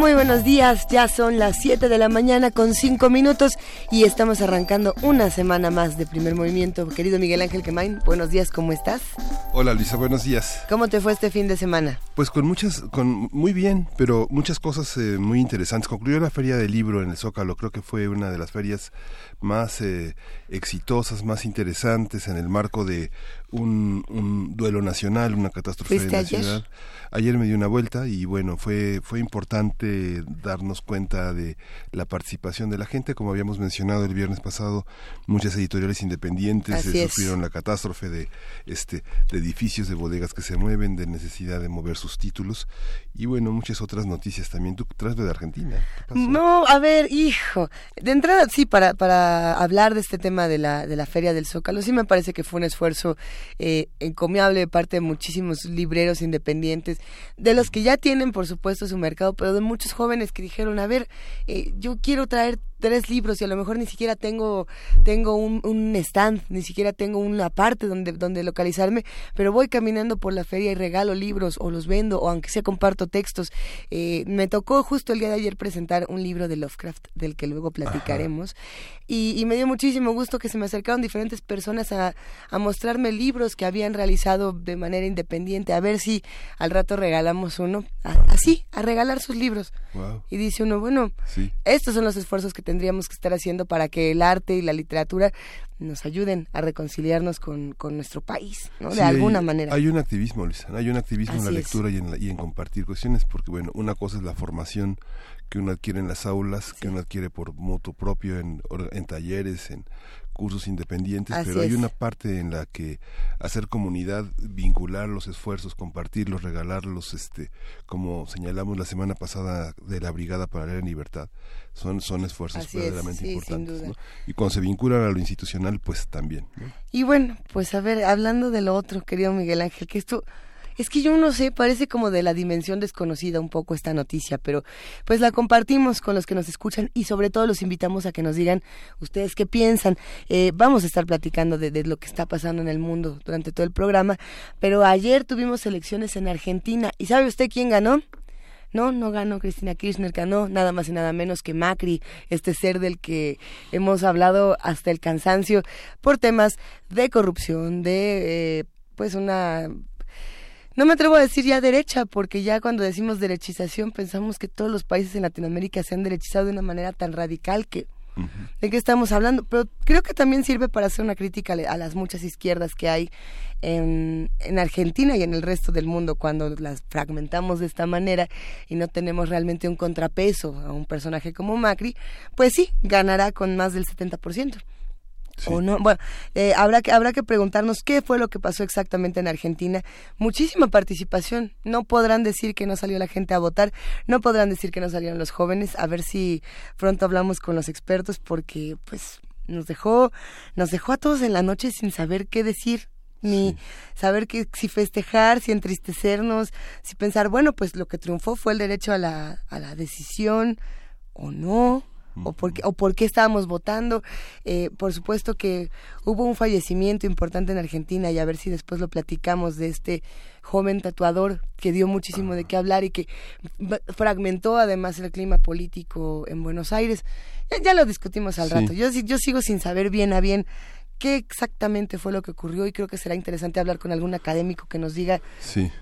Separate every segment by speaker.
Speaker 1: Muy buenos días, ya son las 7 de la mañana con 5 minutos y estamos arrancando una semana más de primer movimiento. Querido Miguel Ángel Quemain, buenos días, ¿cómo estás?
Speaker 2: Hola Luisa, buenos días.
Speaker 1: ¿Cómo te fue este fin de semana?
Speaker 2: Pues con muchas, con muy bien, pero muchas cosas eh, muy interesantes. Concluyó la feria del libro en el Zócalo, creo que fue una de las ferias más eh, exitosas, más interesantes en el marco de un, un duelo nacional, una catástrofe nacional. Ayer me di una vuelta y bueno, fue, fue importante darnos cuenta de la participación de la gente. Como habíamos mencionado el viernes pasado, muchas editoriales independientes eh, sufrieron la catástrofe de, este, de edificios, de bodegas que se mueven, de necesidad de mover sus títulos y bueno, muchas otras noticias también. Tú traes de Argentina.
Speaker 1: No, a ver, hijo. De entrada, sí, para, para hablar de este tema de la, de la Feria del Zócalo, sí me parece que fue un esfuerzo eh, encomiable de parte de muchísimos libreros independientes de los que ya tienen, por supuesto, su mercado, pero de muchos jóvenes que dijeron, a ver, eh, yo quiero traer tres libros y a lo mejor ni siquiera tengo tengo un, un, stand, ni siquiera tengo una parte donde, donde localizarme, pero voy caminando por la feria y regalo libros o los vendo o aunque sea comparto textos. Eh, me tocó justo el día de ayer presentar un libro de Lovecraft del que luego platicaremos y, y, me dio muchísimo gusto que se me acercaron diferentes personas a, a mostrarme libros que habían realizado de manera independiente, a ver si al rato regalamos uno, así, a regalar sus libros. Y dice uno, bueno, estos son los esfuerzos que tendríamos que estar haciendo para que el arte y la literatura nos ayuden a reconciliarnos con, con nuestro país, ¿no? de alguna manera.
Speaker 2: Hay un activismo, Luisa, hay un activismo en la lectura y en, y en compartir cuestiones, porque bueno, una cosa es la formación que uno adquiere en las aulas, que uno adquiere por moto propio en, en talleres, en cursos independientes, pero hay una parte en la que hacer comunidad, vincular los esfuerzos, compartirlos, regalarlos, este, como señalamos la semana pasada de la Brigada para en libertad, son, son esfuerzos verdaderamente importantes. Y cuando se vinculan a lo institucional, pues también.
Speaker 1: Y bueno, pues a ver, hablando de lo otro, querido Miguel Ángel, que esto es que yo no sé, parece como de la dimensión desconocida un poco esta noticia, pero pues la compartimos con los que nos escuchan y sobre todo los invitamos a que nos digan ustedes qué piensan. Eh, vamos a estar platicando de, lo que está pasando en el mundo durante todo el programa, pero ayer tuvimos elecciones en Argentina y ¿sabe usted quién ganó? No, no ganó Cristina Kirchner, ganó nada más y nada menos que Macri, este ser del que hemos hablado hasta el cansancio por temas de corrupción, de eh, pues una no me atrevo a decir ya derecha, porque ya cuando decimos derechización pensamos que todos los países en Latinoamérica se han derechizado de una manera tan radical que... ¿De qué estamos hablando? Pero creo que también sirve para hacer una crítica a las muchas izquierdas que hay en, en Argentina y en el resto del mundo cuando las fragmentamos de esta manera y no tenemos realmente un contrapeso a un personaje como Macri, pues sí, ganará con más del 70%. O no, bueno, eh, habrá que habrá que preguntarnos qué fue lo que pasó exactamente en Argentina. Muchísima participación. No podrán decir que no salió la gente a votar, no podrán decir que no salieron los jóvenes. A ver si pronto hablamos con los expertos porque, pues, nos dejó, nos dejó a todos en la noche sin saber qué decir ni saber que si festejar, si entristecernos, si pensar, bueno, pues lo que triunfó fue el derecho a la, a la decisión o no o por qué, o por qué estábamos votando. Eh, por supuesto que hubo un fallecimiento importante en Argentina y a ver si después lo platicamos de este joven tatuador que dio muchísimo de qué hablar y que fragmentó además el clima político en Buenos Aires. Ya, lo discutimos al rato. Yo, yo sigo sin saber bien a bien qué exactamente fue lo que ocurrió y creo que será interesante hablar con algún académico que nos diga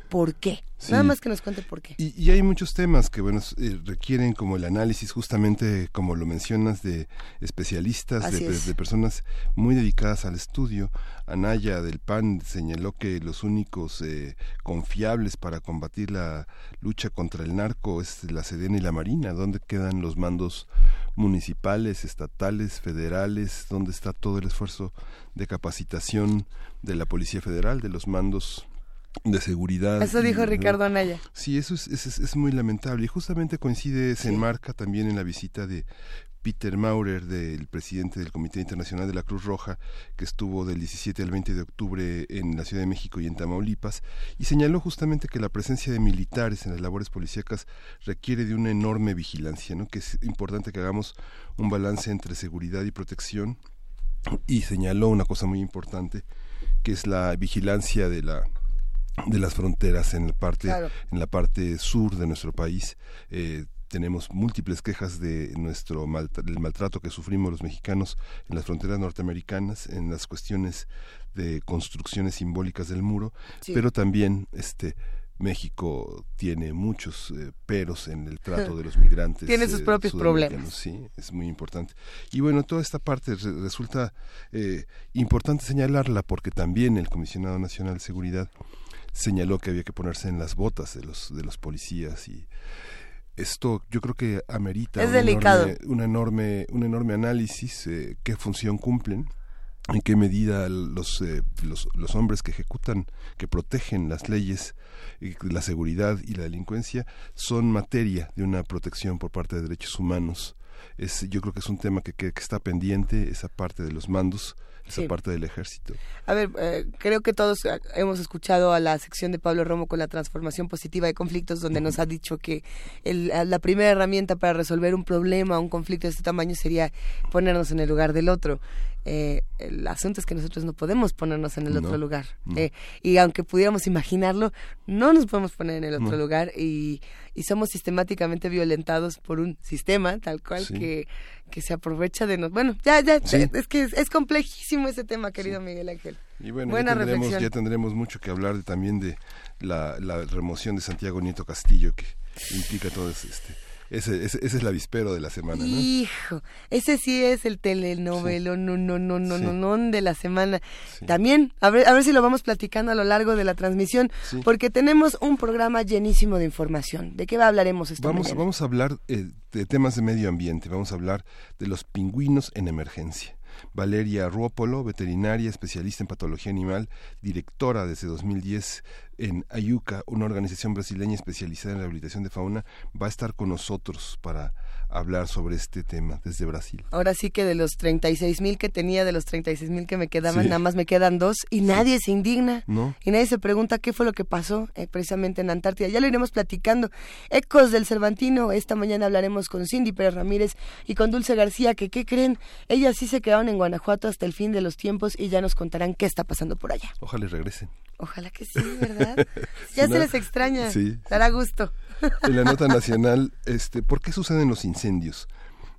Speaker 1: por qué. Nada más que nos cuente por qué.
Speaker 2: Y, hay muchos temas que bueno eh, requieren como el análisis justamente como lo mencionas de especialistas, de, personas muy dedicadas al estudio. Anaya del PAN señaló que los únicos eh, confiables para combatir la lucha contra el narco es la Sedena y la Marina. ¿Dónde quedan los mandos municipales, estatales, federales? ¿Dónde está todo el esfuerzo de capacitación de la Policía Federal, de los mandos de seguridad.
Speaker 1: Eso dijo Ricardo Anaya.
Speaker 2: Sí, eso es, es, es, muy lamentable. Y justamente coincide, se enmarca también en la visita de Peter Maurer, del presidente del Comité Internacional de la Cruz Roja, que estuvo del 17 al 20 de octubre en la Ciudad de México y en Tamaulipas, y señaló justamente que la presencia de militares en las labores policíacas requiere de una enorme vigilancia, ¿no? que es importante que hagamos un balance entre seguridad y protección, y señaló una cosa muy importante, que es la vigilancia de la de las fronteras en la parte en la parte sur de nuestro país eh, tenemos múltiples quejas de nuestro del maltrato que sufrimos los mexicanos en las fronteras norteamericanas, en las cuestiones de construcciones simbólicas del muro, pero también este México tiene muchos eh, peros en el trato de los migrantes.
Speaker 1: tiene sus eh, propios problemas.
Speaker 2: Sí, es muy importante. Y bueno, toda esta parte resulta eh, importante señalarla porque también el Comisionado Nacional de Seguridad señaló que había que ponerse en las botas de los de los policías y esto yo creo que amerita
Speaker 1: un, Enorme,
Speaker 2: un enorme un enorme análisis eh, qué función cumplen en qué medida los, eh, los, los hombres que ejecutan que protegen las leyes la seguridad y la delincuencia son materia de una protección por parte de derechos humanos. Es yo creo que es un tema que, que está pendiente esa parte de los mandos esa parte del ejército.
Speaker 1: A ver, eh, creo que todos eh, hemos escuchado a la sección de Pablo Romo con la transformación positiva de conflictos, donde nos ha dicho que el, la primera herramienta para resolver un problema, un conflicto de este tamaño, sería ponernos en el lugar del otro. Eh, el asunto es que nosotros no podemos ponernos en el otro lugar. Eh, y aunque pudiéramos imaginarlo, no nos podemos poner en el otro lugar y, y, somos sistemáticamente violentados por un sistema tal cual que, que se aprovecha de nosotros. Bueno, ya, ya, es que es, complejísimo ese tema, querido Miguel Ángel.
Speaker 2: Y bueno, ya tendremos, ya tendremos, mucho que hablar también de la, la remoción de Santiago Nieto Castillo que implica todo este ese, ese, es el avispero de la semana, ¿no?
Speaker 1: Hijo, ese sí es el telenovelo, no, no, no, no, no, no, de la semana. También, a ver, a ver si lo vamos platicando a lo largo de la transmisión, porque tenemos un programa llenísimo de información. ¿De qué hablaremos esta
Speaker 2: vamos, Vamos a hablar eh, de temas de medio ambiente, vamos a hablar de los pingüinos en emergencia. Valeria Ruopolo, veterinaria, especialista en patología animal, directora desde 2010 en Ayuca, una organización brasileña especializada en rehabilitación de fauna, va a estar con nosotros para hablar sobre este tema desde Brasil.
Speaker 1: Ahora sí que de los 36 mil que tenía, de los 36 mil que me quedaban, nada más me quedan dos y nadie se indigna. Y nadie se pregunta qué fue lo que pasó eh, precisamente en Antártida. Ya lo iremos platicando. Ecos del Cervantino, esta mañana hablaremos con Cindy Pérez Ramírez y con Dulce García, que qué creen, ellas sí se quedaron en Guanajuato hasta el fin de los tiempos y ya nos contarán qué está pasando por allá.
Speaker 2: Ojalá regresen.
Speaker 1: Ojalá que sí, ¿verdad? ya se les extraña. Sí. Dará gusto.
Speaker 2: En la nota nacional, este, ¿por qué suceden los incendios?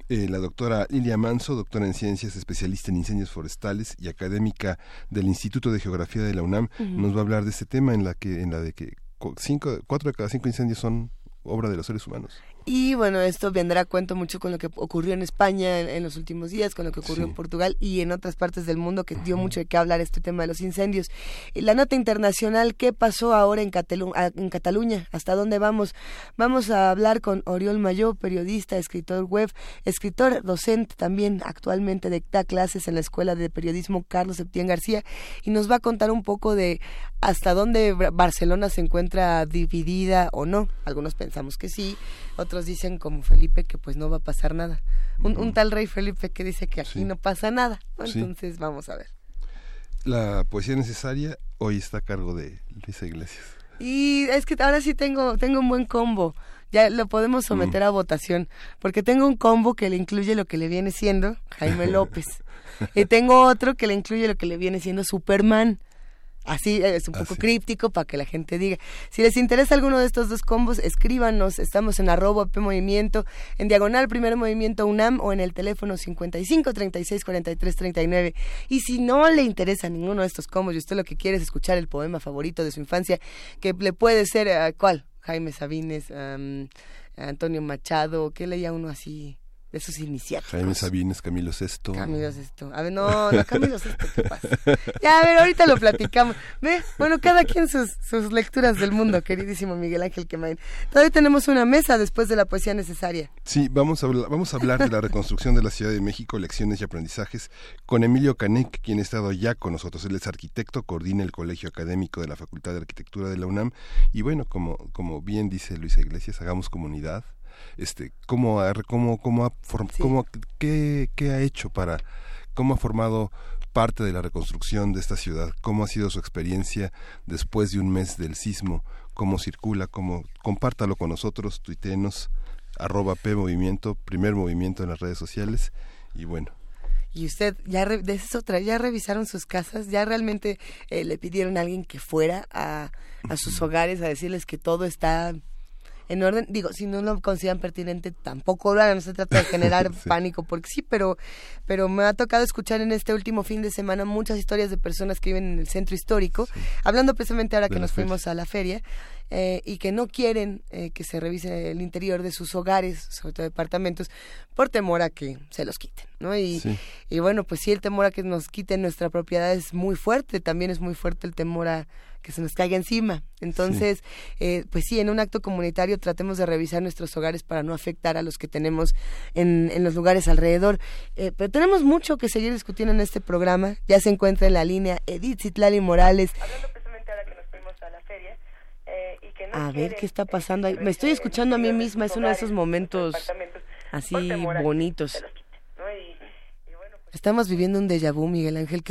Speaker 2: Eh, la doctora Lilia Manso, doctora en ciencias, especialista en incendios forestales y académica del Instituto de Geografía de la UNAM, nos va a hablar de este tema en la que, en la de que cinco, cuatro de cada cinco incendios son obra de los seres humanos.
Speaker 1: Y bueno, esto vendrá a cuento mucho con lo que ocurrió en España en, los últimos días, con lo que ocurrió en Portugal y en otras partes del mundo que dio mucho de qué hablar este tema de los incendios. La nota internacional, ¿qué pasó ahora en, en Cataluña? ¿Hasta dónde vamos? Vamos a hablar con Oriol Mayó, periodista, escritor web, escritor, docente también actualmente dicta clases en la Escuela de Periodismo Carlos Septién García y nos va a contar un poco de hasta dónde Barcelona se encuentra dividida o no. Algunos pensamos que sí, otros dicen como Felipe que pues no va a pasar nada. Un, tal rey Felipe que dice que aquí no pasa nada. Entonces vamos a ver.
Speaker 2: La poesía necesaria hoy está a cargo de Luisa Iglesias.
Speaker 1: Y es que ahora sí tengo, tengo un buen combo. Ya lo podemos someter a votación, porque tengo un combo que le incluye lo que le viene siendo Jaime López. y tengo otro que le incluye lo que le viene siendo Superman. Así es un poco críptico para que la gente diga. Si les interesa alguno de estos dos combos, escríbanos. Estamos en arroba P Movimiento, en diagonal Primer Movimiento UNAM o en el teléfono 55 36 43 39. Y si no le interesa ninguno de estos combos y usted lo que quiere es escuchar el poema favorito de su infancia, que le puede ser, uh, ¿cuál? Jaime Sabines, Antonio Machado, ¿qué leía uno así? De sus iniciativos.
Speaker 2: Jaime Sabines, Camilo Sesto.
Speaker 1: Camilo Sesto. A ver, no, no, Camilo Sesto, ¿qué pasa? Ya, a ver, ahorita lo platicamos. Ve, bueno, cada quien sus, sus lecturas del mundo, queridísimo Miguel Ángel Quemain. Todavía tenemos una mesa después de la poesía necesaria.
Speaker 2: Sí, vamos a, vamos a hablar de la reconstrucción de la Ciudad de México, lecciones y aprendizajes, con Emilio Canek, quien ha estado ya con nosotros. Él es arquitecto, coordina el Colegio Académico de la Facultad de Arquitectura de la UNAM. Y bueno, como, como bien dice Luisa Iglesias, hagamos comunidad este cómo ha, cómo cómo ha cómo, qué, qué ha hecho para cómo ha formado parte de la reconstrucción de esta ciudad, cómo ha sido su experiencia después de un mes del sismo, cómo circula, cómo compártalo con nosotros, tuitenos, arroba P Movimiento, primer movimiento en las redes sociales y bueno.
Speaker 1: Y usted, ya de es otra, ya revisaron sus casas, ya realmente eh, le pidieron a alguien que fuera a, a sus hogares a decirles que todo está en orden, digo, si no lo consideran pertinente, tampoco lo hagan, no se trata de generar pánico, porque sí, pero, pero me ha tocado escuchar en este último fin de semana muchas historias de personas que viven en el centro histórico, hablando precisamente ahora que nos fuimos a la feria, eh, y que no quieren eh, que se revise el interior de sus hogares, sobre todo departamentos, por temor a que se los quiten, ¿no? Y, y bueno, pues sí, el temor a que nos quiten nuestra propiedad es muy fuerte, también es muy fuerte el temor a que se nos caiga encima. Entonces, eh, pues sí, en un acto comunitario tratemos de revisar nuestros hogares para no afectar a los que tenemos en, en los lugares alrededor. Eh, pero tenemos mucho que seguir discutiendo en este programa. Ya se encuentra en la línea Edith Citlali Morales. Hablando precisamente ahora que nos fuimos a la feria. Eh, y que a ver qué está pasando ahí. Me estoy escuchando a mí misma, es uno de esos momentos así bonitos. Estamos viviendo un déjà vu, Miguel Ángel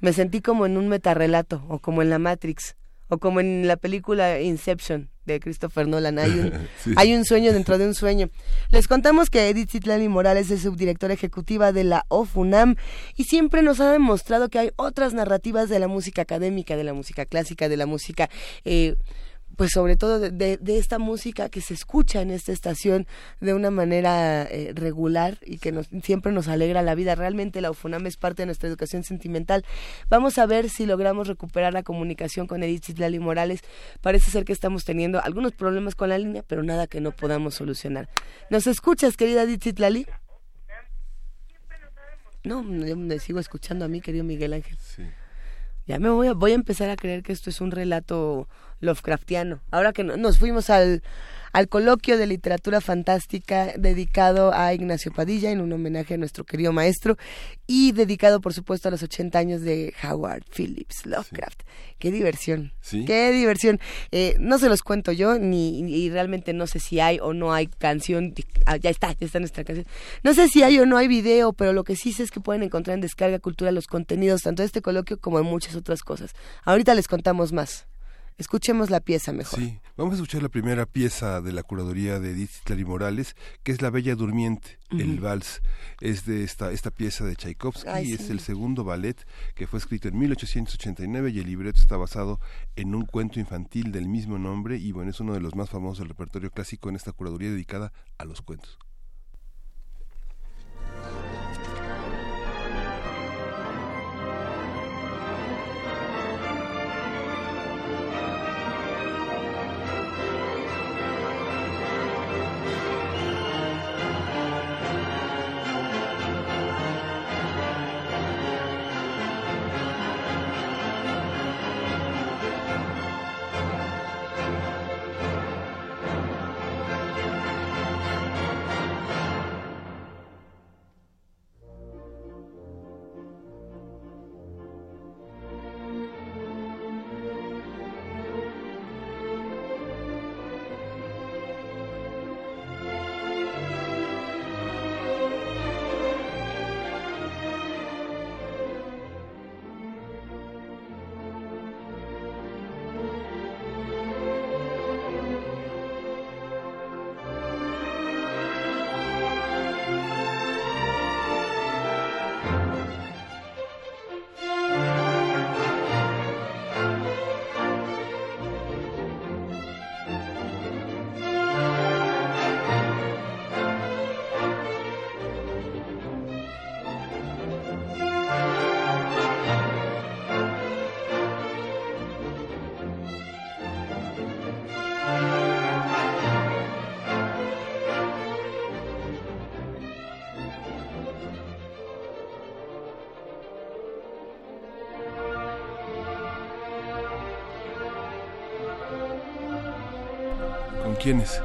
Speaker 1: Me sentí como en un metarrelato o como en la Matrix o como en la película Inception de Christopher Nolan. Hay un, hay un sueño dentro de un sueño. Les contamos que Edith Citlali Morales es subdirectora ejecutiva de la OFUNAM y siempre nos ha demostrado que hay otras narrativas de la música académica, de la música clásica, de la música... Eh, pues sobre todo de, de, esta música que se escucha en esta estación de una manera eh, regular y que nos, siempre nos alegra la vida. Realmente la UFUNAM es parte de nuestra educación sentimental. Vamos a ver si logramos recuperar la comunicación con Edith Citlali Morales. Parece ser que estamos teniendo algunos problemas con la línea, pero nada que no podamos solucionar. ¿Nos escuchas, querida Edith Citlali? No, yo me sigo escuchando a mí, querido Miguel Ángel. Ya me voy a, voy a empezar a creer que esto es un relato Lovecraftiano. Ahora que nos fuimos al, al coloquio de literatura fantástica dedicado a Ignacio Padilla en un homenaje a nuestro querido maestro y dedicado por supuesto a los 80 años de Howard Phillips Lovecraft. Qué diversión, qué diversión. Eh, no se los cuento yo ni y realmente no sé si hay o no hay canción. Ah, ya está, ya está nuestra canción. No sé si hay o no hay video, pero lo que sí sé es que pueden encontrar en Descarga Cultura los contenidos tanto de este coloquio como de muchas otras cosas. Ahorita les contamos más. Escuchemos la pieza mejor.
Speaker 2: Sí, vamos a escuchar la primera pieza de la curaduría de Edith Clary Morales, que es La Bella Durmiente, el vals. Es de esta, esta pieza de Tchaikovsky, y es el segundo ballet que fue escrito en 1889 y el libreto está basado en un cuento infantil del mismo nombre y bueno, es uno de los más famosos del repertorio clásico en esta curaduría dedicada a los cuentos. Quiénes?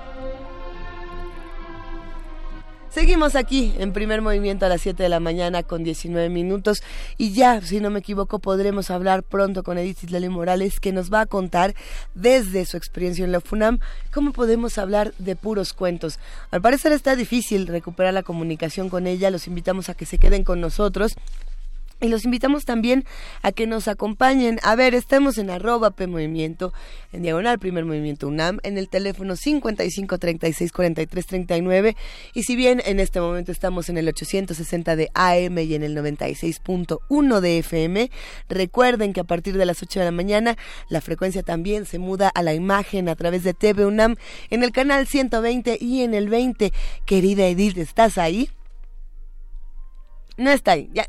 Speaker 1: Seguimos aquí en primer movimiento a las 7 de la mañana con 19 minutos y ya, si no me equivoco, podremos hablar pronto con Edith Islali Morales que nos va a contar desde su experiencia en la FUNAM cómo podemos hablar de puros cuentos. Al parecer está difícil recuperar la comunicación con ella, los invitamos a que se queden con nosotros y los invitamos también a que nos acompañen. A ver, estamos en arroba P Movimiento, en diagonal Primer Movimiento UNAM, en el teléfono 55 36 43 39. Y si bien en este momento estamos en el 860 de AM y en el 96.1 de FM, recuerden que a partir de las 8 de la mañana la frecuencia también se muda a la imagen a través de TV UNAM en el canal 120 y en el 20. Querida Edith, ¿estás ahí? No está ahí. Ya,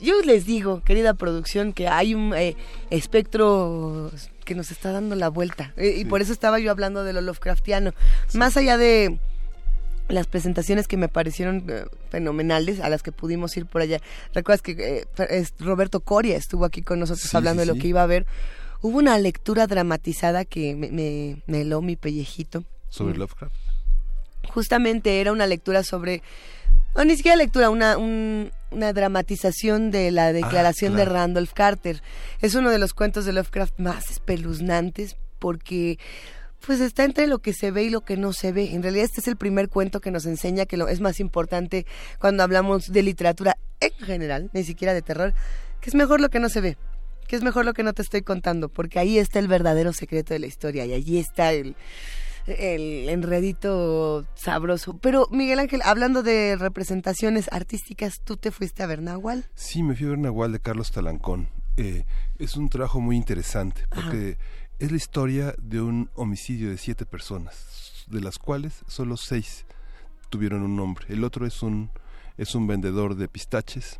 Speaker 1: yo les digo, querida producción, que hay un eh, espectro que nos está dando la vuelta. Eh, y por eso estaba yo hablando de lo Lovecraftiano. Más allá de las presentaciones que me parecieron eh, fenomenales, a las que pudimos ir por allá. ¿Recuerdas que Roberto Coria estuvo aquí con nosotros hablando de lo que iba a ver? Hubo una lectura dramatizada que me, me, me heló mi pellejito.
Speaker 2: ¿Sobre Lovecraft?
Speaker 1: Justamente era una lectura sobre no, ni siquiera lectura, una, una dramatización de la declaración de Randolph Carter. Es uno de los cuentos de Lovecraft más espeluznantes porque pues está entre lo que se ve y lo que no se ve. En realidad este es el primer cuento que nos enseña que lo es más importante cuando hablamos de literatura en general, ni siquiera de terror, que es mejor lo que no se ve, que es mejor lo que no te estoy contando, porque ahí está el verdadero secreto de la historia y allí está el el enredito sabroso. Pero Miguel Ángel, hablando de representaciones artísticas, ¿tú te fuiste a ver Nahual?
Speaker 2: Sí, me fui a ver Nahual de Carlos Talancón. Eh, es un trabajo muy interesante porque es la historia de un homicidio de siete personas, de las cuales solo seis tuvieron un nombre. El otro es un es un vendedor de pistaches.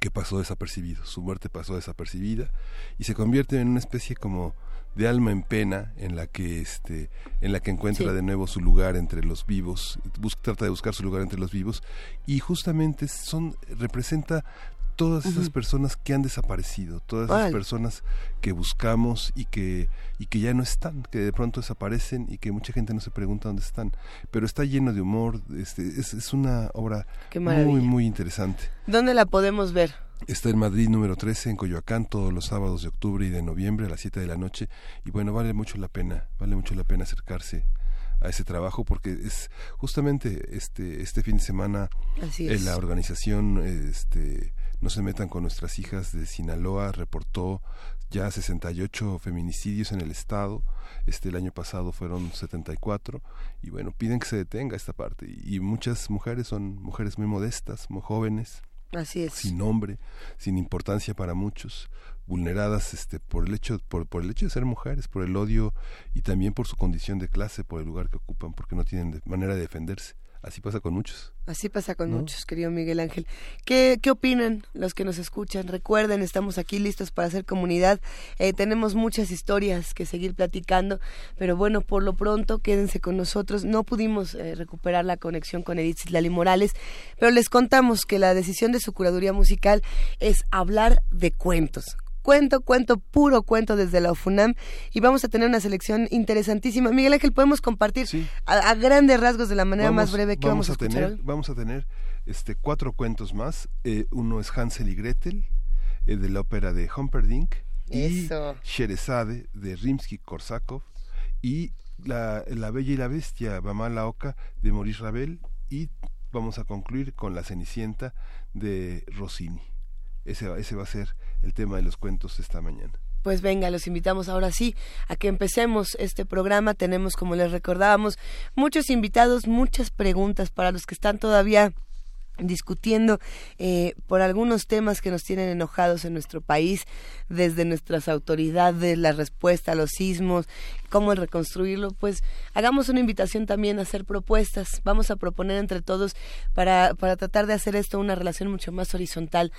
Speaker 2: que pasó desapercibido, su muerte pasó desapercibida y se convierte en una especie como de alma en pena en la que este en la que encuentra de nuevo su lugar entre los vivos trata de buscar su lugar entre los vivos y justamente son representa todas esas personas que han desaparecido, todas esas personas que buscamos y que y que ya no están, que de pronto desaparecen y que mucha gente no se pregunta dónde están, pero está lleno de humor, este es, es una obra muy muy interesante.
Speaker 1: ¿Dónde la podemos ver?
Speaker 2: Está en Madrid número 13, en Coyoacán, todos los sábados de octubre y de noviembre a las 7 de la noche. Y bueno, vale mucho la pena, vale mucho la pena acercarse a ese trabajo porque es justamente este este fin de semana
Speaker 1: en
Speaker 2: la organización este no se metan con nuestras hijas de Sinaloa reportó ya 68 feminicidios en el estado. Este el año pasado fueron 74 y bueno piden que se detenga esta parte. Y muchas mujeres son mujeres muy modestas muy jóvenes Sin nombre, sin importancia para muchos, vulneradas este por el hecho por, por el hecho de ser mujeres, por el odio y también por su condición de clase, por el lugar que ocupan, porque no tienen manera de defenderse. Así pasa con muchos.
Speaker 1: Así pasa con muchos, querido Miguel Ángel. ¿Qué, ¿Qué opinan los que nos escuchan? Recuerden, estamos aquí listos para hacer comunidad. Eh, tenemos muchas historias que seguir platicando, pero bueno, por lo pronto quédense con nosotros. No pudimos eh, recuperar la conexión con Edith Citlali Morales, pero les contamos que la decisión de su curaduría musical es hablar de cuentos cuento, cuento, puro cuento desde la UFUNAM y vamos a tener una selección interesantísima. Miguel Ángel, podemos compartir a, grandes rasgos de la manera más breve que vamos, a,
Speaker 2: tener. Vamos a tener este cuatro cuentos más. Eh, uno es Hansel y Gretel eh, de la ópera de Humperdinck y Sherezade de Rimsky-Korsakov y la, la, Bella y la Bestia, Mamá Oca de Maurice Ravel y vamos a concluir con La Cenicienta de Rossini. Ese, ese va a ser el tema de los cuentos esta mañana.
Speaker 1: Pues venga, los invitamos ahora sí a que empecemos este programa. Tenemos, como les recordábamos, muchos invitados, muchas preguntas para los que están todavía discutiendo eh, por algunos temas que nos tienen enojados en nuestro país, desde nuestras autoridades, la respuesta a los sismos, cómo reconstruirlo, pues hagamos una invitación también a hacer propuestas. Vamos a proponer entre todos para, para tratar de hacer esto una relación mucho más horizontal.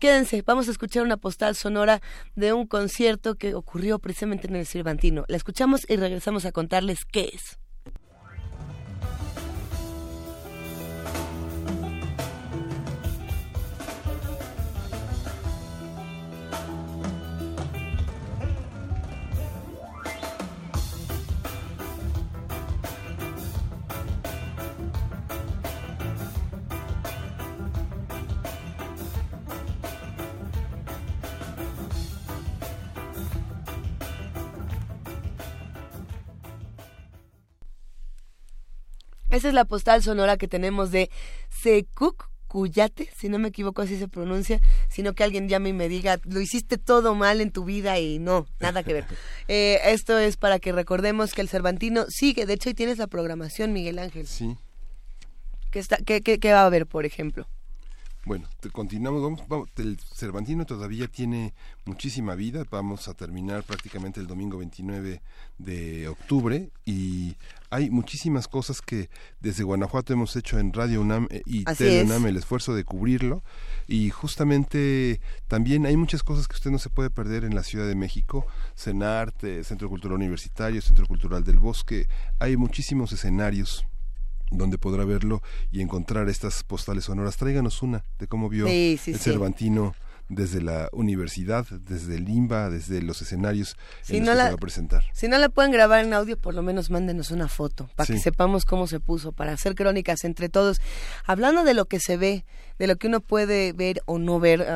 Speaker 1: Quédense, vamos a escuchar una postal sonora de un concierto que ocurrió precisamente en el Cervantino. La escuchamos y regresamos a contarles qué es. Esa es la postal sonora que tenemos de Secuk Cuyate, si no me equivoco así se pronuncia, sino que alguien llame y me diga, lo hiciste todo mal en tu vida y no, nada que ver. Eh, esto es para que recordemos que el Cervantino sigue, de hecho ahí tienes la programación, Miguel Ángel.
Speaker 2: Sí.
Speaker 1: ¿Qué, está, qué, qué, qué va a haber, por ejemplo?
Speaker 2: Bueno, continuamos, vamos, el Cervantino todavía tiene muchísima vida, vamos a terminar prácticamente el domingo 29 de octubre y hay muchísimas cosas que desde Guanajuato hemos hecho en Radio UNAM eh, y Tele UNAM el esfuerzo de cubrirlo y justamente también hay muchas cosas que usted no se puede perder en la Ciudad de México, CENARTE, Centro Cultural Universitario, Centro Cultural del Bosque, hay muchísimos escenarios donde podrá verlo y encontrar estas postales sonoras. Tráiganos una de cómo vio el Cervantino desde la universidad, desde el IMBA, desde los escenarios
Speaker 1: si no la, va a presentar. Si no la pueden grabar en audio, por lo menos mándenos una foto para que sepamos cómo se puso, para hacer crónicas entre todos. Hablando de lo que se ve, de lo que uno puede ver o no ver,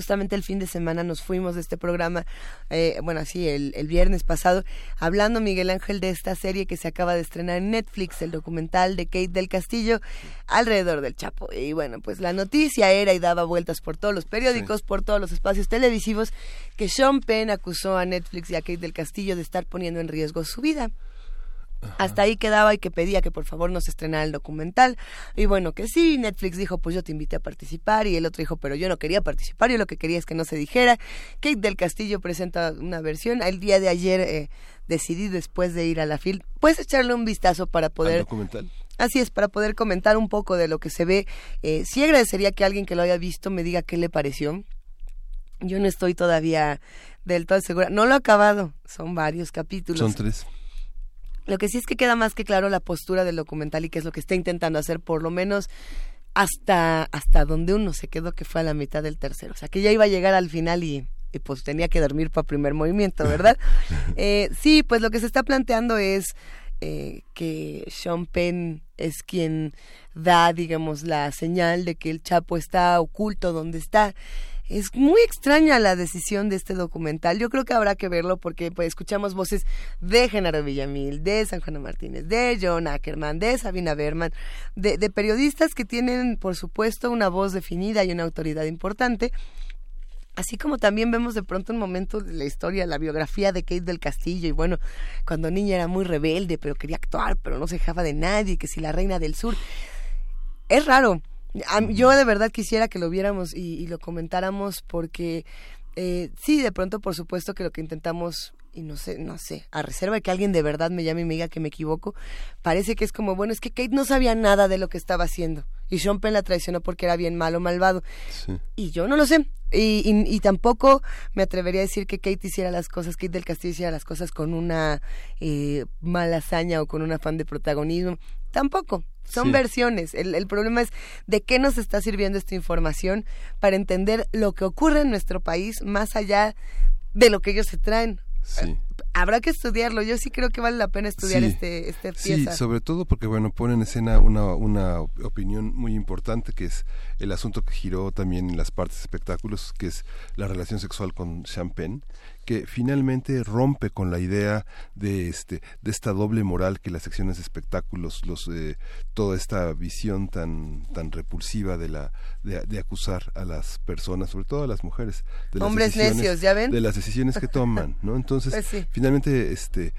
Speaker 1: justamente el fin de semana nos fuimos de este programa, eh, bueno, así el, el, viernes pasado, hablando Miguel Ángel de esta serie que se acaba de estrenar en Netflix, el documental de Kate del Castillo, alrededor del Chapo. Y bueno, pues la noticia era y daba vueltas por todos los periódicos, por todos los espacios televisivos, que Sean Penn acusó a Netflix y a Kate del Castillo de estar poniendo en riesgo su vida. Hasta ahí quedaba y que pedía que por favor no se estrenara el documental. Y bueno, que sí, Netflix dijo, pues yo te invité a participar. Y el otro dijo, pero yo no quería participar, yo lo que quería es que no se dijera. Kate del Castillo presenta una versión. El día de ayer eh, decidí, después de ir a la FIL, pues echarle un vistazo para poder...
Speaker 2: documental?
Speaker 1: Así es, para poder comentar un poco de lo que se ve. Eh, sí agradecería que alguien que lo haya visto me diga qué le pareció. Yo no estoy todavía del todo segura. No lo he acabado, son varios capítulos.
Speaker 2: Son tres.
Speaker 1: Lo que sí es que queda más que claro la postura del documental y qué es lo que está intentando hacer, por lo menos hasta, hasta donde uno se quedó, que fue a la mitad del tercero. O sea, que ya iba a llegar al final y, pues tenía que dormir para primer movimiento, ¿verdad? eh, sí, pues lo que se está planteando es eh, que Sean Penn es quien da, digamos, la señal de que el Chapo está oculto donde está es muy extraña la decisión de este documental. Yo creo que habrá que verlo porque pues, escuchamos voces de Genaro Villamil, de San Juan Martínez, de John Ackerman, de Sabina Berman, de, de periodistas que tienen, por supuesto, una voz definida y una autoridad importante. Así como también vemos de pronto un momento de la historia, la biografía de Kate del Castillo, y bueno, cuando niña era muy rebelde, pero quería actuar, pero no se dejaba de nadie, que si la reina del sur. Es raro, yo de verdad quisiera que lo viéramos y, lo comentáramos porque eh, sí, de pronto por supuesto que lo que intentamos y no sé, no sé, a reserva de que alguien de verdad me llame y me diga que me equivoco, parece que es como, bueno, es que Kate no sabía nada de lo que estaba haciendo y Sean Penn la traicionó porque era bien malo, malvado. Y yo no lo sé. Y, y, tampoco me atrevería a decir que Kate hiciera las cosas, Kate del Castillo hiciera las cosas con una eh, mala hazaña o con un afán de protagonismo. Tampoco. Son versiones. El, el, problema es de qué nos está sirviendo esta información para entender lo que ocurre en nuestro país más allá de lo que ellos se traen.
Speaker 2: Sí.
Speaker 1: Habrá que estudiarlo. Yo sí creo que vale la pena estudiar este, este pieza.
Speaker 2: Sí, sobre todo porque bueno pone en escena una, una opinión muy importante que es el asunto que giró también en las partes espectáculos, que es la relación sexual con Champagne que finalmente rompe con la idea de este de esta doble moral que las secciones de espectáculos los eh, toda esta visión tan tan repulsiva de la de, acusar a las personas sobre todo a las mujeres de
Speaker 1: hombres necios ya ven
Speaker 2: de las decisiones que toman no entonces pues finalmente este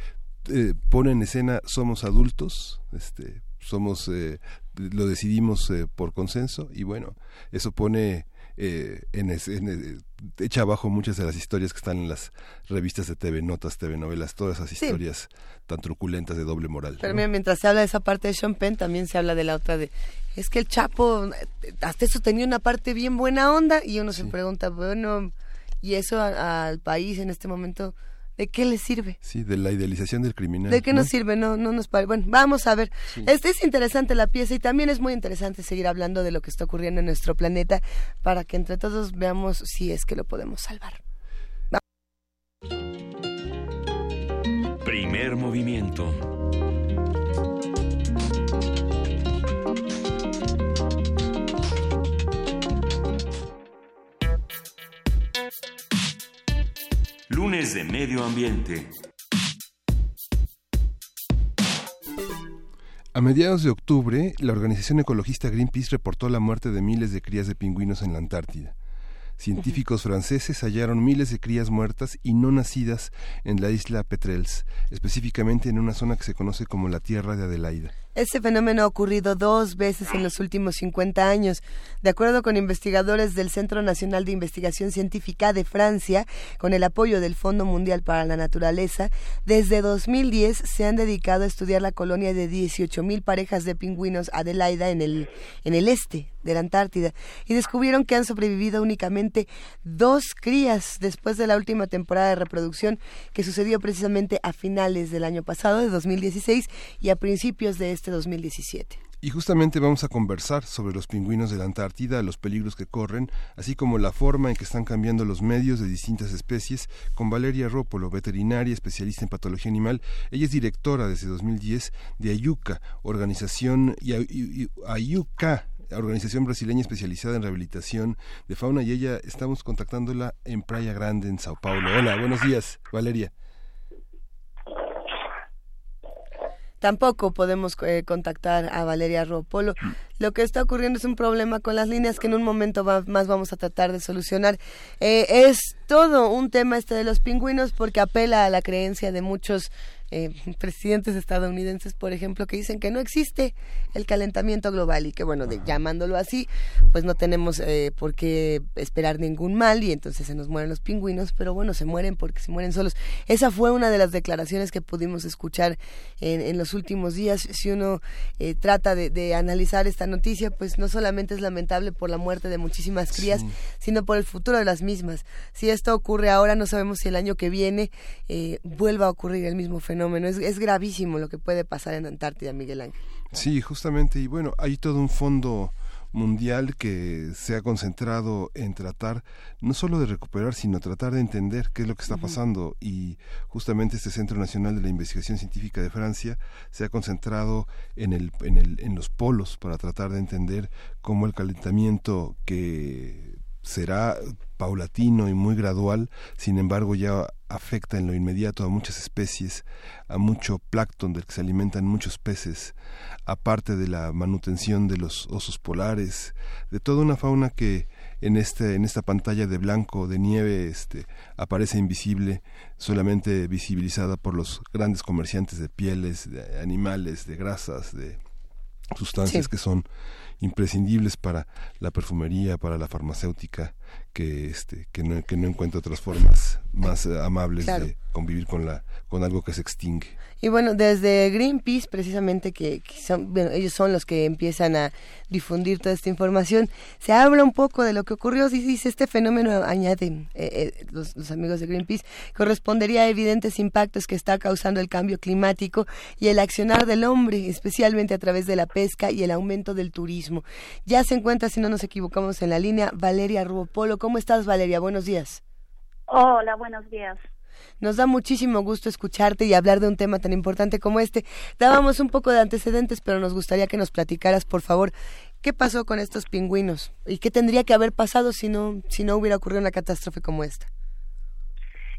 Speaker 2: eh, pone en escena somos adultos este somos eh, lo decidimos por consenso y bueno eso pone eh, en, en, echa abajo muchas de las historias que están en las revistas de TV, notas, TV novelas, todas esas historias tan truculentas de doble moral.
Speaker 1: Pero mira, mientras se habla de esa parte de Sean Penn, también se habla de la otra de, es que el Chapo, hasta eso tenía una parte bien buena onda, y uno se pregunta, bueno, y eso al país en este momento ¿De qué le sirve?
Speaker 2: Sí, de la idealización del criminal.
Speaker 1: ¿De qué nos sirve? No, no nos Bueno, vamos a ver. Este es interesante la pieza y también es muy interesante seguir hablando de lo que está ocurriendo en nuestro planeta para que entre todos veamos si es que lo podemos salvar.
Speaker 3: Primer movimiento. Lunes de Medio Ambiente.
Speaker 2: A mediados de octubre, la organización ecologista Greenpeace reportó la muerte de miles de crías de pingüinos en la Antártida. Científicos franceses hallaron miles de crías muertas y no nacidas en la isla Petrels, específicamente en una zona que se conoce como la Tierra de Adelaida.
Speaker 1: Este fenómeno ha ocurrido dos veces en los últimos 50 años. De acuerdo con investigadores del Centro Nacional de Investigación Científica de Francia, con el apoyo del Fondo Mundial para la Naturaleza, desde 2010 se han dedicado a estudiar la colonia de 18.000 parejas de pingüinos Adelaida en el, en el este de la Antártida y descubrieron que han sobrevivido únicamente dos crías después de la última temporada de reproducción que sucedió precisamente a finales del año pasado, de 2016, y a principios de este 2017.
Speaker 2: Y justamente vamos a conversar sobre los pingüinos de la Antártida, los peligros que corren, así como la forma en que están cambiando los medios de distintas especies, con Valeria Rópolo, veterinaria especialista en patología animal. Ella es directora desde 2010 de Ayuca, organización Ayuca, organización brasileña especializada en rehabilitación de fauna y ella estamos contactándola en Playa Grande, en Sao Paulo. Hola, buenos días, Valeria.
Speaker 1: Tampoco podemos eh, contactar a Valeria Ropolo. Lo que está ocurriendo es un problema con las líneas que en un momento más vamos a tratar de solucionar. Eh, es todo un tema este de los pingüinos porque apela a la creencia de muchos eh, presidentes estadounidenses, por ejemplo, que dicen que no existe el calentamiento global y que, bueno, de, llamándolo así, pues no tenemos eh, por qué esperar ningún mal y entonces se nos mueren los pingüinos, pero bueno, se mueren porque se mueren solos. Esa fue una de las declaraciones que pudimos escuchar en, en los últimos días. Si uno eh, trata de, analizar esta noticia, pues no solamente es lamentable por la muerte de muchísimas crías, sino por el futuro de las mismas. Si esto ocurre ahora, no sabemos si el año que viene vuelva a ocurrir el mismo fenómeno es, gravísimo lo que puede pasar en Antártida, Miguel Ángel.
Speaker 2: Sí, justamente. Y bueno, hay todo un fondo mundial que se ha concentrado en tratar no solo de recuperar, sino tratar de entender qué es lo que está pasando. Y justamente este Centro Nacional de la Investigación Científica de Francia se ha concentrado en, el, en, el, en los polos para tratar de entender cómo el calentamiento que será paulatino y muy gradual, sin embargo ya afecta en lo inmediato a muchas especies, a mucho plancton del que se alimentan muchos peces, aparte de la manutención de los osos polares, de toda una fauna que en este en esta pantalla de blanco de nieve este aparece invisible, solamente visibilizada por los grandes comerciantes de pieles, de animales, de grasas, de sustancias que son imprescindibles para la perfumería, para la farmacéutica, que este que no, que no encuentra otras formas más amables de convivir con la con algo que se extingue.
Speaker 1: Y bueno, desde Greenpeace, precisamente, que, son, ellos son los que empiezan a difundir toda esta información, se habla un poco de lo que ocurrió. Dice, este fenómeno, añaden eh, eh, los, los, amigos de Greenpeace, correspondería a evidentes impactos que está causando el cambio climático y el accionar del hombre, especialmente a través de la pesca y el aumento del turismo. Ya se encuentra, si no nos equivocamos, en la línea Valeria ¿Cómo estás, Valeria? Buenos días.
Speaker 4: Hola, buenos días.
Speaker 1: Nos da muchísimo gusto escucharte y hablar de un tema tan importante como este. Dábamos un poco de antecedentes, pero nos gustaría que nos platicaras, por favor, qué pasó con estos pingüinos y qué tendría que haber pasado si no, si no hubiera ocurrido una catástrofe como esta.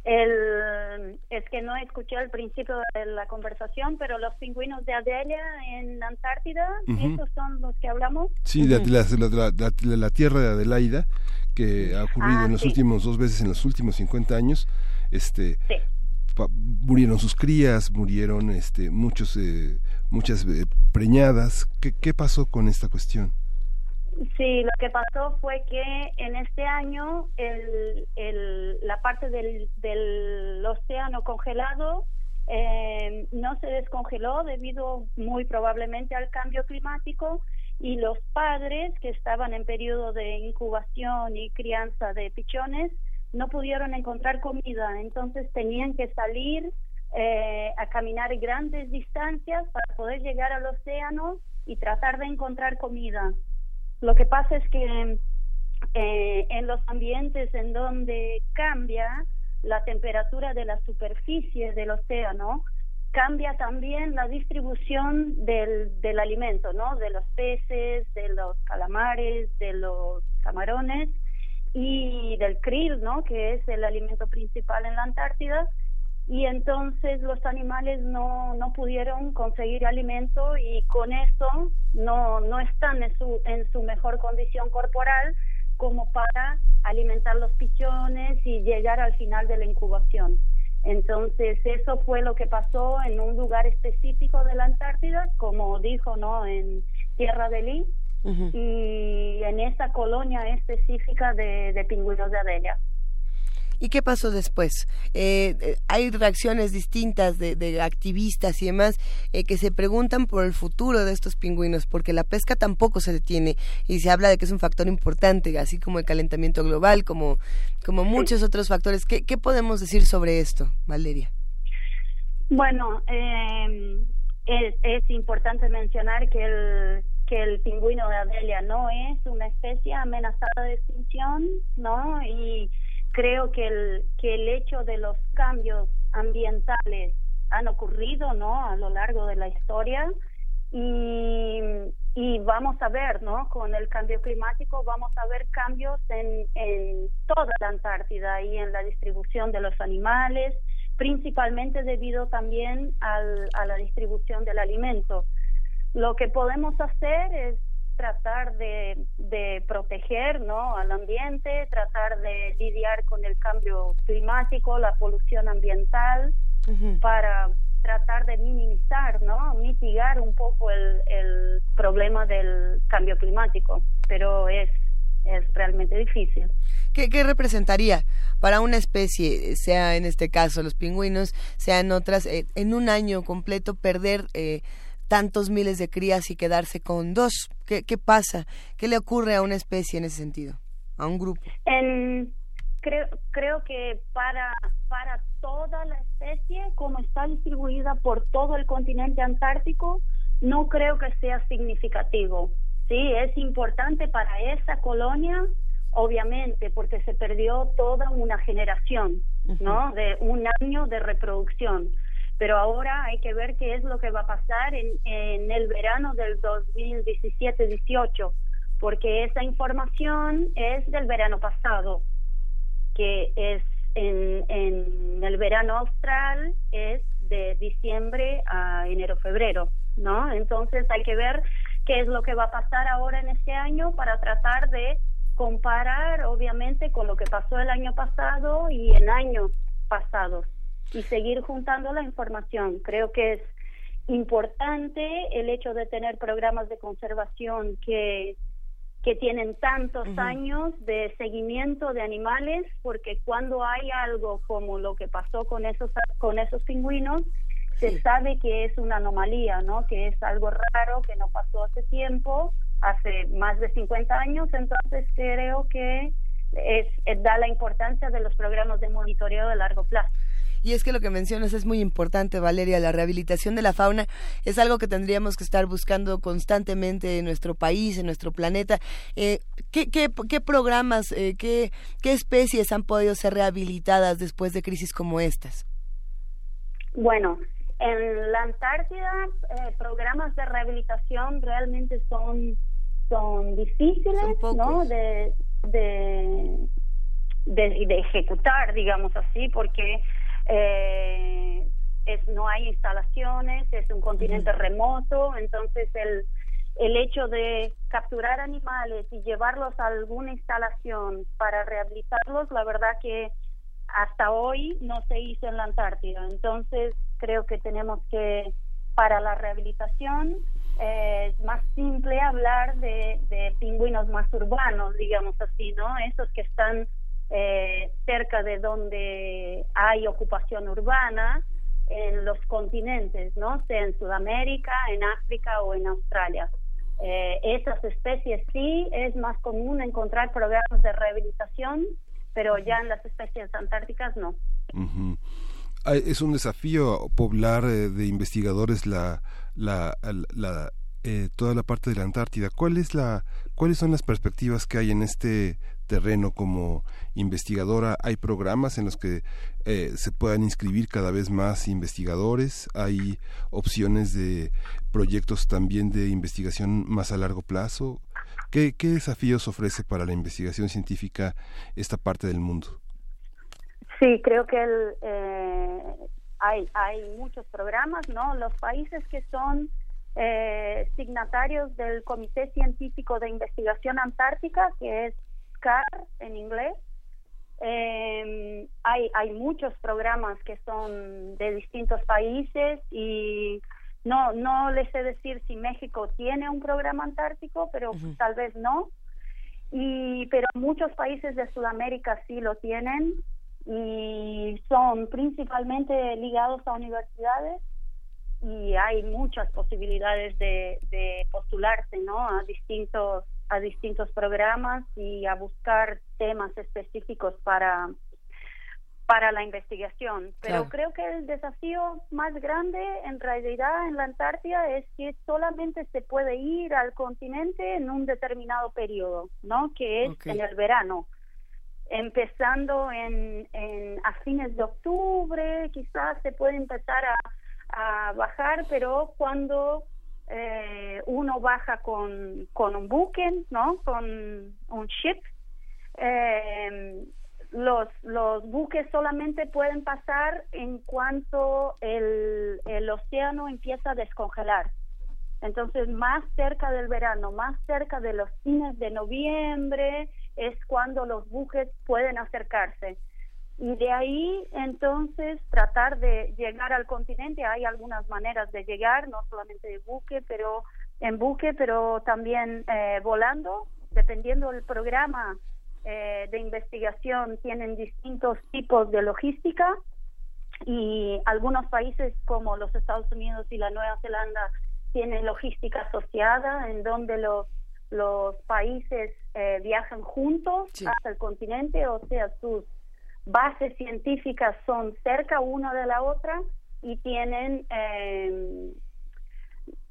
Speaker 4: El, es que no escuché al principio de la conversación, pero los pingüinos de Adelia en Antártida, ¿esos son los que hablamos?
Speaker 2: Sí, la, la, tierra de Adelaida, que ha ocurrido ah, en los últimos dos veces en los últimos 50 años, este murieron sus crías, murieron este muchos eh, muchas eh, preñadas. ¿Qué, ¿Qué pasó con esta cuestión?
Speaker 4: Sí, lo que pasó fue que en este año el, la parte del, del océano congelado eh, no se descongeló debido muy probablemente al cambio climático y los padres que estaban en periodo de incubación y crianza de pichones no pudieron encontrar comida, entonces tenían que salir eh, a caminar grandes distancias para poder llegar al océano y tratar de encontrar comida. Lo que pasa es que eh, en los ambientes en donde cambia la temperatura de la superficie del océano, cambia también la distribución del, del alimento, ¿no? De los peces, de los calamares, de los camarones y del krill, ¿no? Que es el alimento principal en la Antártida. Y entonces los animales no, no pudieron conseguir alimento y con eso no, no están en su, en su mejor condición corporal como para alimentar los pichones y llegar al final de la incubación. Entonces, eso fue lo que pasó en un lugar específico de la Antártida, como dijo, ¿no? En Tierra de Lee y en esa colonia específica de, de pingüinos de Adelia.
Speaker 1: ¿Y qué pasó después? Eh, eh, hay reacciones distintas de, activistas y demás eh, que se preguntan por el futuro de estos pingüinos, porque la pesca tampoco se detiene y se habla de que es un factor importante, así como el calentamiento global, como, como muchos otros factores. ¿Qué, ¿Qué podemos decir sobre esto, Valeria?
Speaker 4: Bueno, em, es, es importante mencionar que el que el pingüino de Adelia no es una especie amenazada de extinción, ¿no? Y creo que el, que el hecho de los cambios ambientales han ocurrido no a lo largo de la historia. Y, y vamos a ver no con el cambio climático vamos a ver cambios en, en toda la Antártida y en la distribución de los animales principalmente debido también al, a la distribución del alimento. Lo que podemos hacer es tratar de, de proteger ¿no? al ambiente, tratar de lidiar con el cambio climático, la polución ambiental, para tratar de minimizar, ¿no? mitigar un poco el, el problema del cambio climático, pero es, es realmente difícil.
Speaker 1: ¿Qué, ¿Qué, representaría para una especie, sea en este caso los pingüinos, sea en otras, eh, en un año completo perder eh, tantos miles de crías y quedarse con dos? ¿Qué, qué pasa? ¿Qué le ocurre a una especie en ese sentido? ¿A un grupo?
Speaker 4: En, creo, creo que para, para toda la especie, como está distribuida por todo el continente antártico, no creo que sea significativo. Sí, es importante para esa colonia, obviamente, porque se perdió toda una generación, ¿no? De un año de reproducción pero ahora hay que ver qué es lo que va a pasar en, en el verano del 2017-18, porque esa información es del verano pasado, que es en, en el verano austral, es de diciembre a enero-febrero, ¿no? Entonces hay que ver qué es lo que va a pasar ahora en este año para tratar de comparar, obviamente, con lo que pasó el año pasado y en años pasados y seguir juntando la información. Creo que es importante el hecho de tener programas de conservación que, que tienen tantos años de seguimiento de animales, porque cuando hay algo como lo que pasó con esos, con esos pingüinos, se sabe que es una anomalía, ¿no? Que es algo raro, que no pasó hace tiempo, hace más de 50 años, entonces creo que es, da la importancia de los programas de monitoreo de largo plazo.
Speaker 1: Y es que lo que mencionas es muy importante, Valeria. La rehabilitación de la fauna es algo que tendríamos que estar buscando constantemente en nuestro país, en nuestro planeta. Eh, ¿qué, qué, qué, programas, eh, qué, qué especies han podido ser rehabilitadas después de crisis como estas?
Speaker 4: Bueno, en la Antártida, eh, programas de rehabilitación realmente son, son difíciles, ¿no? De, de, de, de, ejecutar, digamos así, porque eh, es, no hay instalaciones, es un continente remoto, entonces el, el hecho de capturar animales y llevarlos a alguna instalación para rehabilitarlos, la verdad que hasta hoy no se hizo en la Antártida. Entonces creo que tenemos que, para la rehabilitación, eh, es más simple hablar de, de pingüinos más urbanos, digamos así, ¿no? Esos que están eh, cerca de donde hay ocupación urbana en los continentes, ¿no? Sea en Sudamérica, en África o en Australia. Eh, esas especies sí es más común encontrar programas de rehabilitación, pero ya en las especies antárticas no.
Speaker 2: Es un desafío poblar eh, de investigadores la, la, la eh, toda la parte de la Antártida. ¿Cuál es la, ¿Cuáles son las perspectivas que hay en este terreno como investigadora? ¿Hay programas en los que eh, se puedan inscribir cada vez más investigadores? ¿Hay opciones de proyectos también de investigación más a largo plazo? ¿Qué, qué desafíos ofrece para la investigación científica esta parte del mundo?
Speaker 4: Sí, creo que eh, hay, hay muchos programas, ¿no? Los países que son eh, signatarios del Comité Científico de Investigación Antártica, que es En inglés, eh, hay, hay muchos programas que son de distintos países y no, no les sé decir si México tiene un programa antártico, pero tal vez no. Y, pero muchos países de Sudamérica sí lo tienen y son principalmente ligados a universidades y hay muchas posibilidades de, de postularse ¿no? a distintos a distintos programas y a buscar temas específicos para para la investigación. Pero creo que el desafío más grande en realidad en la Antártida es que solamente se puede ir al continente en un determinado periodo, ¿no? Que es en el verano empezando en, en, a fines de octubre, quizás se puede empezar a, a bajar, pero cuando eh, uno baja con, con un buque, ¿no? Con un ship, eh, los, los buques solamente pueden pasar en cuanto el, el océano empieza a descongelar. Entonces, más cerca del verano, más cerca de los fines de noviembre, es cuando los buques pueden acercarse. Y de ahí, entonces, tratar de llegar al continente. Hay algunas maneras de llegar, no solamente de buque, pero en buque, pero también eh, volando, dependiendo del programa eh, de investigación, tienen distintos tipos de logística. Y algunos países como los Estados Unidos y la Nueva Zelanda tienen logística asociada en donde los los países eh, viajan juntos hasta el continente, o sea, sus bases científicas son cerca una de la otra y tienen em,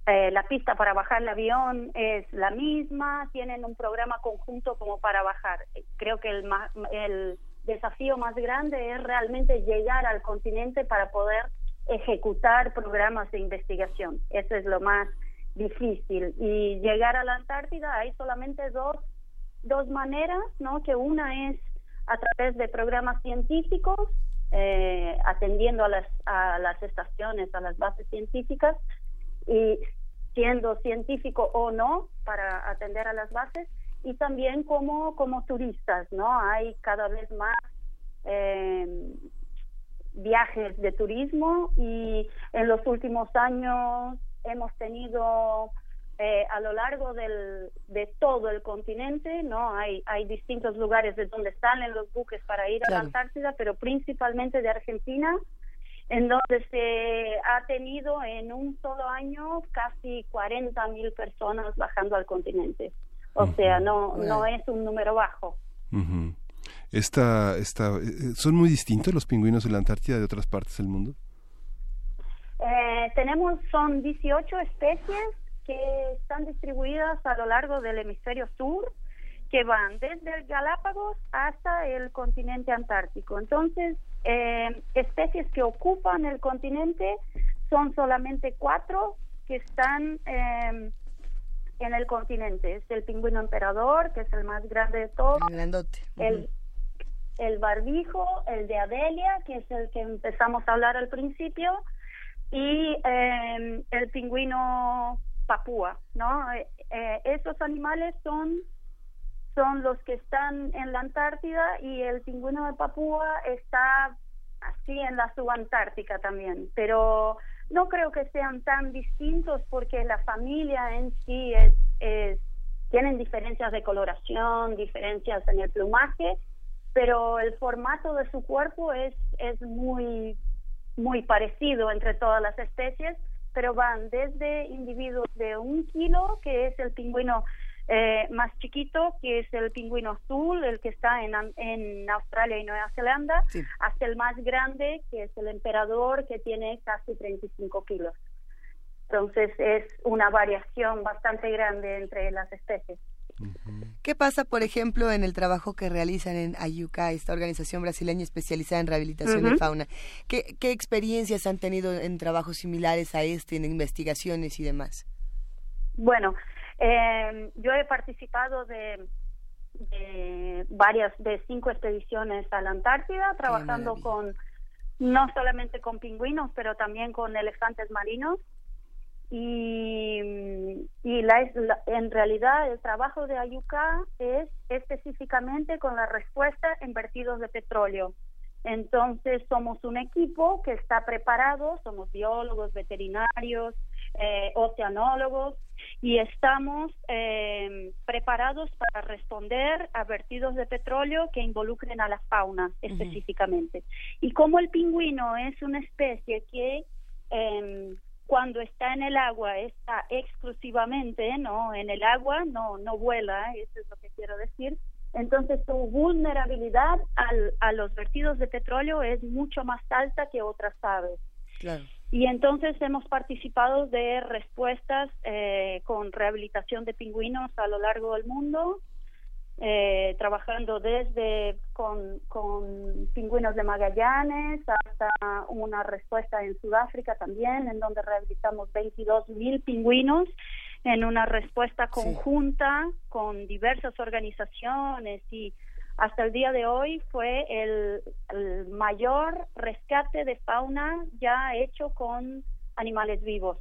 Speaker 4: eh, la pista para bajar el avión es la misma, tienen un programa conjunto como para bajar. Creo que el, el desafío más grande es realmente llegar al continente para poder ejecutar programas de investigación. Eso es lo más difícil. Y llegar a la Antártida hay solamente dos, dos maneras, ¿no? Que una es a través de programas científicos, eh, atendiendo a las, a las estaciones, a las bases científicas, y siendo científico o no para atender a las bases, y también como, como turistas, ¿no? Hay cada vez más eh, viajes de turismo y en los últimos años hemos tenido eh, a lo largo del, de todo el continente, ¿no? Hay, hay distintos lugares de donde salen los buques para ir a la Antártida, pero principalmente de Argentina, en donde se ha tenido en un solo año casi 40 mil personas bajando al continente. O sea, no, no es un número bajo.
Speaker 2: esta, esta, eh, ¿Son muy distintos los pingüinos de la Antártida de otras partes del mundo?
Speaker 4: Eh, tenemos, son 18 especies que están distribuidas a lo largo del hemisferio sur, que van desde el Galápagos hasta el continente antártico. Entonces, eh, especies que ocupan el continente son solamente cuatro que están eh, en el continente. Es el pingüino emperador, que es el más grande de todos. El, el barbijo, el de Adelia, que es el que empezamos a hablar al principio, y eh, el pingüino papúa, ¿no? Eh, eh, esos animales son son los que están en la Antártida y el pingüino de Papúa está así en la subantártica también, pero no creo que sean tan distintos porque la familia en sí es, es tienen diferencias de coloración, diferencias en el plumaje, pero el formato de su cuerpo es es muy muy parecido entre todas las especies, pero van desde individuos de un kilo, que es el pingüino eh, más chiquito, que es el pingüino azul, el que está en, en Australia y Nueva Zelanda, hasta el más grande, que es el emperador, que tiene casi 35 kilos. Entonces es una variación bastante grande entre las especies.
Speaker 1: ¿Qué pasa, por ejemplo, en el trabajo que realizan en Ayuca, esta organización brasileña especializada en rehabilitación de fauna? ¿Qué, experiencias han tenido en trabajos similares a este, en investigaciones y demás?
Speaker 4: Bueno, em, yo he participado de, de varias de cinco expediciones a la Antártida, trabajando con no solamente con pingüinos, pero también con elefantes marinos. Y, y la, en realidad el trabajo de Ayuca es específicamente con la respuesta en vertidos de petróleo. Entonces somos un equipo que está preparado, somos biólogos, veterinarios, eh, oceanólogos y estamos eh, preparados para responder a vertidos de petróleo que involucren a la fauna específicamente. Y como el pingüino es una especie que em, cuando está en el agua está exclusivamente no en el agua no no vuela eso es lo que quiero decir. Entonces su vulnerabilidad al, a los vertidos de petróleo es mucho más alta que otras aves. Y entonces hemos participado de respuestas eh, con rehabilitación de pingüinos a lo largo del mundo, eh, trabajando desde con, con pingüinos de Magallanes hasta una respuesta en Sudáfrica también, en donde rehabilitamos 22 mil pingüinos en una respuesta conjunta con diversas organizaciones y hasta el día de hoy fue el, mayor rescate de fauna ya hecho con animales vivos.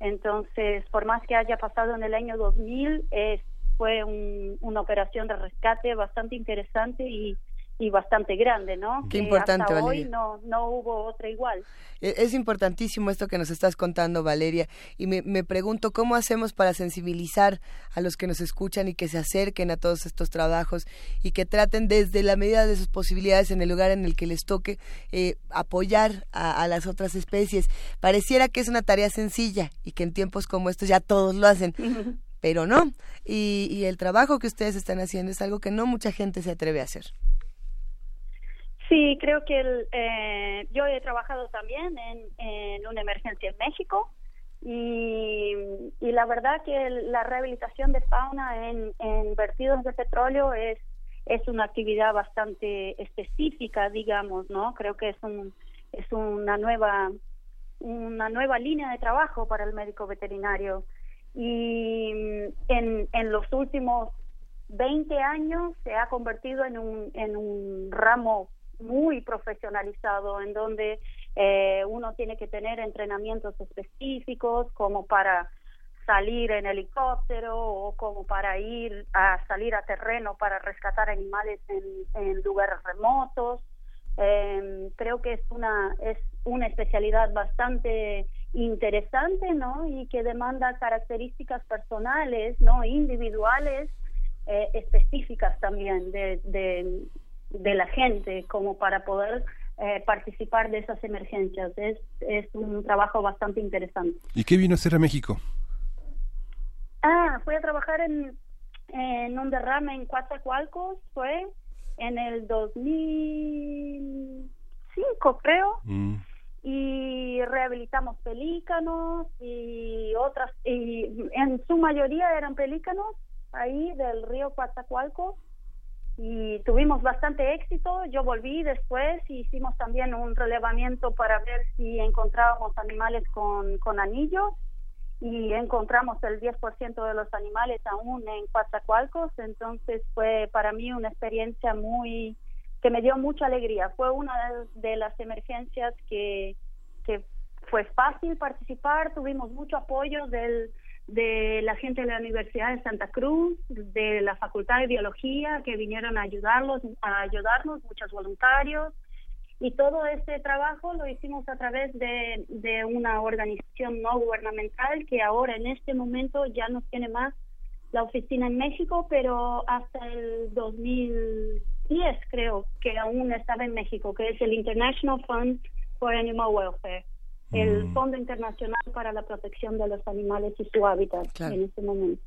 Speaker 4: Entonces, por más que haya pasado en el año 2000, es, fue una operación de rescate bastante interesante y y bastante grande, ¿no?
Speaker 1: Qué importante,
Speaker 4: hasta
Speaker 1: Valeria.
Speaker 4: Hoy no, no hubo otra igual.
Speaker 1: E, es importantísimo esto que nos estás contando, Valeria, y me, me, pregunto cómo hacemos para sensibilizar a los que nos escuchan y que se acerquen a todos estos trabajos y que traten desde la medida de sus posibilidades en el lugar en el que les toque eh, apoyar a, a, las otras especies. Pareciera que es una tarea sencilla y que en tiempos como estos ya todos lo hacen. Pero no, y, el trabajo que ustedes están haciendo es algo que no mucha gente se atreve a hacer.
Speaker 4: Sí, creo que eh, yo he trabajado también en, en una emergencia en México y, y la verdad que la rehabilitación de fauna en, en vertidos de petróleo es es una actividad bastante específica, digamos, ¿no? Creo que es un es una nueva una nueva línea de trabajo para el médico veterinario y en, en los últimos 20 años se ha convertido en un, en un ramo muy profesionalizado en donde eh, uno tiene que tener entrenamientos específicos como para salir en helicóptero o como para ir a salir a terreno para rescatar animales en, en lugares remotos. Eh, creo que es una es una especialidad bastante interesante, ¿no? Y que demanda características personales, ¿no? Individuales eh, específicas también de, de, de la gente como para poder eh, participar de esas emergencias. Es, es un trabajo bastante interesante.
Speaker 2: ¿Y qué vino a hacer a México?
Speaker 4: Ah, fui a trabajar en, en un derrame en Coatzacoalcos, fue en el 2005 creo. Mm. Y rehabilitamos pelícanos y otras, y en su mayoría eran pelícanos ahí del río Coatzacoalcos y tuvimos bastante éxito. Yo volví después y hicimos también un relevamiento para ver si encontrábamos animales con, con anillos y encontramos el 10% de los animales aún en Coatzacoalcos, entonces fue para mí una experiencia muy que me dio mucha alegría. Fue una de las emergencias que, que fue fácil participar, tuvimos mucho apoyo del de la gente de la Universidad de Santa Cruz, de la Facultad de Biología que vinieron a ayudarlos, a ayudarnos, muchos voluntarios, y todo este trabajo lo hicimos a través de, de una organización no gubernamental que ahora en este momento ya no tiene más la oficina en México, pero hasta el 2010 creo que aún estaba en México, que es el International Fund for Animal Welfare el mm. Fondo Internacional para la Protección de los Animales y su Hábitat en este momento.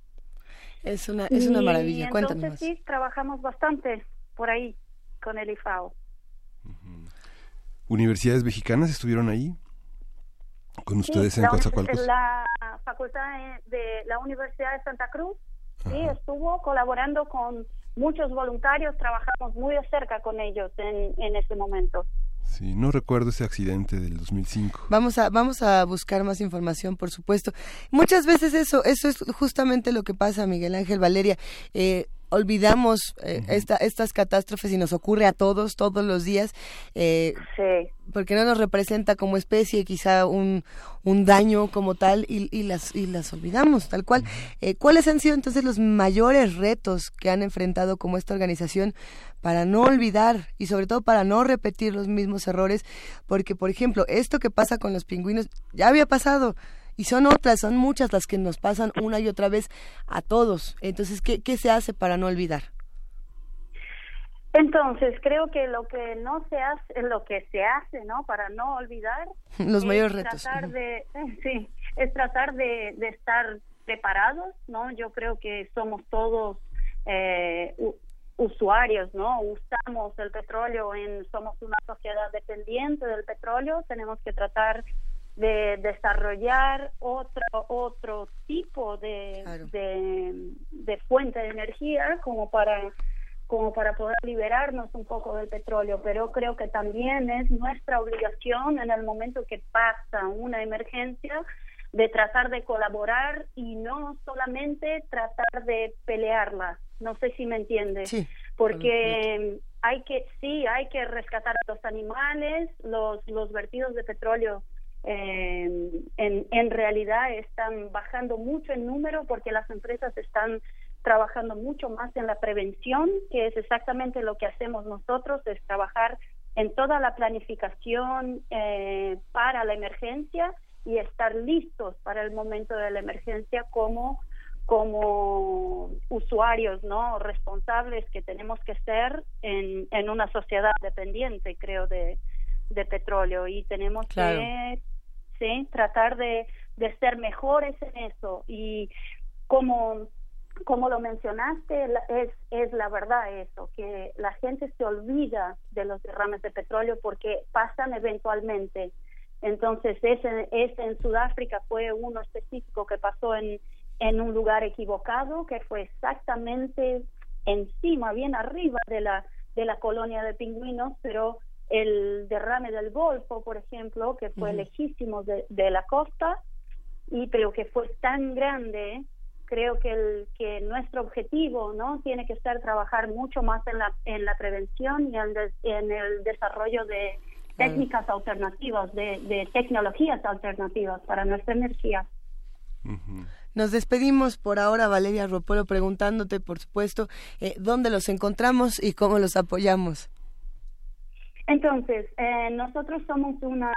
Speaker 1: Es una, es una maravilla,
Speaker 4: y
Speaker 1: cuéntanos.
Speaker 4: Entonces sí, trabajamos bastante por ahí con el IFAO.
Speaker 2: ¿Universidades mexicanas estuvieron ahí? ¿Con ustedes en Coatzacoalcos?
Speaker 4: La Facultad de la Universidad de Santa Cruz, sí, estuvo colaborando con muchos voluntarios, trabajamos muy de cerca con ellos en, en ese momento.
Speaker 2: Sí, no recuerdo ese accidente del 2005.
Speaker 1: Vamos a vamos a buscar más información, por supuesto. Muchas veces eso eso es justamente lo que pasa, Miguel Ángel Valeria. Eh, olvidamos eh, esta, estas catástrofes y nos ocurre a todos, todos los días, eh,
Speaker 4: Sí.
Speaker 1: porque no nos representa como especie quizá un, un daño como tal y, y las, y las olvidamos tal cual. Eh, ¿Cuáles han sido entonces los mayores retos que han enfrentado como esta organización para no olvidar y sobre todo para no repetir los mismos errores? Porque, por ejemplo, esto que pasa con los pingüinos ya había pasado. Y son otras, son muchas las que nos pasan una y otra vez a todos. Entonces, ¿qué, qué se hace para no olvidar?
Speaker 4: Entonces, creo que lo que no se hace, lo que se hace, ¿no? Para no olvidar
Speaker 1: Los
Speaker 4: es
Speaker 1: mayores retos.
Speaker 4: tratar
Speaker 1: Ujú.
Speaker 4: de, sí, es tratar de, de estar preparados, ¿no? Yo creo que somos todos eh, usuarios, ¿no? Usamos el petróleo, en, somos una sociedad dependiente del petróleo, tenemos que tratar de desarrollar otro otro tipo de,
Speaker 1: Claro.
Speaker 4: de, de fuente de energía como para como para poder liberarnos un poco del petróleo, pero creo que también es nuestra obligación en el momento que pasa una emergencia de tratar de colaborar y no solamente tratar de pelearla. No sé si me entiende.
Speaker 1: Sí,
Speaker 4: porque hay que sí hay que rescatar a los animales, los los vertidos de petróleo eh, en, realidad están bajando mucho en número porque las empresas están trabajando mucho más en la prevención, que es exactamente lo que hacemos nosotros, es trabajar en toda la planificación eh, para la emergencia y estar listos para el momento de la emergencia como como usuarios no responsables que tenemos que ser en, en una sociedad dependiente creo de, de petróleo. Y tenemos que sí tratar de, de ser mejores en eso. Y como como lo mencionaste es es la verdad eso que la gente se olvida de los derrames de petróleo porque pasan eventualmente. Entonces ese, ese en Sudáfrica fue uno específico que pasó en en un lugar equivocado que fue exactamente encima bien arriba de la de la colonia de pingüinos pero el derrame del Golfo por ejemplo que fue
Speaker 1: Ujú.
Speaker 4: lejísimo de, de la costa y pero que fue tan grande creo que el que nuestro objetivo no tiene que ser trabajar mucho más en la en la prevención y en, des- en el desarrollo de técnicas alternativas de, de tecnologías alternativas para nuestra energía.
Speaker 1: Nos despedimos por ahora, Valeria Ropolo, preguntándote, por supuesto, eh, dónde los encontramos y cómo los apoyamos.
Speaker 4: Entonces, eh, nosotros somos una,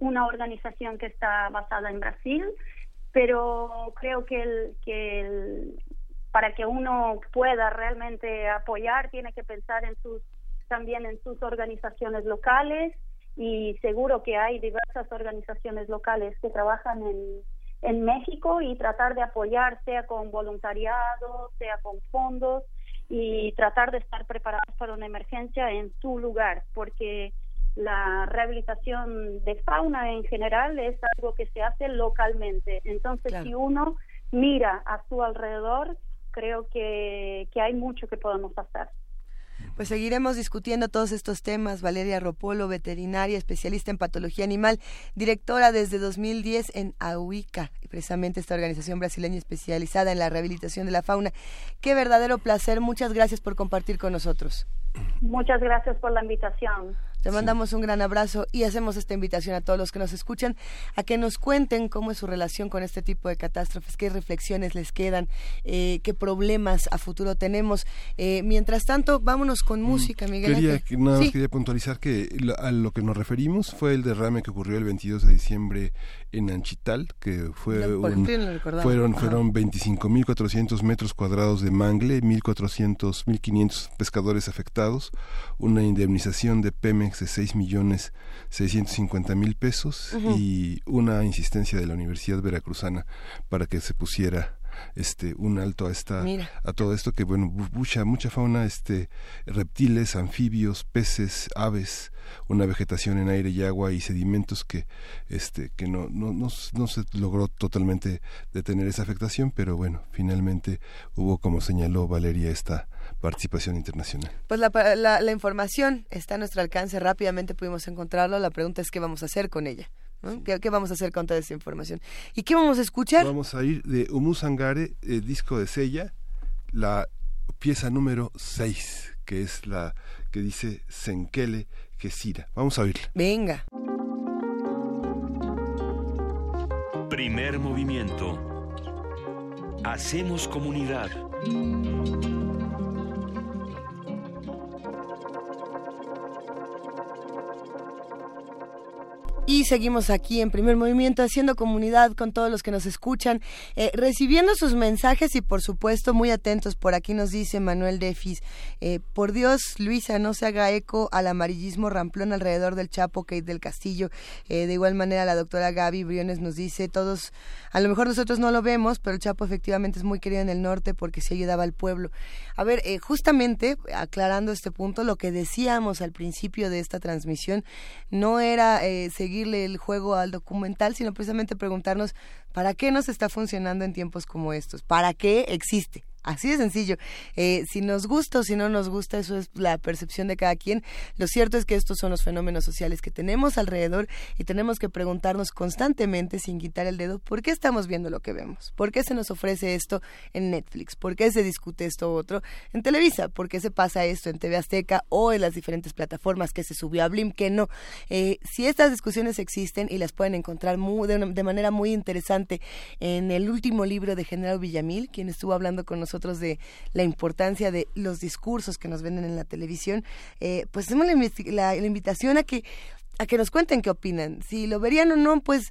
Speaker 4: una organización que está basada en Brasil, pero creo que, el, que el- para que uno pueda realmente apoyar, tiene que pensar en sus, también en sus organizaciones locales y seguro que hay diversas organizaciones locales que trabajan en, en México y tratar de apoyar, sea con voluntariado, sea con fondos y tratar de estar preparados para una emergencia en su lugar, porque la rehabilitación de fauna en general es algo que se hace localmente. Entonces,
Speaker 1: Claro.
Speaker 4: si uno mira a su alrededor, creo que, que hay mucho que podemos hacer.
Speaker 1: Pues seguiremos discutiendo todos estos temas. Valeria Ropolo, veterinaria, especialista en patología animal, directora desde 2010 en AUICA, precisamente esta organización brasileña especializada en la rehabilitación de la fauna. Qué verdadero placer. Muchas gracias por compartir con nosotros.
Speaker 4: Muchas gracias por la invitación.
Speaker 1: Te mandamos un gran abrazo y hacemos esta invitación a todos los que nos escuchan a que nos cuenten cómo es su relación con este tipo de catástrofes, qué reflexiones les quedan, eh, qué problemas a futuro tenemos. Eh, mientras tanto, vámonos con música, Miguel.
Speaker 2: Mm. Quería,
Speaker 1: Ángel.
Speaker 2: nada más
Speaker 1: Sí.
Speaker 2: quería puntualizar que lo- a lo que nos referimos fue el derrame que ocurrió el 22 de diciembre en Anchital, que fue un, fueron fueron 25.400 metros cuadrados de mangle, 1.400, 1.500 pescadores afectados, una indemnización de Pemex de 6 millones 650 mil pesos y una insistencia de la Universidad Veracruzana para que se pusiera este un alto a esta
Speaker 1: Mira.
Speaker 2: a todo esto que bueno bu- mucha mucha fauna este reptiles anfibios peces aves una vegetación en aire y agua y sedimentos que este que no no, no, no se logró totalmente detener esa afectación pero bueno finalmente hubo como señaló Valeria esta participación internacional
Speaker 1: Pues la, la, la información está a nuestro alcance, rápidamente pudimos encontrarlo. La pregunta es qué vamos a hacer con ella. ¿No? ¿Qué, qué vamos a hacer con toda esta información? ¿Y qué vamos a escuchar?
Speaker 2: vamos a ir de Humus Sangare eh, disco de Sella la pieza número 6, que es la que dice Senkele Gesira. Vamos a oírla.
Speaker 1: Venga.
Speaker 3: Primer movimiento. Hacemos comunidad.
Speaker 1: Y seguimos aquí en primer movimiento haciendo comunidad con todos los que nos escuchan, eh, recibiendo sus mensajes y por supuesto muy atentos. Por aquí nos dice Manuel Defis, eh, por Dios Luisa, no se haga eco al amarillismo ramplón alrededor del Chapo Kate del Castillo. Eh, de igual manera la doctora Gaby Briones nos dice, todos, a lo mejor nosotros no lo vemos, pero el Chapo efectivamente es muy querido en el norte porque se ayudaba al pueblo. A ver, justamente aclarando este punto, lo que decíamos al principio de esta transmisión no era seguir el juego al documental, sino precisamente preguntarnos para qué nos está funcionando en tiempos como estos, para qué existe. Así de sencillo. Eh, si nos gusta o si no nos gusta, eso es la percepción de cada quien. Lo cierto es que estos son los fenómenos sociales que tenemos alrededor y tenemos que preguntarnos constantemente, sin quitar el dedo, ¿por qué estamos viendo lo que vemos? ¿Por qué se nos ofrece esto en Netflix? ¿Por qué se discute esto otro en Televisa? ¿Por qué se pasa esto en TV Azteca o en las diferentes plataformas que se subió a Blim? Que no. Eh, si estas discusiones existen y las pueden encontrar de, de manera muy interesante en el último libro de General Villamil, quien estuvo hablando con nosotros nosotros de la importancia de los discursos que nos venden en la televisión, eh, pues hacemos la, invitación a que a que nos cuenten qué opinan. Si lo verían o no, pues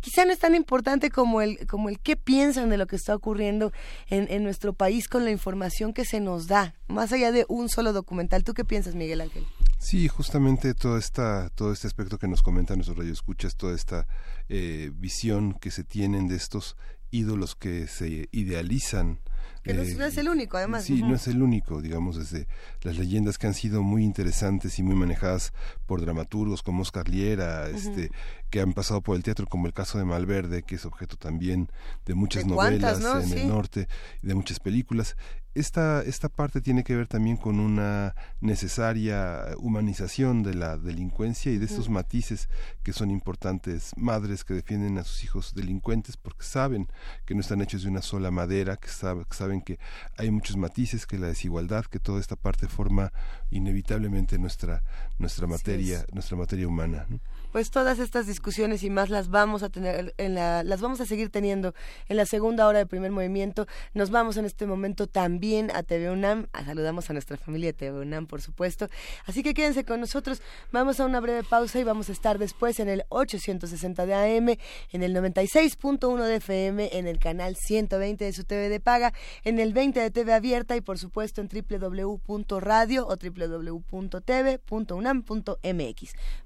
Speaker 1: quizá no es tan importante como el, como el qué piensan de lo que está ocurriendo en, en, nuestro país con la información que se nos da, más allá de un solo documental. ¿Tú qué piensas, Miguel Ángel?
Speaker 2: Sí, justamente todo, esta, todo este aspecto que nos comenta nuestro radio escuchas, toda esta eh, visión que se tienen de estos ídolos que se idealizan
Speaker 1: que no, es el único, además.
Speaker 2: Sí, no es el único, digamos, desde las leyendas que han sido muy interesantes y muy manejadas por dramaturgos como Oscar Liera, este, que han pasado por el teatro, como el caso de Malverde, que es objeto también de muchas novelas en el norte, y de muchas películas. Esta, esta parte tiene que ver también con una necesaria humanización de la delincuencia y de estos matices que son importantes. Madres que defienden a sus hijos delincuentes porque saben que no están hechos de una sola madera, que, saben que hay muchos matices, que la desigualdad, que toda esta parte forma inevitablemente nuestra, nuestra materia, nuestra materia humana
Speaker 1: pues todas estas discusiones y más las vamos a tener en la, las vamos a seguir teniendo en la segunda hora de primer movimiento. Nos vamos en este momento también a TV UNAM, saludamos a nuestra familia de TV UNAM, por supuesto. Así que quédense con nosotros, vamos a una breve pausa y vamos a estar después en el 860 de AM, en el 96.1 de FM, en el canal 120 de su TV de paga, en el 20 de TV abierta y por supuesto en www.radio o www.tv.unam.mx.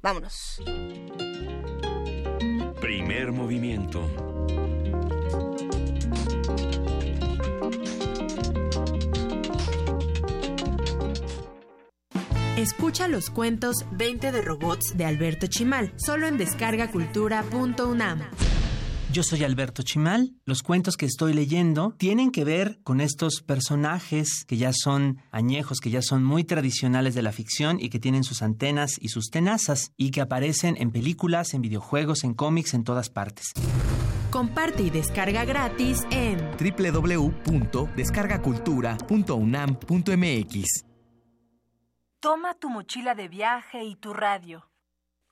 Speaker 1: Vámonos.
Speaker 3: Primer movimiento.
Speaker 5: Escucha los cuentos 20 de robots de Alberto Chimal, solo en descargacultura.unam.
Speaker 6: Yo soy Alberto Chimal. Los cuentos que estoy leyendo tienen que ver con estos personajes que ya son añejos, que ya son muy tradicionales de la ficción y que tienen sus antenas y sus tenazas y que aparecen en películas, en videojuegos, en cómics, en todas partes.
Speaker 5: Comparte y descarga gratis en
Speaker 7: www.descargacultura.unam.mx.
Speaker 8: Toma tu mochila de viaje y tu radio.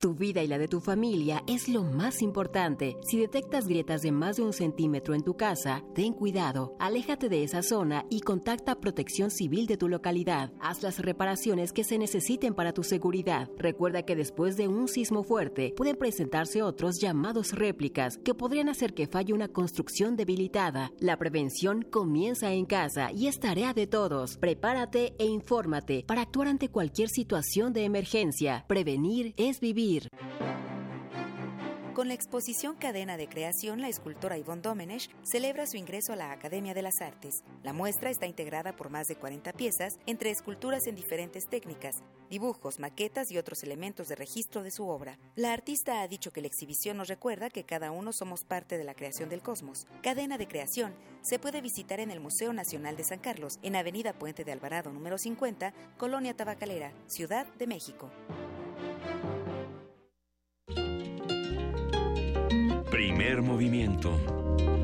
Speaker 9: Tu vida y la de tu familia es lo más importante. Si detectas grietas de más de un centímetro en tu casa, ten cuidado, aléjate de esa zona y contacta Protección Civil de tu localidad. Haz las reparaciones que se necesiten para tu seguridad. Recuerda que después de un sismo fuerte pueden presentarse otros llamados réplicas que podrían hacer que falle una construcción debilitada. La prevención comienza en casa y es tarea de todos. Prepárate e infórmate para actuar ante cualquier situación de emergencia. Prevenir es vivir.
Speaker 7: Con la exposición Cadena de Creación, la escultora Yvonne Domenech celebra su ingreso a la Academia de las Artes. La muestra está integrada por más de 40 piezas, entre esculturas en diferentes técnicas, dibujos, maquetas y otros elementos de registro de su obra. La artista ha dicho que la exhibición nos recuerda que cada uno somos parte de la creación del cosmos. Cadena de Creación se puede visitar en el Museo Nacional de San Carlos, en Avenida Puente de Alvarado número 50, Colonia Tabacalera, Ciudad de México.
Speaker 3: Primer movimiento.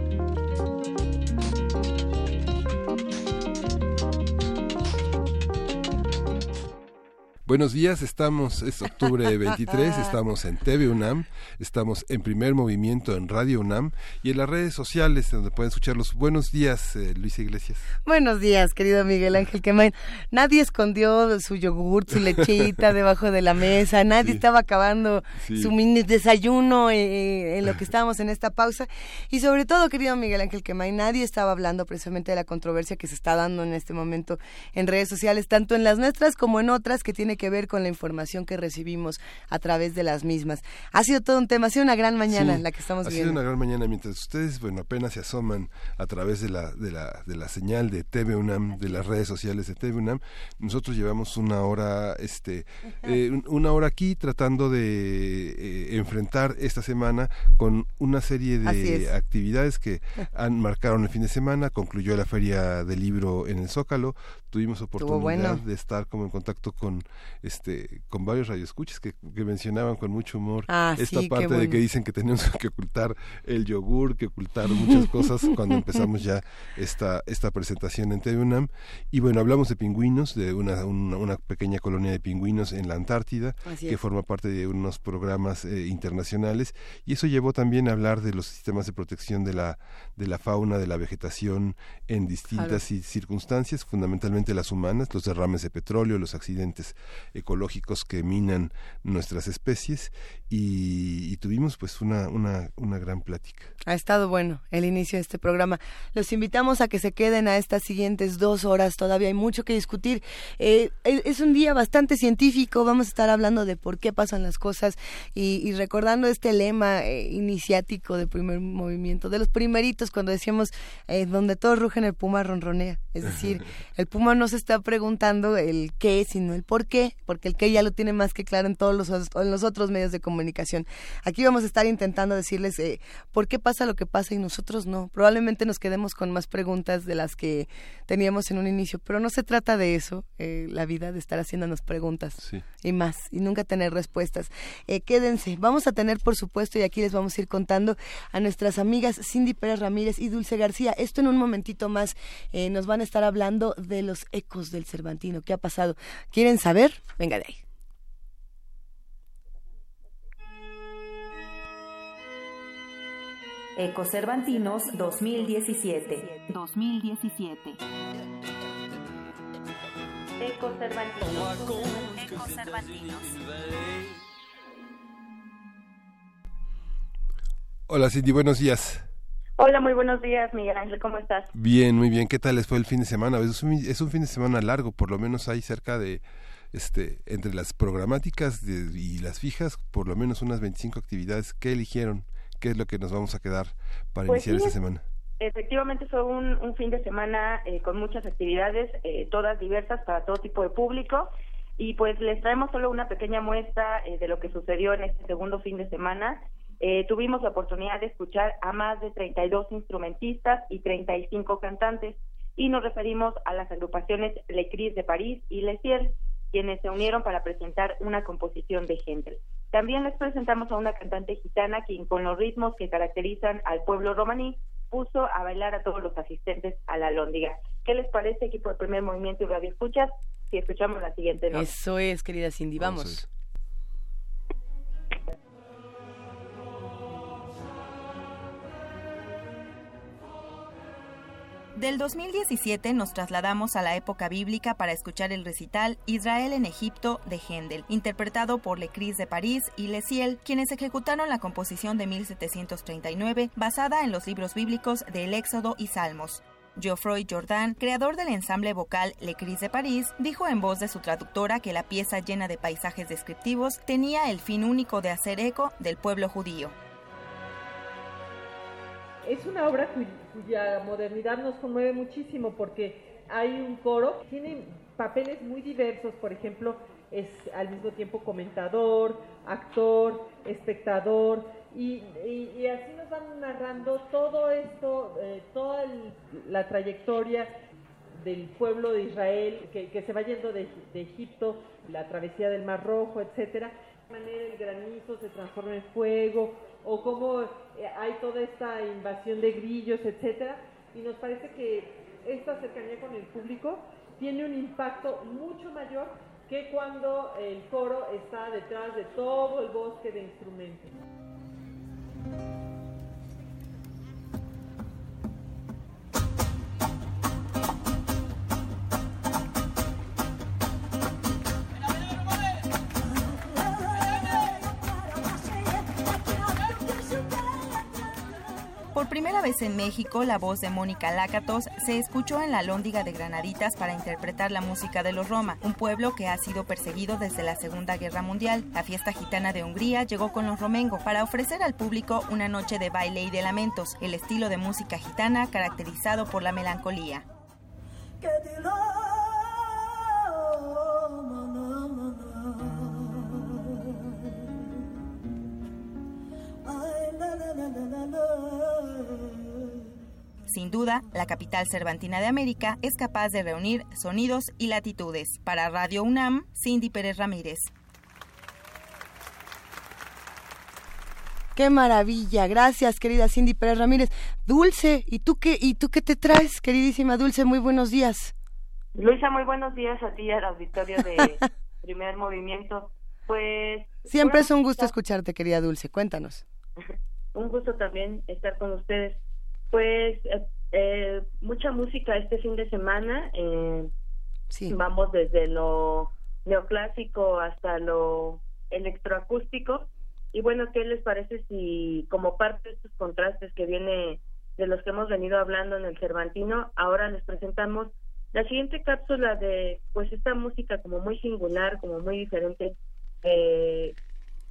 Speaker 2: Buenos días, estamos, es octubre 23, estamos en TV UNAM, estamos en primer movimiento en Radio UNAM y en las redes sociales donde pueden escuchar los buenos días, eh, Luis Iglesias.
Speaker 1: Buenos días, querido Miguel Ángel Quemain. Nadie escondió su yogur, su lechita debajo de la mesa, nadie estaba acabando su mini desayuno eh, eh, en lo que estábamos en esta pausa y sobre todo, querido Miguel Ángel Quemain, nadie estaba hablando precisamente de la controversia que se está dando en este momento en redes sociales, tanto en las nuestras como en otras que tiene que ver con la información que recibimos a través de las mismas. Ha sido todo un tema, ha sido una gran mañana la que estamos viendo.
Speaker 2: Ha sido una gran mañana mientras ustedes, bueno, apenas se asoman a través de la, de la, de la señal de TV UNAM, de las redes sociales de TV UNAM, nosotros llevamos una hora, este, eh, una hora aquí tratando de eh, enfrentar esta semana con una serie de actividades que han marcado el fin de semana, concluyó la feria del libro en el Zócalo, tuvimos oportunidad de estar como en contacto con este con varios radioescuchas que, que mencionaban con mucho humor
Speaker 1: ah,
Speaker 2: esta parte de que dicen que tenemos que ocultar el yogur, que ocultar muchas cosas cuando empezamos ya esta esta presentación en TV UNAM. Y bueno, hablamos de pingüinos, de una, una, pequeña colonia de pingüinos en la Antártida que forma parte de unos programas eh, internacionales. Y eso llevó también a hablar de los sistemas de protección de la de la fauna, de la vegetación en distintas circunstancias, fundamentalmente las humanas, los derrames de petróleo, los accidentes ecológicos que minan nuestras especies y, tuvimos pues una, una, una gran plática.
Speaker 1: Ha estado bueno el inicio de este programa. Los invitamos a que se queden a estas siguientes dos horas, todavía hay mucho que discutir. Eh, es un día bastante científico, vamos a estar hablando de por qué pasan las cosas y, recordando este lema eh, iniciático de primer movimiento, de los primeritos cuando decíamos eh, donde todos rugen el puma ronronea, es decir, el puma no se está preguntando el qué, sino el por qué, porque el qué ya lo tiene más que claro en todos los, en los otros medios de comunicación. Aquí vamos a estar intentando decirles eh, por qué pasa lo que pasa y nosotros no. Probablemente nos quedemos con más preguntas de las que teníamos en un inicio, pero no se trata de eso, eh, la vida, de estar haciéndonos preguntas y más, y nunca tener respuestas. Eh, quédense, vamos a tener, por supuesto, y aquí les vamos a ir contando a nuestras amigas Cindy Pérez Ramírez y Dulce García. Esto en un momentito más nos van a estar hablando de los ecos del Cervantino. ¿Qué ha pasado? ¿Quieren saber? Venga de ahí.
Speaker 7: Ecos Cervantinos 2017. 2017. Ecos Cervantinos. Cervantinos.
Speaker 2: Hola Cindy, buenos días.
Speaker 4: Hola, muy buenos días, Miguel Ángel, ¿cómo estás?
Speaker 2: Bien, muy bien. ¿Qué tal les fue el fin de semana? Es un, es un fin de semana largo, por lo menos hay cerca de, este, entre las programáticas y las fijas, por lo menos unas 25 actividades. ¿Qué eligieron? ¿Qué es lo que nos vamos a quedar para pues iniciar esta semana?
Speaker 4: Efectivamente fue un, fin de semana eh, con muchas actividades, eh, todas diversas para todo tipo de público. Y pues les traemos solo una pequeña muestra eh, de lo que sucedió en este segundo fin de semana. Eh, tuvimos la oportunidad de escuchar a más de 32 instrumentistas y 35 cantantes y nos referimos a las agrupaciones Le Cris de París y Le Ciel, quienes se unieron para presentar una composición de Händel. También les presentamos a una cantante gitana quien con los ritmos que caracterizan al pueblo romaní puso a bailar a todos los asistentes a la lóndiga. ¿Qué les parece equipo de primer movimiento y radio escuchas? Si escuchamos la siguiente nota.
Speaker 1: Eso es, querida Cindy, vamos.
Speaker 7: Del 2017 nos trasladamos a la época bíblica para escuchar el recital Israel en Egipto de Händel, interpretado por Le Cris de París y Le Ciel, quienes ejecutaron la composición de 1739 basada en los libros bíblicos del Éxodo y Salmos. Geoffroy Jordan, creador del ensamble vocal Le Cris de París, dijo en voz de su traductora que la pieza llena de paisajes descriptivos tenía el fin único de hacer eco del pueblo judío.
Speaker 10: Es una obra cuya modernidad nos conmueve muchísimo porque hay un coro que tiene papeles muy diversos, por ejemplo, es al mismo tiempo comentador, actor, espectador, y, así nos van narrando todo esto, eh, toda la trayectoria del pueblo de Israel que, se va yendo de, Egipto, la travesía del Mar Rojo, etcétera, de manera el granizo se transforma en fuego, o cómo eh, hay toda esta invasión de grillos, etcétera, y nos parece que esta cercanía con el público tiene un impacto mucho mayor que cuando el coro está detrás de todo el bosque de instrumentos.
Speaker 11: Primera vez en México, la voz de Mónica Lácatos se escuchó en la Lóndiga de Granaditas para interpretar la música de los Roma, un pueblo que ha sido perseguido desde la Segunda Guerra Mundial. La fiesta gitana de Hungría llegó con los Romengo para ofrecer al público una noche de baile y de lamentos, el estilo de música gitana caracterizado por la melancolía. Sin duda, la capital cervantina de América es capaz de reunir sonidos y latitudes. Para Radio UNAM, Cindy Pérez Ramírez.
Speaker 1: Qué maravilla, gracias querida Cindy Pérez Ramírez. Dulce, ¿y tú qué, y tú qué te traes, queridísima Dulce? Muy buenos días.
Speaker 12: Luisa, muy buenos días a ti y al auditorio de Primer Movimiento. Pues
Speaker 1: siempre es un gusto escucharte, querida Dulce. Cuéntanos.
Speaker 12: un gusto también estar con ustedes. Pues eh, eh, mucha música este fin de semana. Eh, Vamos desde lo neoclásico hasta lo electroacústico. Y bueno, ¿qué les parece si como parte de estos contrastes que viene de los que hemos venido hablando en el Cervantino, ahora les presentamos la siguiente cápsula de pues esta música como muy singular, como muy diferente, que,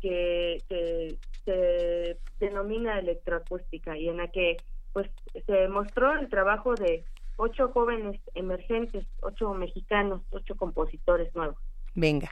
Speaker 12: que se denomina electroacústica y en la que pues se mostró el trabajo de ocho jóvenes emergentes, ocho mexicanos, ocho compositores nuevos.
Speaker 1: Venga.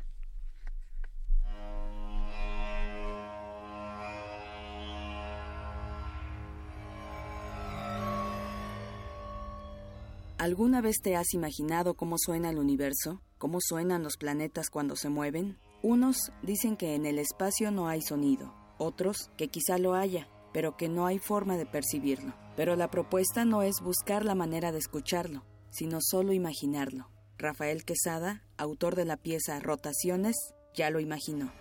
Speaker 11: ¿Alguna vez te has imaginado cómo suena el universo? ¿Cómo suenan los planetas cuando se mueven? Unos dicen que en el espacio no hay sonido, otros que quizá lo haya, pero que no hay forma de percibirlo. Pero la propuesta no es buscar la manera de escucharlo, sino solo imaginarlo. Rafael Quesada, autor de la pieza Rotaciones, ya lo imaginó.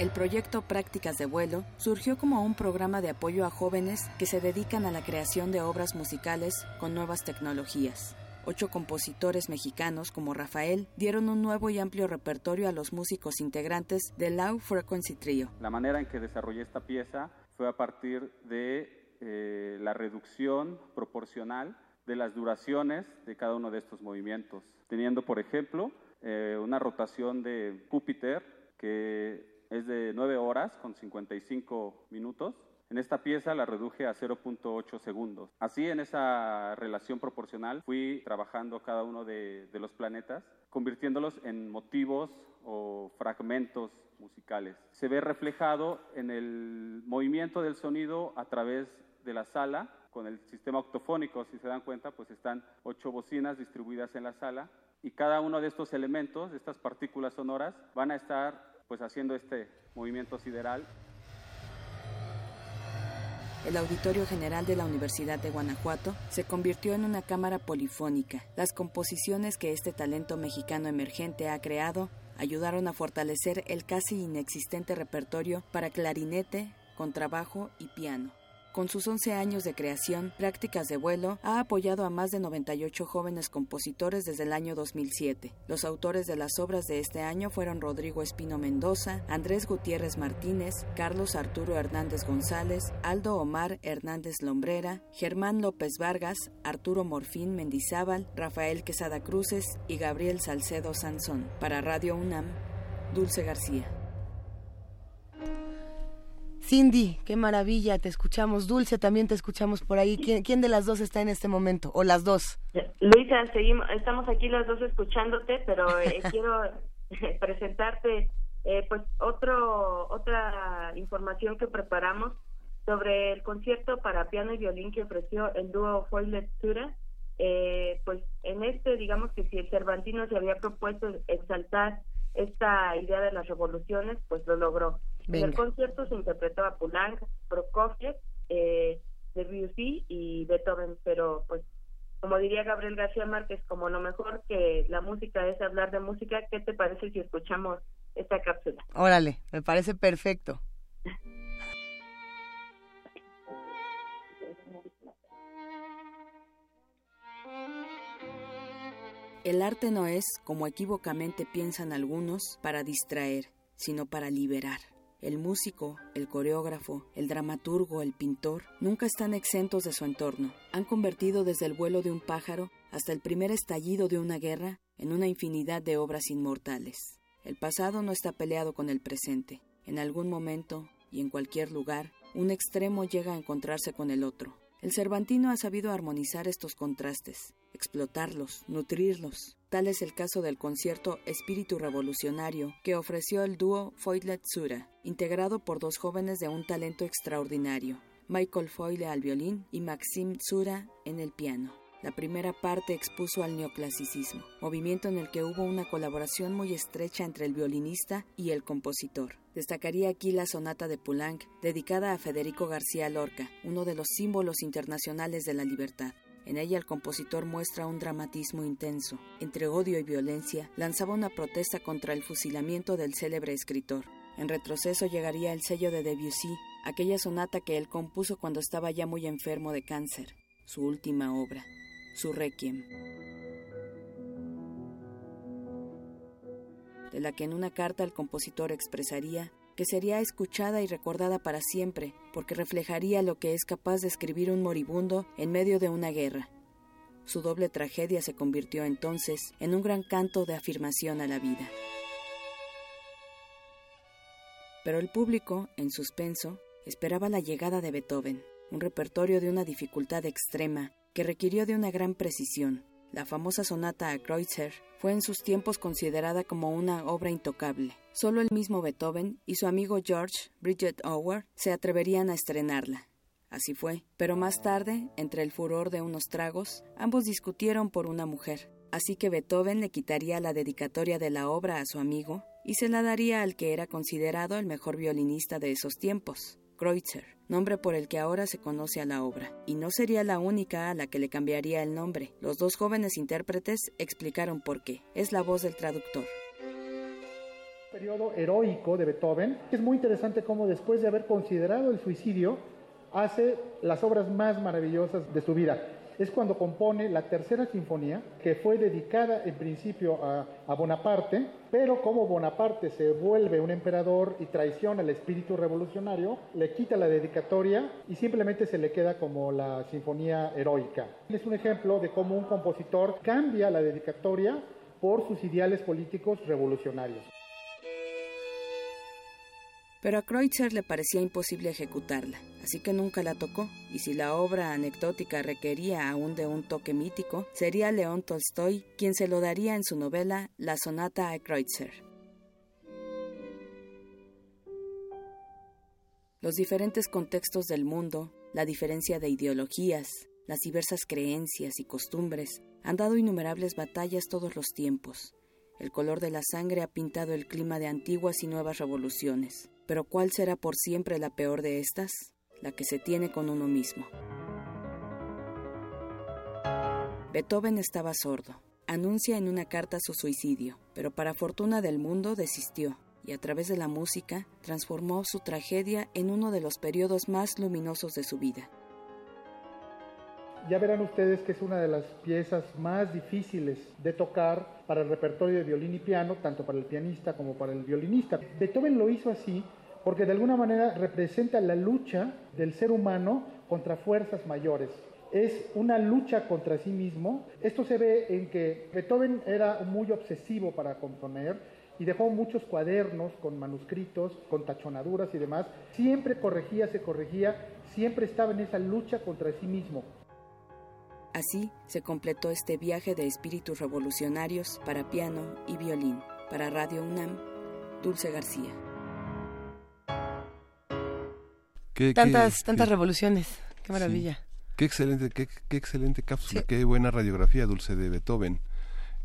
Speaker 11: El proyecto Prácticas de Vuelo surgió como un programa de apoyo a jóvenes que se dedican a la creación de obras musicales con nuevas tecnologías. Ocho compositores mexicanos como Rafael dieron un nuevo y amplio repertorio a los músicos integrantes del Low Frequency Trio.
Speaker 13: La manera en que desarrollé esta pieza fue a partir de eh, la reducción proporcional de las duraciones de cada uno de estos movimientos, teniendo, por ejemplo, eh, una rotación de Júpiter que es de 9 horas con 55 minutos en esta pieza la reduje a 0.8 segundos. Así, en esa relación proporcional, fui trabajando cada uno de, los planetas, convirtiéndolos en motivos o fragmentos musicales. Se ve reflejado en el movimiento del sonido a través de la sala, con el sistema octofónico, si se dan cuenta, pues están ocho bocinas distribuidas en la sala y cada uno de estos elementos, de estas partículas sonoras, van a estar pues haciendo este movimiento sideral
Speaker 11: el Auditorio General de la Universidad de Guanajuato se convirtió en una cámara polifónica. Las composiciones que este talento mexicano emergente ha creado ayudaron a fortalecer el casi inexistente repertorio para clarinete, contrabajo y piano. Con sus 11 años de creación, Prácticas de Vuelo ha apoyado a más de 98 jóvenes compositores desde el año 2007. Los autores de las obras de este año fueron Rodrigo Espino Mendoza, Andrés Gutiérrez Martínez, Carlos Arturo Hernández González, Aldo Omar Hernández Lombrera, Germán López Vargas, Arturo Morfín Mendizábal, Rafael Quesada Cruces y Gabriel Salcedo Sansón. Para Radio UNAM, Dulce García.
Speaker 1: Cindy, qué maravilla, te escuchamos. Dulce, también te escuchamos por ahí. ¿Quién, de las dos está en este momento? ¿O las dos?
Speaker 12: Luisa, seguimos, estamos aquí las dos escuchándote, pero eh, quiero presentarte eh, pues otro, otra información que preparamos sobre el concierto para piano y violín que ofreció el dúo Foy Lectura. Eh, pues en este, digamos que si el Cervantino se había propuesto exaltar esta idea de las revoluciones, pues lo logró. En el concierto se interpretó a Poulenc, Prokofiev, eh, Debussy y Beethoven, pero pues como diría Gabriel García Márquez, como lo mejor que la música es hablar de música, ¿qué te parece si escuchamos esta cápsula?
Speaker 1: Órale, me parece perfecto.
Speaker 11: El arte no es, como equívocamente piensan algunos, para distraer, sino para liberar. El músico, el coreógrafo, el dramaturgo, el pintor, nunca están exentos de su entorno. Han convertido desde el vuelo de un pájaro hasta el primer estallido de una guerra en una infinidad de obras inmortales. El pasado no está peleado con el presente. En algún momento y en cualquier lugar, un extremo llega a encontrarse con el otro. El Cervantino ha sabido armonizar estos contrastes, explotarlos, nutrirlos. Tal es el caso del concierto Espíritu Revolucionario que ofreció el dúo Foyle-Tsura, integrado por dos jóvenes de un talento extraordinario, Michael Foyle al violín y Maxim Tsura en el piano. La primera parte expuso al neoclasicismo, movimiento en el que hubo una colaboración muy estrecha entre el violinista y el compositor. Destacaría aquí la sonata de Poulenc, dedicada a Federico García Lorca, uno de los símbolos internacionales de la libertad. En ella el compositor muestra un dramatismo intenso. Entre odio y violencia, lanzaba una protesta contra el fusilamiento del célebre escritor. En retroceso llegaría el sello de Debussy, aquella sonata que él compuso cuando estaba ya muy enfermo de cáncer, su última obra su requiem, de la que en una carta el compositor expresaría que sería escuchada y recordada para siempre, porque reflejaría lo que es capaz de escribir un moribundo en medio de una guerra. Su doble tragedia se convirtió entonces en un gran canto de afirmación a la vida. Pero el público, en suspenso, esperaba la llegada de Beethoven, un repertorio de una dificultad extrema que requirió de una gran precisión. La famosa sonata a Kreutzer fue en sus tiempos considerada como una obra intocable. Solo el mismo Beethoven y su amigo George Bridget Howard se atreverían a estrenarla. Así fue, pero más tarde, entre el furor de unos tragos, ambos discutieron por una mujer. Así que Beethoven le quitaría la dedicatoria de la obra a su amigo y se la daría al que era considerado el mejor violinista de esos tiempos, Kreutzer nombre por el que ahora se conoce a la obra, y no sería la única a la que le cambiaría el nombre. Los dos jóvenes intérpretes explicaron por qué. Es la voz del traductor
Speaker 14: periodo heroico de Beethoven. Es muy interesante cómo después de haber considerado el suicidio, hace las obras más maravillosas de su vida es cuando compone la tercera sinfonía, que fue dedicada en principio a, Bonaparte, pero como Bonaparte se vuelve un emperador y traiciona el espíritu revolucionario, le quita la dedicatoria y simplemente se le queda como la sinfonía heroica. Es un ejemplo de cómo un compositor cambia la dedicatoria por sus ideales políticos revolucionarios
Speaker 11: pero a Kreutzer le parecía imposible ejecutarla, así que nunca la tocó, y si la obra anecdótica requería aún de un toque mítico, sería León Tolstoy quien se lo daría en su novela La Sonata a Kreutzer. Los diferentes contextos del mundo, la diferencia de ideologías, las diversas creencias y costumbres han dado innumerables batallas todos los tiempos. El color de la sangre ha pintado el clima de antiguas y nuevas revoluciones. Pero ¿cuál será por siempre la peor de estas? La que se tiene con uno mismo. Beethoven estaba sordo. Anuncia en una carta su suicidio, pero para fortuna del mundo desistió y a través de la música transformó su tragedia en uno de los periodos más luminosos de su vida.
Speaker 14: Ya verán ustedes que es una de las piezas más difíciles de tocar para el repertorio de violín y piano, tanto para el pianista como para el violinista. Beethoven lo hizo así porque de alguna manera representa la lucha del ser humano contra fuerzas mayores. Es una lucha contra sí mismo. Esto se ve en que Beethoven era muy obsesivo para componer y dejó muchos cuadernos con manuscritos, con tachonaduras y demás. Siempre corregía, se corregía, siempre estaba en esa lucha contra sí mismo.
Speaker 11: Así se completó este viaje de espíritus revolucionarios para piano y violín. Para Radio UNAM, Dulce García.
Speaker 1: Tantas, tantas revoluciones. Qué maravilla.
Speaker 2: Qué excelente, qué, excelente cápsula, qué buena radiografía, Dulce, de Beethoven.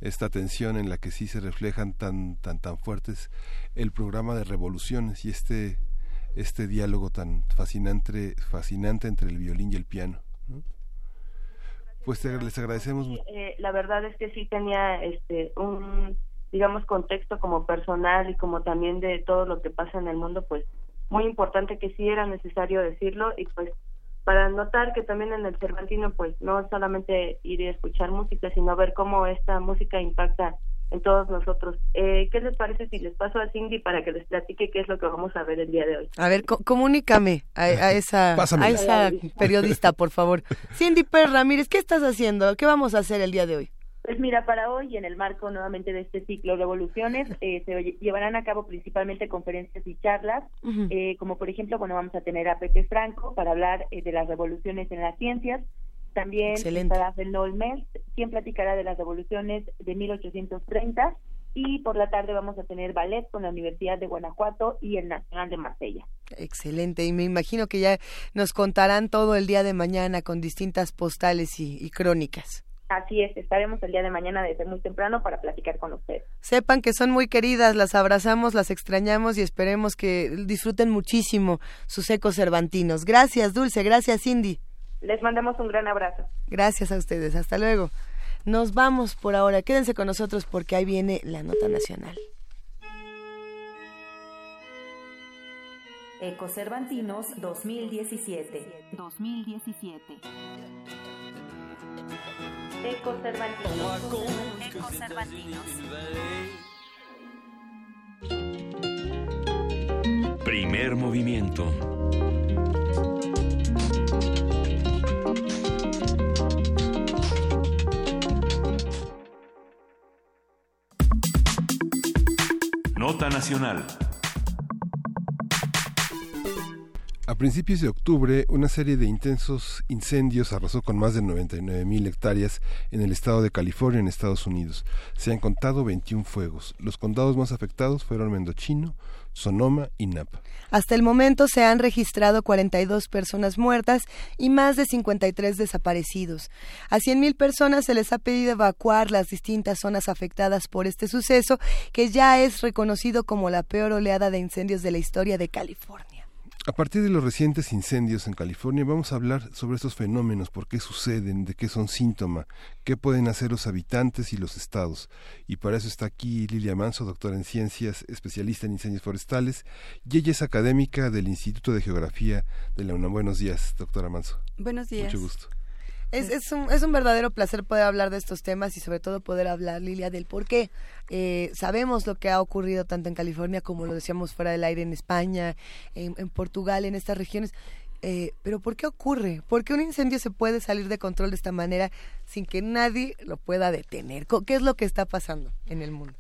Speaker 2: Esta tensión en la que sí se reflejan tan, tan, tan fuertes el programa de revoluciones y este, este diálogo tan fascinante, fascinante entre el violín y el piano. Pues les agradecemos.
Speaker 12: Eh, la verdad es que sí tenía este un digamos contexto como personal y como también de todo lo que pasa en el mundo, pues muy importante que sí era necesario decirlo y pues para notar que también en el Cervantino pues no solamente ir y escuchar música, sino ver cómo esta música impacta en todos nosotros. Eh, ¿Qué les parece si les paso a Cindy para que les platique qué es lo que vamos a ver el día de hoy?
Speaker 1: A ver, comunícame a, esa, a esa periodista, por favor. Cindy Pérez Ramírez, ¿qué estás haciendo? ¿Qué vamos a hacer el día de hoy?
Speaker 4: Pues mira, para hoy, en el marco nuevamente de este ciclo de evoluciones, eh, se llevarán a cabo principalmente conferencias y charlas, eh, como por ejemplo, bueno, vamos a tener a Pepe Franco para hablar eh, de las revoluciones en las ciencias. También estará Benoit Mels, quien platicará de las revoluciones de 1830. Y por la tarde vamos a tener ballet con la Universidad de Guanajuato y el Nacional de Marsella.
Speaker 1: Excelente, y me imagino que ya nos contarán todo el día de mañana con distintas postales y crónicas.
Speaker 4: Así es, estaremos el día de mañana desde muy temprano para platicar con ustedes.
Speaker 1: Sepan que son muy queridas, las abrazamos, las extrañamos y esperemos que disfruten muchísimo sus ecos cervantinos. Gracias, Dulce, gracias, Cindy.
Speaker 4: Les mandamos un gran abrazo.
Speaker 1: Gracias a ustedes, hasta luego. Nos vamos por ahora, quédense con nosotros porque ahí viene la nota nacional.
Speaker 7: Ecos Cervantinos 2017. 2017.
Speaker 3: Primer movimiento. Nota Nacional.
Speaker 2: A principios de octubre, una serie de intensos incendios arrasó con más de 99 mil hectáreas en el estado de California, en Estados Unidos. Se han contado 21 fuegos. Los condados más afectados fueron Mendochino, Sonoma y Napa.
Speaker 1: Hasta el momento se han registrado 42 personas muertas y más de 53 desaparecidos. A 100.000 personas se les ha pedido evacuar las distintas zonas afectadas por este suceso, que ya es reconocido como la peor oleada de incendios de la historia de California.
Speaker 2: A partir de los recientes incendios en California vamos a hablar sobre estos fenómenos, por qué suceden, de qué son síntoma, qué pueden hacer los habitantes y los estados. Y para eso está aquí Lilia Manso, doctora en ciencias, especialista en incendios forestales, y ella es académica del Instituto de Geografía de la UNAM. Buenos días, doctora Manso.
Speaker 1: Buenos días.
Speaker 2: Mucho gusto.
Speaker 1: Es, es, un, es un verdadero placer poder hablar de estos temas y sobre todo poder hablar, Lilia, del por qué. Eh, sabemos lo que ha ocurrido tanto en California como lo decíamos fuera del aire en España, en, Portugal, en estas regiones. Eh, pero ¿por qué ocurre? ¿Por qué un incendio se puede salir de control de esta manera sin que nadie lo pueda detener? ¿Qué es lo que está pasando en el mundo?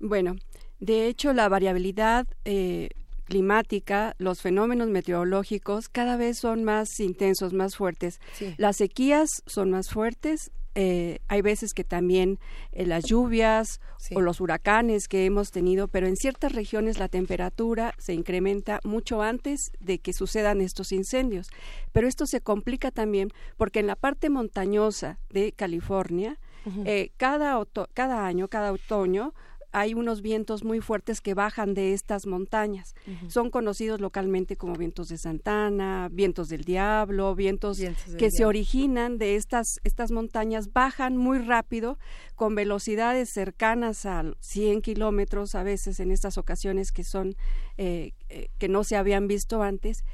Speaker 15: Bueno, de hecho la variabilidad eh, climática, los fenómenos meteorológicos cada vez son más intensos, más fuertes. Las sequías son más fuertes. Eh, hay veces que también eh, las lluvias o los huracanes que hemos tenido, pero en ciertas regiones la temperatura se incrementa mucho antes de que sucedan estos incendios. Pero esto se complica también porque en la parte montañosa de California, eh, cada, cada año, cada otoño, hay unos vientos muy fuertes que bajan de estas montañas. Son conocidos localmente como vientos de Santana, vientos del diablo, vientos, que se originan de estas, estas montañas, bajan muy rápido con velocidades cercanas a 100 kilómetros a veces en estas ocasiones que son eh, eh, que no se habían visto antes.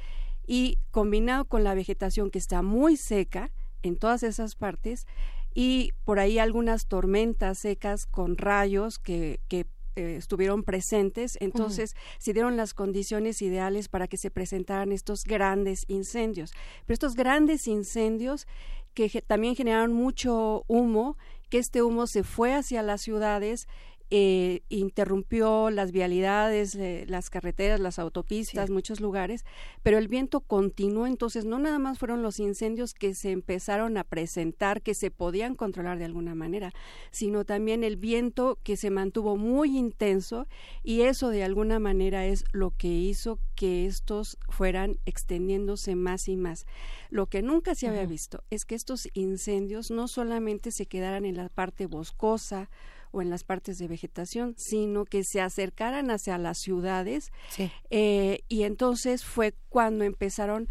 Speaker 15: Y combinado con la vegetación que está muy seca en todas esas partes y por ahí algunas tormentas secas con rayos que, que eh, estuvieron presentes, entonces se dieron las condiciones ideales para que se presentaran estos grandes incendios. Pero estos grandes incendios que también generaron mucho humo, que este humo se fue hacia las ciudades eh, interrumpió las vialidades, eh, las carreteras, las autopistas, muchos lugares, pero el viento continuó, entonces no nada más fueron los incendios que se empezaron a presentar, que se podían controlar de alguna manera, sino también el viento que se mantuvo muy intenso y eso de alguna manera es lo que hizo que estos fueran extendiéndose más y más. Lo que nunca se había visto es que estos incendios no solamente se quedaran en la parte boscosa, o en las partes de vegetación, sino que se acercaran hacia las ciudades. Eh, y entonces fue cuando empezaron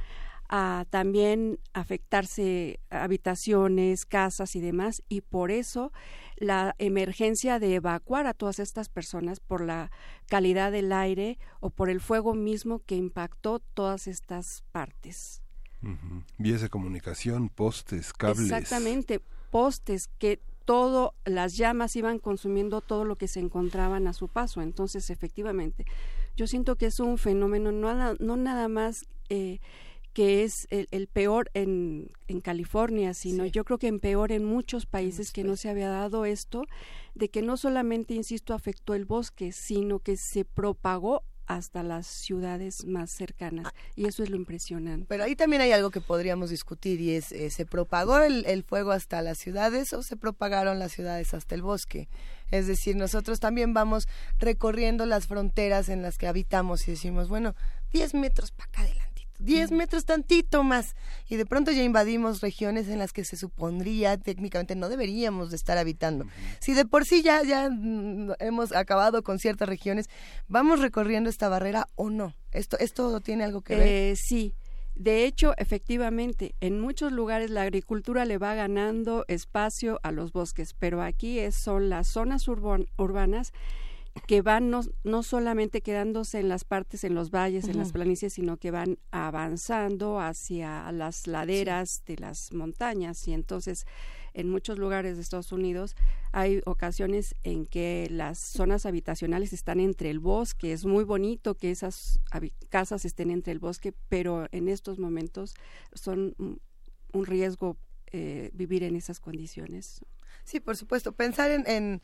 Speaker 15: a también afectarse habitaciones, casas y demás, y por eso la emergencia de evacuar a todas estas personas por la calidad del aire o por el fuego mismo que impactó todas estas partes.
Speaker 2: Vías de comunicación, postes, cables.
Speaker 15: Exactamente, postes que todo, las llamas iban consumiendo todo lo que se encontraban a su paso. Entonces, efectivamente, yo siento que es un fenómeno no, no nada más eh, que es el, peor en, en, California, sino yo creo que en peor en muchos países que no se había dado esto, de que no solamente, insisto, afectó el bosque, sino que se propagó hasta las ciudades más cercanas ah. y eso es lo impresionante.
Speaker 1: Pero ahí también hay algo que podríamos discutir y es, eh, ¿se propagó el, el, fuego hasta las ciudades o se propagaron las ciudades hasta el bosque? Es decir, nosotros también vamos recorriendo las fronteras en las que habitamos y decimos, bueno, 10 metros para acá adelante 10 metros tantito más. Y de pronto ya invadimos regiones en las que se supondría técnicamente no deberíamos de estar habitando. Si de por sí ya, ya mm, hemos acabado con ciertas regiones, ¿vamos recorriendo esta barrera o no? ¿Esto, esto tiene algo que ver?
Speaker 15: Eh, sí. De hecho, efectivamente, en muchos lugares la agricultura le va ganando espacio a los bosques, pero aquí es, son las zonas urbanas que van no, no, solamente quedándose en las partes, en los valles, en las planicies, sino que van avanzando hacia las laderas de las montañas. Y entonces, en muchos lugares de Estados Unidos hay ocasiones en que las zonas habitacionales están entre el bosque. Es muy bonito que esas casas estén entre el bosque, pero en estos momentos son un riesgo eh, vivir en esas condiciones.
Speaker 1: Sí, por supuesto. Pensar en en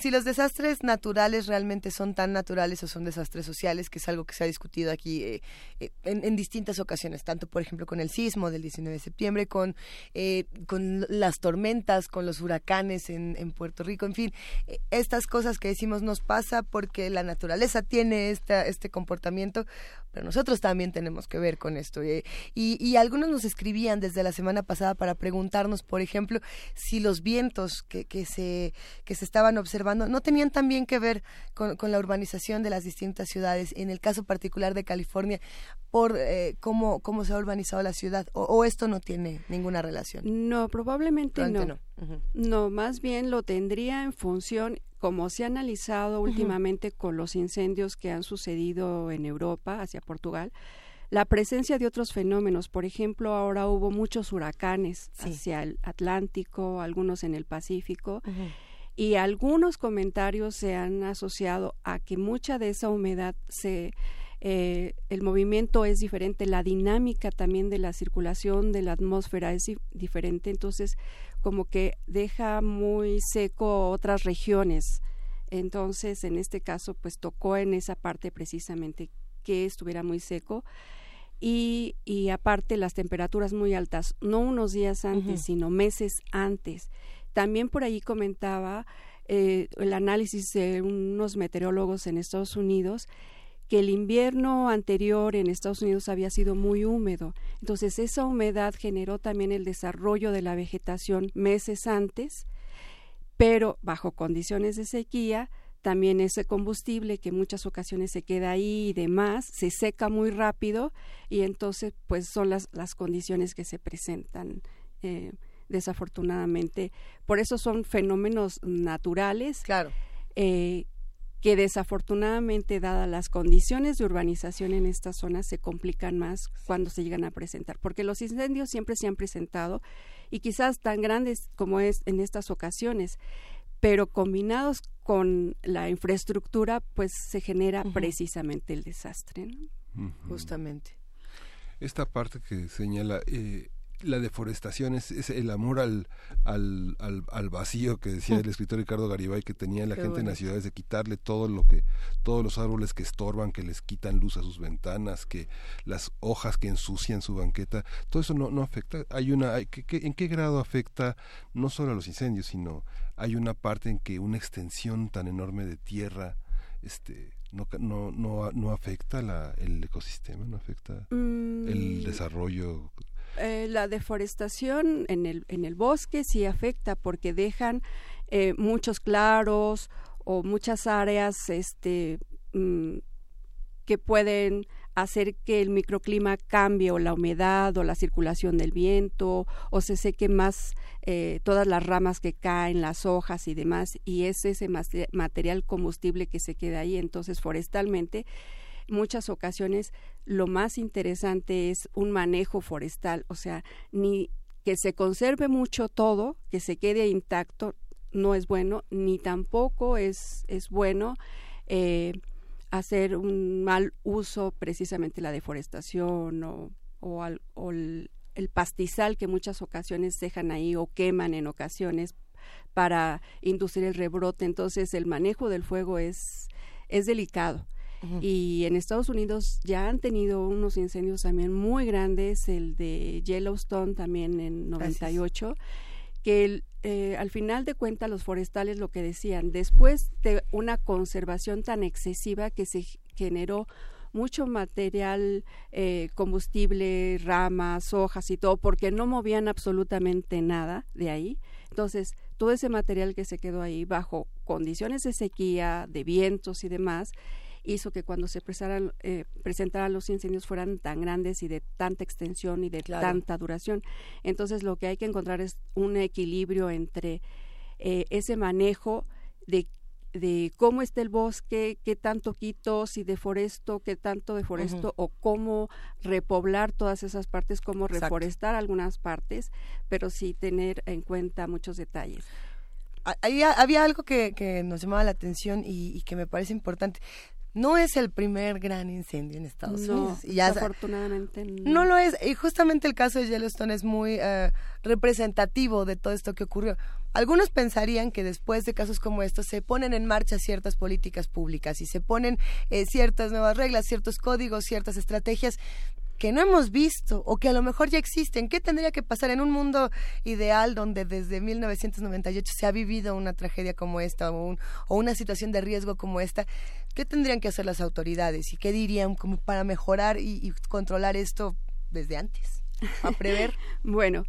Speaker 1: si los desastres naturales realmente son tan naturales o son desastres sociales, que es algo que se ha discutido aquí eh, eh, en, distintas ocasiones, tanto por ejemplo con el sismo del 19 de septiembre, con, eh, con las tormentas, con los huracanes en, en Puerto Rico, en fin, estas cosas que decimos nos pasa porque la naturaleza tiene esta, este comportamiento pero nosotros también tenemos que ver con esto. y, y, algunos nos escribían desde la semana pasada para preguntarnos, por ejemplo, si los vientos que, que, se, que se estaban observando no tenían también que ver con, con la urbanización de las distintas ciudades, en el caso particular de California, por eh, cómo, cómo se ha urbanizado la ciudad, o, esto no tiene ninguna relación.
Speaker 15: No, probablemente no. No. no, más bien lo tendría en función como se ha analizado últimamente con los incendios que han sucedido en Europa, hacia Portugal, la presencia de otros fenómenos. Por ejemplo, ahora hubo muchos huracanes hacia el Atlántico, algunos en el Pacífico. Y algunos comentarios se han asociado a que mucha de esa humedad se eh, el movimiento es diferente, la dinámica también de la circulación de la atmósfera es diferente, entonces como que deja muy seco otras regiones. Entonces, en este caso, pues tocó en esa parte precisamente que estuviera muy seco. Y, y aparte las temperaturas muy altas, no unos días antes, sino meses antes. También por ahí comentaba eh, el análisis de unos meteorólogos en Estados Unidos que el invierno anterior en Estados Unidos había sido muy húmedo. Entonces esa humedad generó también el desarrollo de la vegetación meses antes, pero bajo condiciones de sequía, también ese combustible que en muchas ocasiones se queda ahí y demás, se seca muy rápido y entonces pues son las, las condiciones que se presentan. Eh, desafortunadamente. Por eso son fenómenos naturales.
Speaker 1: Claro.
Speaker 15: Eh, que desafortunadamente, dadas las condiciones de urbanización en estas zonas, se complican más cuando se llegan a presentar, porque los incendios siempre se han presentado y quizás tan grandes como es en estas ocasiones, pero combinados con la infraestructura, pues se genera precisamente el desastre.
Speaker 1: Justamente.
Speaker 2: Esta parte que señala, eh, la deforestación es, el amor al, al, al, vacío que decía el escritor Ricardo Garibay que tenía la gente en las ciudades de quitarle todo lo que todos los árboles que estorban que les quitan luz a sus ventanas que las hojas que ensucian su banqueta todo eso no, no afecta hay una hay, en qué grado afecta no solo a los incendios sino hay una parte en que una extensión tan enorme de tierra este no no no, no afecta la, el ecosistema no afecta mm. el desarrollo
Speaker 15: eh, la deforestación en el, en el bosque sí afecta porque dejan eh, muchos claros o muchas áreas este, mm, que pueden hacer que el microclima cambie o la humedad o la circulación del viento o se seque más eh, todas las ramas que caen, las hojas y demás y es ese material combustible que se queda ahí. Entonces, forestalmente muchas ocasiones lo más interesante es un manejo forestal, o sea, ni que se conserve mucho todo, que se quede intacto, no es bueno, ni tampoco es, es bueno eh, hacer un mal uso precisamente la deforestación o, o, el, el, pastizal que muchas ocasiones dejan ahí o queman en ocasiones para inducir el rebrote. Entonces el manejo del fuego es, es delicado. Y en Estados Unidos ya han tenido unos incendios también muy grandes, el de Yellowstone también en 98, que eh, al final de cuentas los forestales lo que decían, después de una conservación tan excesiva que se generó mucho material eh, combustible, ramas, hojas y todo, porque no movían absolutamente nada de ahí. Entonces, todo ese material que se quedó ahí bajo condiciones de sequía, de vientos y demás, hizo que cuando se presentaran, eh, presentaran los incendios fueran tan grandes y de tanta extensión y de tanta duración. Entonces lo que hay que encontrar es un equilibrio entre eh, ese manejo de de cómo está el bosque, qué tanto quito, si deforesto, qué tanto deforesto o cómo repoblar todas esas partes, cómo reforestar algunas partes, pero sí tener en cuenta muchos detalles.
Speaker 1: Había, había algo que, que, nos llamaba la atención y, y, que me parece importante no es el primer gran incendio en Estados Unidos.
Speaker 15: Y afortunadamente no.
Speaker 1: no. lo es. Y justamente el caso de Yellowstone es muy eh, representativo de todo esto que ocurrió. Algunos pensarían que después de casos como estos se ponen en marcha ciertas políticas públicas y se ponen eh, ciertas nuevas reglas, ciertos códigos, ciertas estrategias que no hemos visto o que a lo mejor ya existen. ¿Qué tendría que pasar en un mundo ideal donde desde 1998 se ha vivido una tragedia como esta o, una situación de riesgo como esta? ¿Qué tendrían que hacer las autoridades y qué dirían como para mejorar y, controlar esto desde antes? A prever.
Speaker 15: bueno,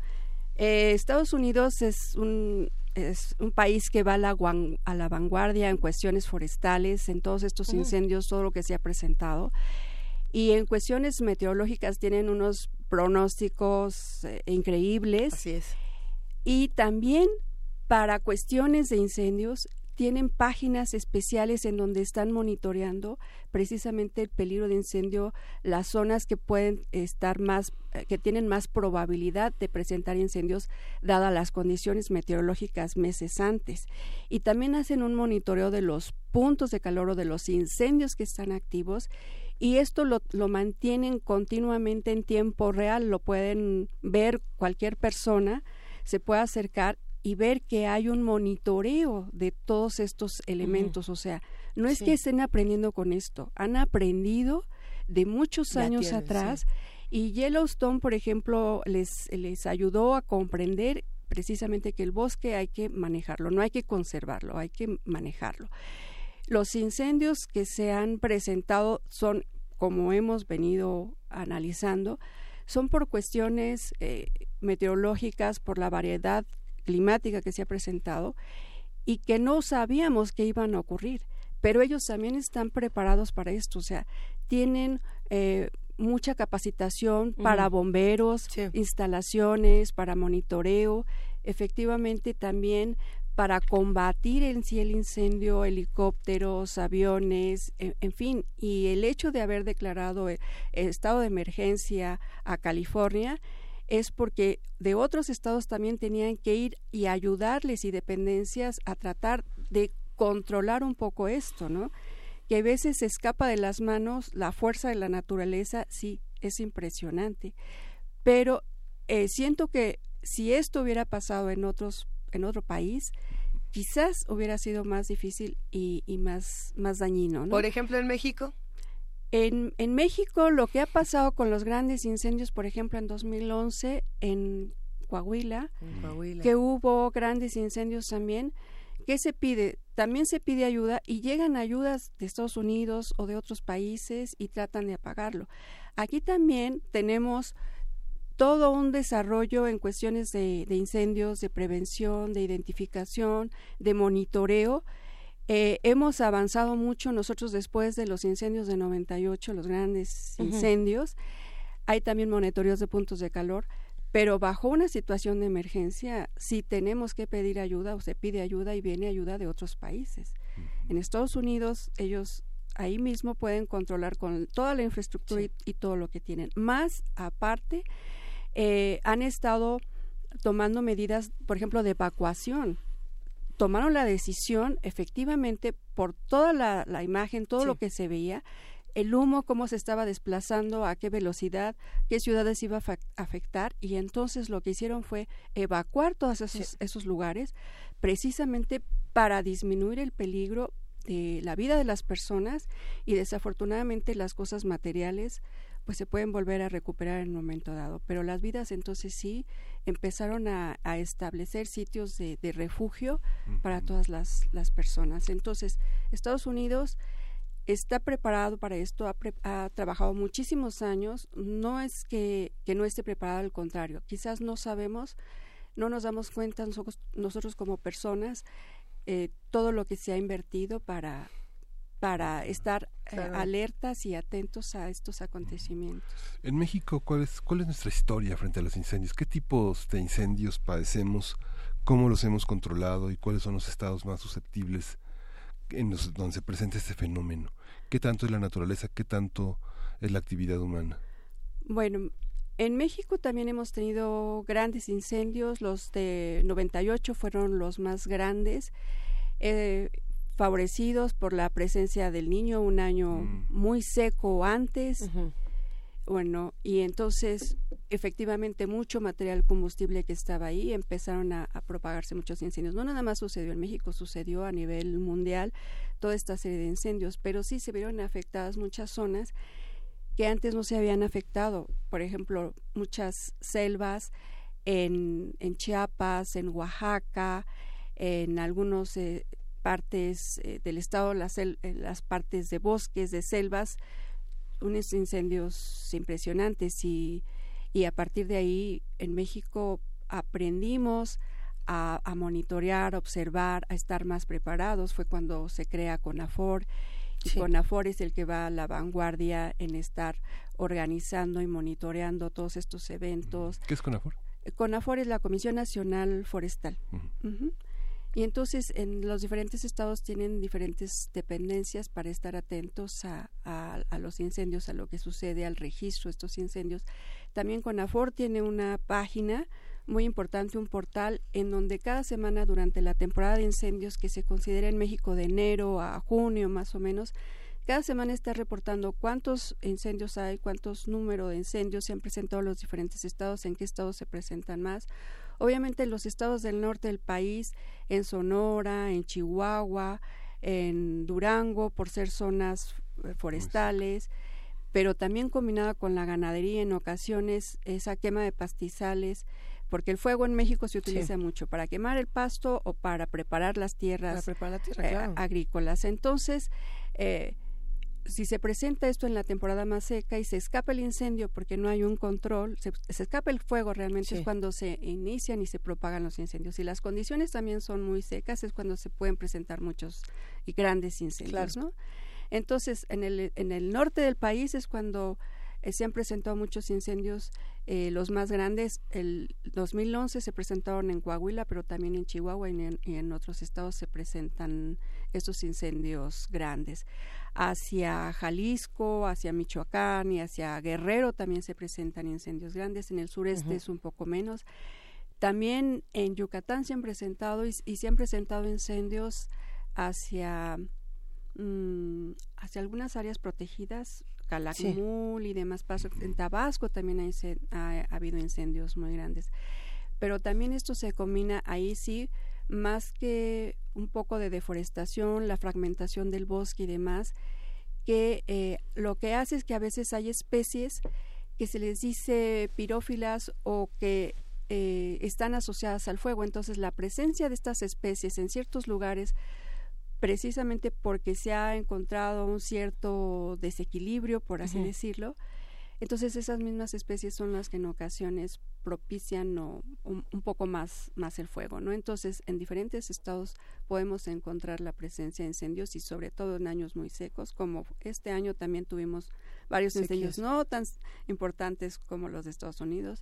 Speaker 15: eh, Estados Unidos es un es un país que va a la, a la vanguardia en cuestiones forestales, en todos estos incendios, todo lo que se ha presentado y en cuestiones meteorológicas tienen unos pronósticos eh, increíbles.
Speaker 1: Así es.
Speaker 15: Y también para cuestiones de incendios tienen páginas especiales en donde están monitoreando precisamente el peligro de incendio, las zonas que pueden estar más, eh, que tienen más probabilidad de presentar incendios dadas las condiciones meteorológicas meses antes. Y también hacen un monitoreo de los puntos de calor o de los incendios que están activos y esto lo, lo, mantienen continuamente en tiempo real, lo pueden ver cualquier persona, se puede acercar y ver que hay un monitoreo de todos estos elementos, o sea, no es que estén aprendiendo con esto, han aprendido de muchos años atrás y Yellowstone, por ejemplo, les, les ayudó a comprender precisamente que el bosque hay que manejarlo, no hay que conservarlo, hay que manejarlo. Los incendios que se han presentado son como hemos venido analizando, son por cuestiones eh, meteorológicas, por la variedad climática que se ha presentado y que no sabíamos que iban a ocurrir. Pero ellos también están preparados para esto, o sea, tienen eh, mucha capacitación para bomberos, instalaciones, para monitoreo, efectivamente también para combatir en sí el incendio, helicópteros, aviones, en, fin, y el hecho de haber declarado el, estado de emergencia a California es porque de otros estados también tenían que ir y ayudarles y dependencias a tratar de controlar un poco esto, ¿no? Que a veces se escapa de las manos, la fuerza de la naturaleza sí es impresionante, pero eh, siento que si esto hubiera pasado en otros en otro país, quizás hubiera sido más difícil y, más, más dañino.
Speaker 1: Por ejemplo, en México.
Speaker 15: En, en, México lo que ha pasado con los grandes incendios, por ejemplo, en 2011 en Coahuila, que hubo grandes incendios también, ¿qué se pide? También se pide ayuda y llegan ayudas de Estados Unidos o de otros países y tratan de apagarlo. Aquí también tenemos todo un desarrollo en cuestiones de, incendios, de prevención, de identificación, de monitoreo. Eh, hemos avanzado mucho nosotros después de los incendios de 98, los grandes incendios. Hay también monitoreos de puntos de calor, pero bajo una situación de emergencia si tenemos que pedir ayuda o se pide ayuda y viene ayuda de otros países. En Estados Unidos ellos ahí mismo pueden controlar con toda la infraestructura y, todo lo que tienen. Más aparte, eh, han estado tomando medidas, por ejemplo, de evacuación. Tomaron la decisión, efectivamente, por toda la, imagen, todo lo que se veía, el humo, cómo se estaba desplazando, a qué velocidad, qué ciudades iba a afectar, y entonces lo que hicieron fue evacuar todos esos, esos lugares, precisamente para disminuir el peligro de la vida de las personas y desafortunadamente las cosas materiales pues se pueden volver a recuperar en un momento dado. Pero las vidas entonces sí empezaron a, establecer sitios de, refugio para todas las, las, personas. Entonces, Estados Unidos está preparado para esto, ha, trabajado muchísimos años, no es que, que, no esté preparado, al contrario, quizás no sabemos, no nos damos cuenta nosotros, nosotros como personas eh, todo lo que se ha invertido para para estar eh, alertas y atentos a estos acontecimientos.
Speaker 2: En México, ¿cuál es, ¿cuál es nuestra historia frente a los incendios? ¿Qué tipos de incendios padecemos? ¿Cómo los hemos controlado? ¿Y cuáles son los estados más susceptibles en los donde se presenta este fenómeno? ¿Qué tanto es la naturaleza? ¿Qué tanto es la actividad humana?
Speaker 15: Bueno, en México también hemos tenido grandes incendios, los de 98 fueron los más grandes. Eh, favorecidos por la presencia del niño, un año mm. muy seco antes. Bueno, y entonces efectivamente mucho material combustible que estaba ahí empezaron a, propagarse muchos incendios. No nada más sucedió en México, sucedió a nivel mundial toda esta serie de incendios, pero sí se vieron afectadas muchas zonas que antes no se habían afectado. Por ejemplo, muchas selvas en, en Chiapas, en Oaxaca, en algunos eh, partes eh, del estado, las, las partes de bosques, de selvas, unos incendios impresionantes y, y a partir de ahí en México aprendimos a, a, monitorear, observar, a estar más preparados. Fue cuando se crea CONAFOR y CONAFOR es el que va a la vanguardia en estar organizando y monitoreando todos estos eventos.
Speaker 2: ¿Qué es CONAFOR?
Speaker 15: CONAFOR es la Comisión Nacional Forestal. Y entonces en los diferentes estados tienen diferentes dependencias para estar atentos a, los incendios, a lo que sucede, al registro de estos incendios. También CONAFOR tiene una página muy importante, un portal en donde cada semana durante la temporada de incendios que se considera en México de enero a junio más o menos, cada semana está reportando cuántos incendios hay, cuántos números de incendios se han presentado en los diferentes estados, en qué estados se presentan más. Obviamente en los estados del norte del país, en Sonora, en Chihuahua, en Durango, por ser zonas eh, forestales, pero también combinada con la ganadería en ocasiones, esa quema de pastizales, porque el fuego en México se utiliza mucho para quemar el pasto o para preparar las tierras eh, agrícolas. Entonces, eh, si se presenta esto en la temporada más seca y se escapa el incendio porque no hay un control, se, escapa el fuego realmente es cuando se inician y se propagan los incendios. Y las condiciones también son muy secas, es cuando se pueden presentar muchos y grandes incendios, ¿no? Entonces, en el, en el norte del país es cuando eh, se han presentado muchos incendios, eh, los más grandes, el 2011 se presentaron en Coahuila, pero también en Chihuahua y en, otros estados se presentan estos incendios grandes. Hacia Jalisco, hacia Michoacán y hacia Guerrero también se presentan incendios grandes, en el sureste es un poco menos. También en Yucatán se han presentado y se han presentado incendios hacia Mm, hacia algunas áreas protegidas Calakmul y demás pasos. En Tabasco también hay, ha, habido incendios muy grandes. Pero también esto se combina ahí sí, más que un poco de deforestación, la fragmentación del bosque y demás, que eh, lo que hace es que a veces hay especies que se les dice pirófilas o que eh, están asociadas al fuego. Entonces, la presencia de estas especies en ciertos lugares, precisamente porque se ha encontrado un cierto desequilibrio, por así decirlo, entonces esas mismas especies son las que en ocasiones propician un, poco más, más el fuego, ¿no? Entonces en diferentes estados podemos encontrar la presencia de incendios y sobre todo en años muy secos, como este año también tuvimos varios incendios no tan importantes como los de Estados Unidos,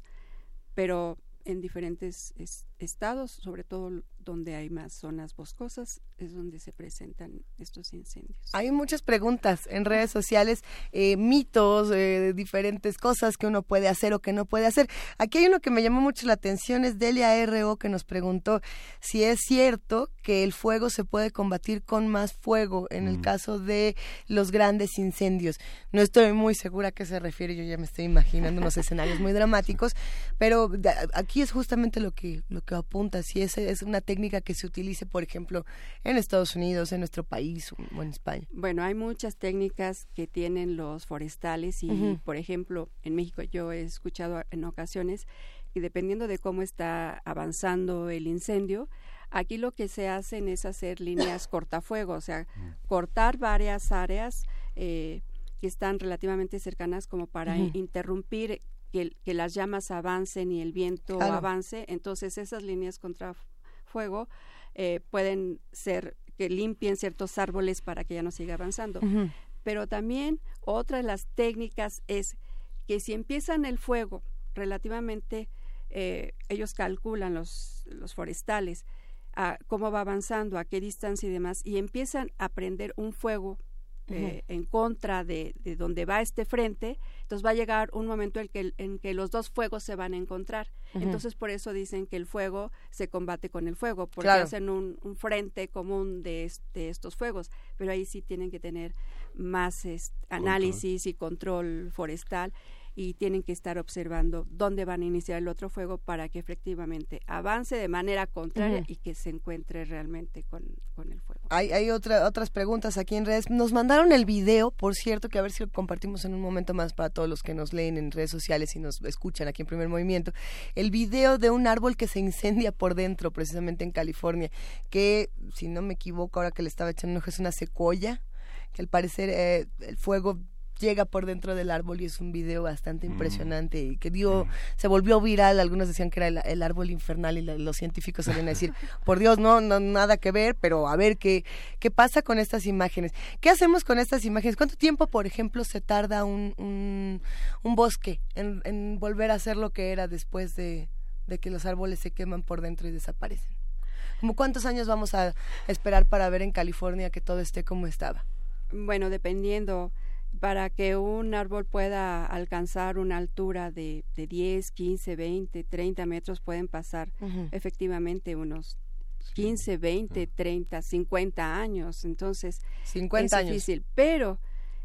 Speaker 15: pero en diferentes estados, sobre todo donde hay más zonas boscosas, es donde se presentan estos incendios.
Speaker 1: Hay muchas preguntas en redes sociales, eh, mitos, eh, diferentes cosas que uno puede hacer o que no puede hacer. Aquí hay uno que me llamó mucho la atención, es Delia R.O. que nos preguntó si es cierto que el fuego se puede combatir con más fuego en el mm. caso de los grandes incendios. No estoy muy segura a qué se refiere, yo ya me estoy imaginando unos escenarios muy dramáticos, pero aquí es justamente lo que, lo que apunta, si es, es una técnica que se utilice, por ejemplo, en Estados Unidos, en nuestro país o en España?
Speaker 15: Bueno, hay muchas técnicas que tienen los forestales y, por ejemplo, en México yo he escuchado en ocasiones que dependiendo de cómo está avanzando el incendio, aquí lo que se hacen es hacer líneas cortafuego, o sea, cortar varias áreas eh, que están relativamente cercanas como para interrumpir que, las llamas avancen y el viento avance. Entonces esas líneas contra fuego eh, pueden ser que limpien ciertos árboles para que ya no siga avanzando. Pero también otra de las técnicas es que si empiezan el fuego relativamente, eh, ellos calculan los, los forestales, a cómo va avanzando, a qué distancia y demás, y empiezan a prender un fuego eh, en contra de, de, donde va este frente, entonces va a llegar un momento en que, en que los dos fuegos se van a encontrar. Entonces por eso dicen que el fuego se combate con el fuego, porque hacen un, un, frente común de, este, estos fuegos, pero ahí sí tienen que tener más análisis y control forestal y tienen que estar observando dónde van a iniciar el otro fuego para que efectivamente avance de manera contraria y que se encuentre realmente con, con el fuego.
Speaker 1: Hay, hay otra, otras preguntas aquí en redes. Nos mandaron el video, por cierto, que a ver si lo compartimos en un momento más para todos los que nos leen en redes sociales y nos escuchan aquí en Primer Movimiento. El video de un árbol que se incendia por dentro, precisamente en California, que, si no me equivoco, ahora que le estaba echando un ojo, es una secuoya que al parecer eh, el fuego llega por dentro del árbol y es un video bastante mm. impresionante y que dio, mm. se volvió viral, algunos decían que era el, árbol infernal y los científicos salían a decir, por Dios, no, no, nada que ver, pero a ver qué, qué pasa con estas imágenes. ¿Qué hacemos con estas imágenes? ¿Cuánto tiempo, por ejemplo, se tarda un, un, un bosque en, en, volver a ser lo que era después de, de que los árboles se queman por dentro y desaparecen? ¿Cómo cuántos años vamos a esperar para ver en California que todo esté como estaba?
Speaker 15: Bueno, dependiendo para que un árbol pueda alcanzar una altura de, de 10, 15, 20, 30 metros, pueden pasar efectivamente unos 15, 20, 30, 50 años. Entonces, 50 es difícil. Pero,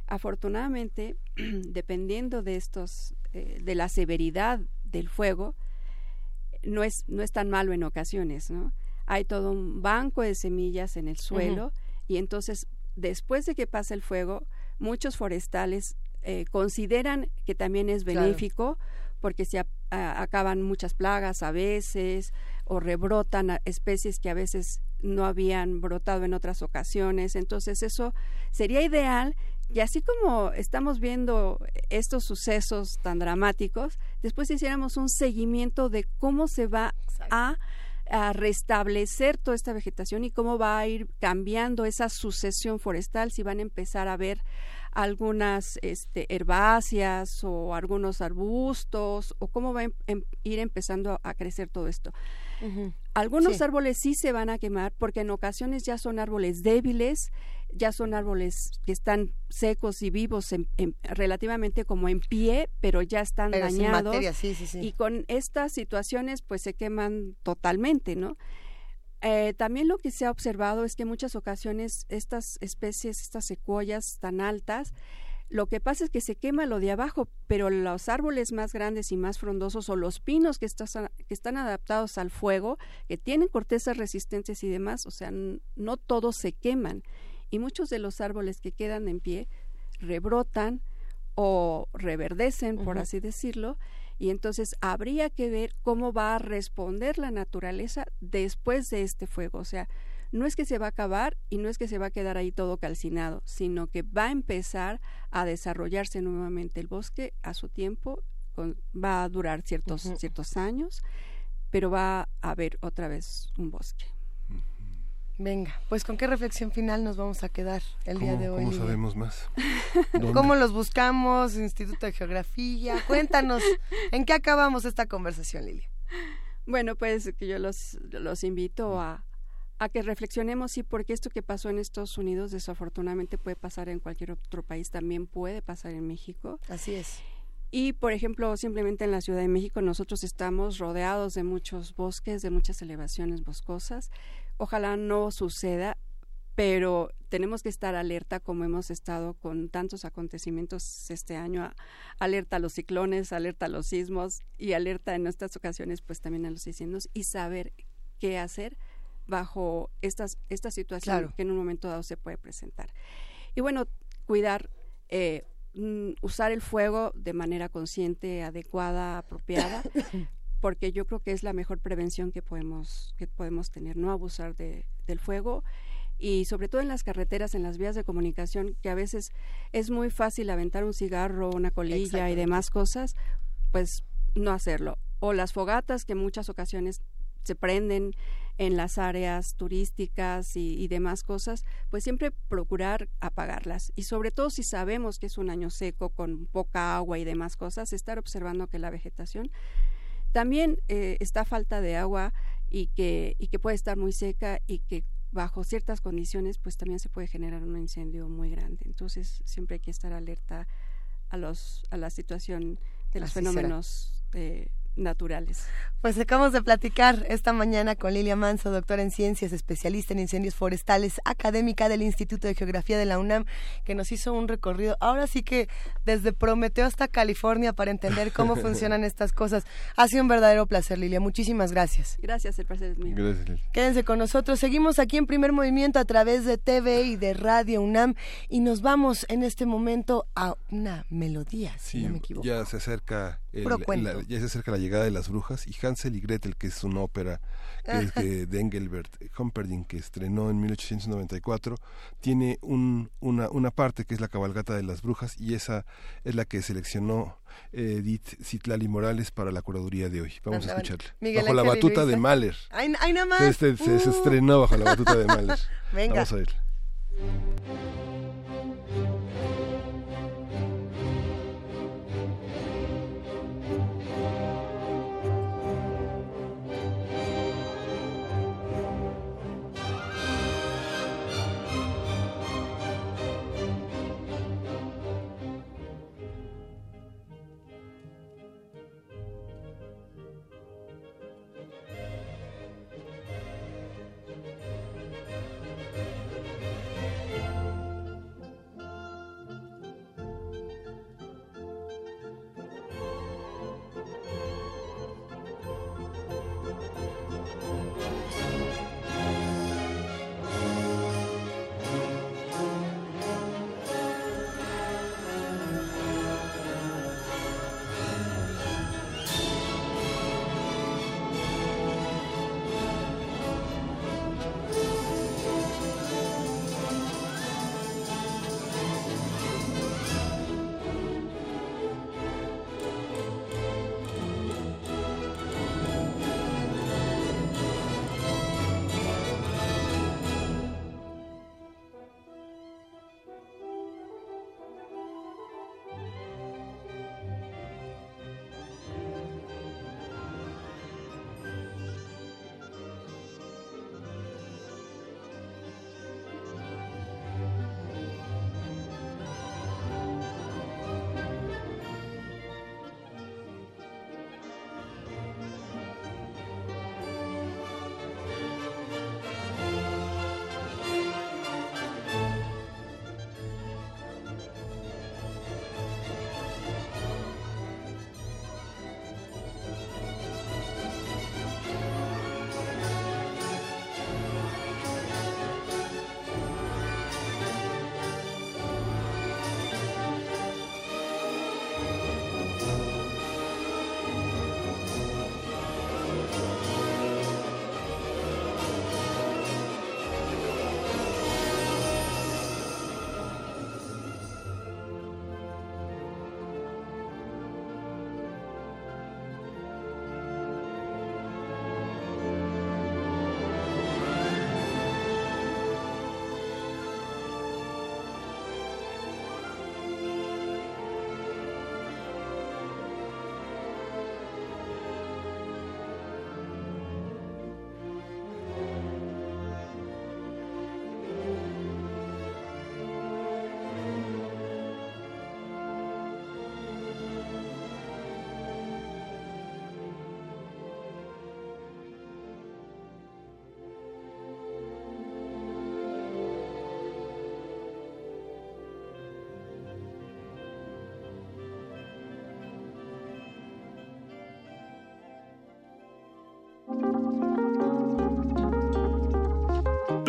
Speaker 15: afortunadamente, dependiendo de estos, eh, de la severidad del fuego, no es, no es tan malo en ocasiones, ¿no? Hay todo un banco de semillas en el suelo y entonces, después de que pasa el fuego, muchos forestales eh, consideran que también es benéfico porque se acaban muchas plagas a veces o rebrotan especies que a veces no habían brotado en otras ocasiones. Entonces eso sería ideal y así como estamos viendo estos sucesos tan dramáticos, después hiciéramos un seguimiento de cómo se va a a restablecer toda esta vegetación y cómo va a ir cambiando esa sucesión forestal, si van a empezar a ver algunas este, herbáceas o algunos arbustos o cómo va a em, ir empezando a crecer todo esto. Algunos árboles sí se van a quemar porque en ocasiones ya son árboles débiles, ya son árboles que están secos y vivos relativamente como en pie, pero ya están dañados. y con estas situaciones pues se queman totalmente, ¿no? Eh, también lo que se ha observado es que en muchas ocasiones estas especies, estas secuoyas tan altas, Lo que pasa es que se quema lo de abajo, pero los árboles más grandes y más frondosos o los pinos que, que están adaptados al fuego, que tienen cortezas resistentes y demás, o sea, no todos se queman. Y muchos de los árboles que quedan en pie rebrotan o reverdecen, por así decirlo, y entonces habría que ver cómo va a responder la naturaleza después de este fuego. O sea, no es que se va a acabar y no es que se va a quedar ahí todo calcinado, sino que va a empezar a desarrollarse nuevamente el bosque a su tiempo, va a durar ciertos, ciertos años, pero va a haber otra vez un bosque.
Speaker 1: Venga, pues con qué reflexión final nos vamos a quedar el día de hoy.
Speaker 2: ¿Cómo sabemos más?
Speaker 1: ¿Cómo los buscamos? Instituto de Geografía. Cuéntanos, ¿en qué acabamos esta conversación, Lilia?
Speaker 15: Bueno, pues que yo los, los invito a, a que reflexionemos, sí, porque esto que pasó en Estados Unidos desafortunadamente puede pasar en cualquier otro país, también puede pasar en México.
Speaker 1: Así es.
Speaker 15: Y, por ejemplo, simplemente en la Ciudad de México nosotros estamos rodeados de muchos bosques, de muchas elevaciones boscosas. Ojalá no suceda, pero tenemos que estar alerta como hemos estado con tantos acontecimientos este año, alerta a los ciclones, alerta a los sismos y alerta en estas ocasiones pues también a los incendios y saber qué hacer bajo estas, esta situación que en un momento dado se puede presentar. Y bueno, cuidar, eh, mm, usar el fuego de manera consciente, adecuada, apropiada, porque yo creo que es la mejor prevención que podemos, que podemos tener, no abusar de, del fuego y sobre todo en las carreteras, en las vías de comunicación, que a veces es muy fácil aventar un cigarro, una colilla y demás cosas, pues no hacerlo. O las fogatas que en muchas ocasiones se prenden en las áreas turísticas y, demás cosas, pues siempre procurar apagarlas. Y sobre todo si sabemos que es un año seco con poca agua y demás cosas, estar observando que la vegetación también eh, está falta de agua y que, y que puede estar muy seca y que bajo ciertas condiciones pues también se puede generar un incendio muy grande. Entonces siempre hay que estar alerta a, los, a la situación de los fenómenos eh, naturales.
Speaker 1: Pues acabamos de platicar esta mañana con Lilia Manso, doctora en ciencias, especialista en incendios forestales, académica del Instituto de Geografía de la UNAM, que nos hizo un recorrido, ahora sí que desde Prometeo hasta California para entender cómo funcionan estas cosas. Ha sido un verdadero placer, Lilia. Muchísimas gracias.
Speaker 15: Gracias, el placer es mío.
Speaker 2: Gracias.
Speaker 1: Quédense con nosotros. Seguimos aquí en Primer Movimiento a través de TV y de Radio UNAM y nos vamos en este momento a una melodía, si no me equivoco.
Speaker 2: Ya se acerca ya se acerca la llegada de las brujas y Hansel y Gretel, que es una ópera que es de, Engelbert Humperdinck, que estrenó en 1894, tiene un, una, una parte que es la cabalgata de las brujas y esa es la que seleccionó eh, Edith Citlali Morales para la curaduría de hoy. Vamos a escucharla. bajo la batuta de Mahler.
Speaker 1: Ay, nada más. Este,
Speaker 2: se, se, uh. estrenó bajo la batuta de Mahler.
Speaker 1: Venga.
Speaker 2: Vamos a ver.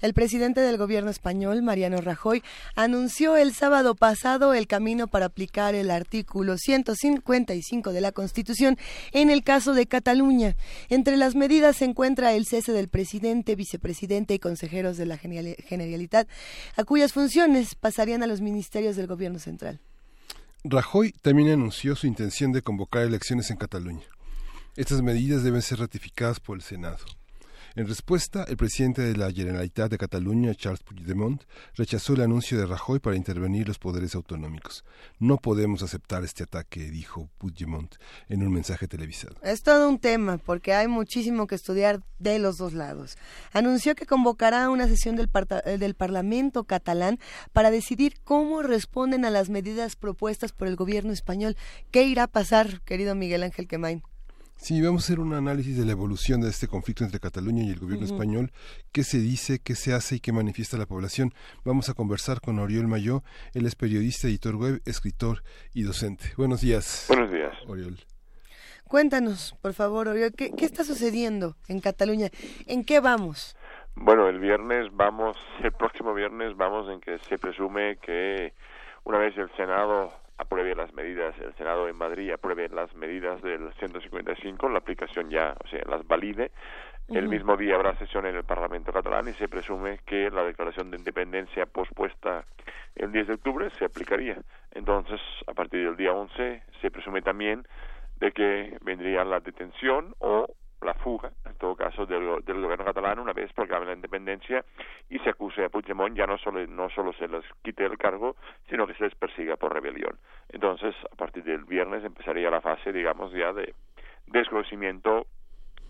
Speaker 1: El presidente del gobierno español, Mariano Rajoy, anunció el sábado pasado el camino para aplicar el artículo 155 de la Constitución en el caso de Cataluña. Entre las medidas se encuentra el cese del presidente, vicepresidente y consejeros de la Generalitat, a cuyas funciones pasarían a los ministerios del gobierno central.
Speaker 2: Rajoy también anunció su intención de convocar elecciones en Cataluña. Estas medidas deben ser ratificadas por el Senado. En respuesta, el presidente de la Generalitat de Cataluña, Charles Puigdemont, rechazó el anuncio de Rajoy para intervenir los poderes autonómicos. No podemos aceptar este ataque, dijo Puigdemont en un mensaje televisado.
Speaker 1: Es todo un tema, porque hay muchísimo que estudiar de los dos lados. Anunció que convocará una sesión del, eh, del Parlamento catalán para decidir cómo responden a las medidas propuestas por el gobierno español. ¿Qué irá a pasar, querido Miguel Ángel Quemain?
Speaker 2: Sí, vamos a hacer un análisis de la evolución de este conflicto entre Cataluña y el gobierno español, qué se dice, qué se hace y qué manifiesta la población. Vamos a conversar con Oriol Mayó, él es periodista, editor web, escritor y docente. Buenos días.
Speaker 16: Buenos días.
Speaker 2: Oriol.
Speaker 1: Cuéntanos, por favor, Oriol, ¿qué, qué está sucediendo en Cataluña? ¿En qué vamos?
Speaker 16: Bueno, el viernes vamos, el próximo viernes vamos en que se presume que una vez el Senado apruebe las medidas, el Senado en Madrid apruebe las medidas del 155, la aplicación ya, o sea, las valide. El mismo día habrá sesión en el Parlamento catalán y se presume que la declaración de independencia pospuesta el 10 de octubre se aplicaría. Entonces, a partir del día 11 se presume también de que vendría la detención o la fuga, en todo caso, del, gobierno catalán una vez proclame la independencia y se acuse a Puigdemont, ya no solo, no solo se les quite el cargo, sino que se les persiga por rebelión. Entonces, a partir del viernes empezaría la fase, digamos, ya de desconocimiento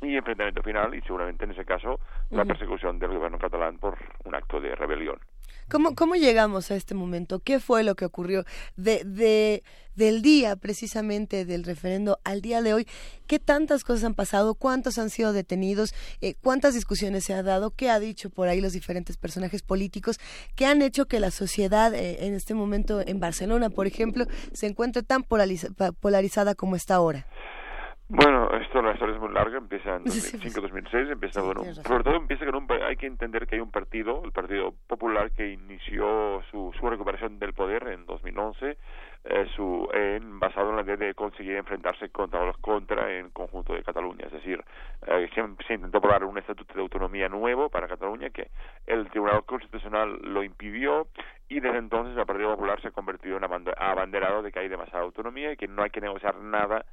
Speaker 16: y enfrentamiento final y seguramente en ese caso la persecución del gobierno catalán por un acto de rebelión.
Speaker 1: ¿Cómo, ¿Cómo llegamos a este momento? ¿Qué fue lo que ocurrió de, de, del día precisamente del referendo al día de hoy? ¿Qué tantas cosas han pasado? ¿Cuántos han sido detenidos? Eh, ¿Cuántas discusiones se ha dado? ¿Qué ha dicho por ahí los diferentes personajes políticos que han hecho que la sociedad eh, en este momento en Barcelona, por ejemplo, se encuentre tan polarizada como está ahora?
Speaker 16: Bueno, esto la historia es muy larga, empieza en 2005-2006, empieza, bueno, sobre todo empieza con un, hay que entender que hay un partido, el Partido Popular, que inició su, su recuperación del poder en 2011, eh, su, en, basado en la idea de conseguir enfrentarse contra los contra en conjunto de Cataluña, es decir, eh, se, intentó aprobar un estatuto de autonomía nuevo para Cataluña que el Tribunal Constitucional lo impidió y desde entonces el Partido Popular se ha convertido en abanderado de que hay demasiada autonomía y que no hay que negociar nada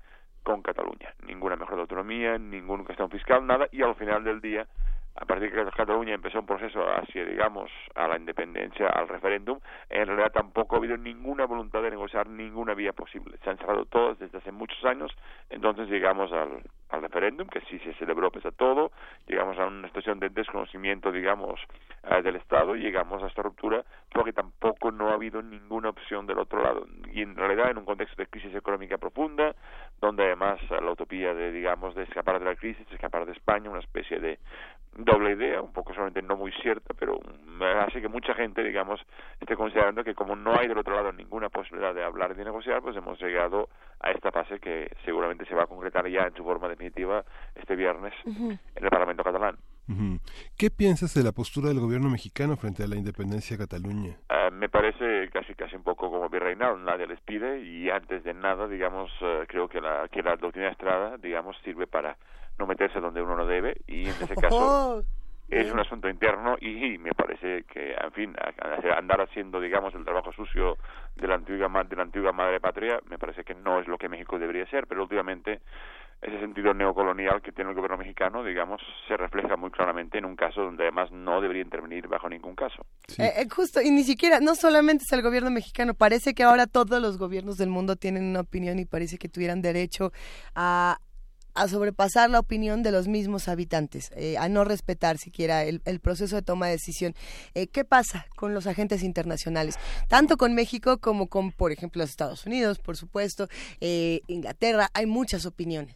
Speaker 16: con Cataluña. Ninguna mejora de autonomía, ningún cuestión fiscal, nada, y al final del día a partir de que Cataluña empezó un proceso hacia, digamos, a la independencia, al referéndum, en realidad tampoco ha habido ninguna voluntad de negociar ninguna vía posible. Se han cerrado todas desde hace muchos años, entonces llegamos al, al referéndum, que sí se celebró pese a todo, llegamos a una situación de desconocimiento, digamos, eh, del Estado, y llegamos a esta ruptura porque tampoco no ha habido ninguna opción del otro lado. Y en realidad en un contexto de crisis económica profunda, donde además la utopía de, digamos, de escapar de la crisis, escapar de España, una especie de doble idea, un poco solamente no muy cierta, pero hace que mucha gente, digamos, esté considerando que como no hay del otro lado ninguna posibilidad de hablar y de negociar, pues hemos llegado a esta fase que seguramente se va a concretar ya en su forma definitiva este viernes en el Parlamento catalán.
Speaker 2: ¿Qué piensas de la postura del gobierno mexicano frente a la independencia de Cataluña?
Speaker 16: Ah, me parece casi casi un poco como virreinal, nadie les pide y antes de nada, digamos, eh, creo que la, que la doctrina Estrada, digamos, sirve para no meterse donde uno no debe y en ese caso es un asunto interno y, me parece que, en fin, andar haciendo, digamos, el trabajo sucio de la antigua de la antigua madre patria, me parece que no es lo que México debería ser, pero últimamente ese sentido neocolonial que tiene el gobierno mexicano, digamos, se refleja muy claramente en un caso donde además no debería intervenir bajo ningún caso.
Speaker 1: Eh, eh, justo, y ni siquiera, no solamente es el gobierno mexicano, parece que ahora todos los gobiernos del mundo tienen una opinión y parece que tuvieran derecho a a sobrepasar la opinión de los mismos habitantes, eh, a no respetar siquiera el, proceso de toma de decisión. Eh, ¿Qué pasa con los agentes internacionales? Tanto con México como con, por ejemplo, los Estados Unidos, por supuesto, eh, Inglaterra, hay muchas opiniones.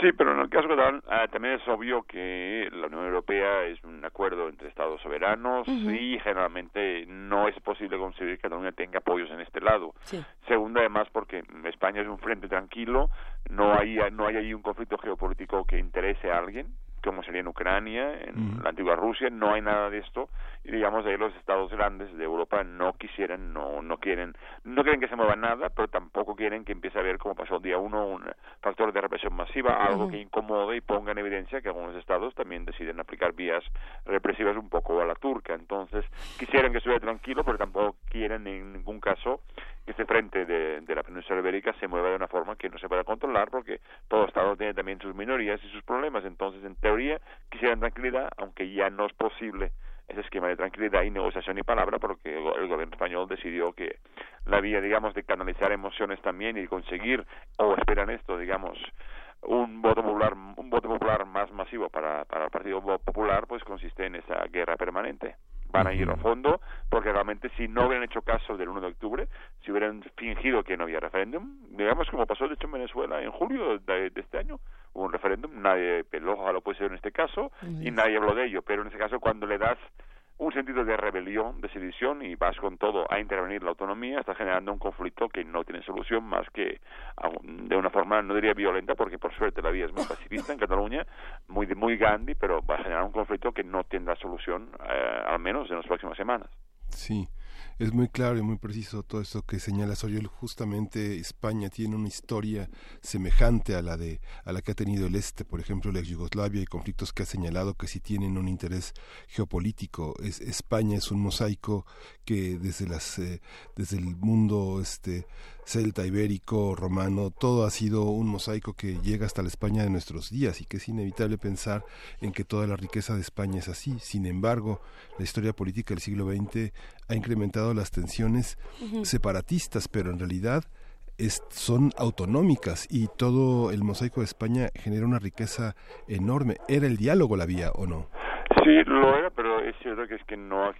Speaker 16: Sí, pero en el caso catalán ah, también es obvio que la Unión Europea es un acuerdo entre Estados soberanos y generalmente no es posible conseguir que Cataluña tenga apoyos en este lado. Segundo, además, porque España es un frente tranquilo, no hay, no hay ahí un conflicto geopolítico que interese a alguien, como sería en Ucrania, en la antigua Rusia, no hay nada de esto y digamos ahí los estados grandes de Europa no quisieran, no no quieren, no quieren que se mueva nada, pero tampoco quieren que empiece a haber como pasó el día uno un factor de represión masiva, algo que incomode y ponga en evidencia que algunos estados también deciden aplicar vías represivas un poco a la turca, entonces quisieran que estuviera tranquilo, pero tampoco quieren en ningún caso este frente de, de la península ibérica se mueva de una forma que no se pueda controlar porque todo estado tiene también sus minorías y sus problemas, entonces en teoría quisieran tranquilidad, aunque ya no es posible ese esquema de tranquilidad y negociación y palabra porque el, gobierno español decidió que la vía, digamos, de canalizar emociones también y conseguir, o esperan esto, digamos, un voto popular un voto popular más masivo para, para el Partido Popular pues consiste en esa guerra permanente van a ir a fondo porque realmente si no hubieran hecho caso del 1 de octubre si hubieran fingido que no había referéndum digamos como pasó de hecho en Venezuela en julio de, este año hubo un referéndum nadie peló a lo puede ser en este caso y nadie habló de ello pero en ese caso cuando le das un sentido de rebelión, de sedición y vas con todo a intervenir la autonomía, está generando un conflicto que no tiene solución más que de una forma, no diría violenta, porque por suerte la vía es muy pacifista en Cataluña, muy, muy Gandhi, pero va a generar un conflicto que no tendrá solución, eh, al menos en las próximas semanas.
Speaker 2: Sí es muy claro y muy preciso todo esto que señala Soyol. Justamente España tiene una historia semejante a la de a la que ha tenido el este, por ejemplo, la Yugoslavia y conflictos que ha señalado que sí tienen un interés geopolítico. Es, España es un mosaico que desde las eh, desde el mundo este celta, ibérico, romano, todo ha sido un mosaico que llega hasta la España de nuestros días y que es inevitable pensar en que toda la riqueza de España es así. Sin embargo, la historia política del siglo XX ha incrementado las tensiones separatistas, pero en realidad son autonómicas y todo el mosaico de España genera una riqueza enorme. ¿Era el diálogo la vía o no?
Speaker 16: Sí, lo era, pero es cierto que es que no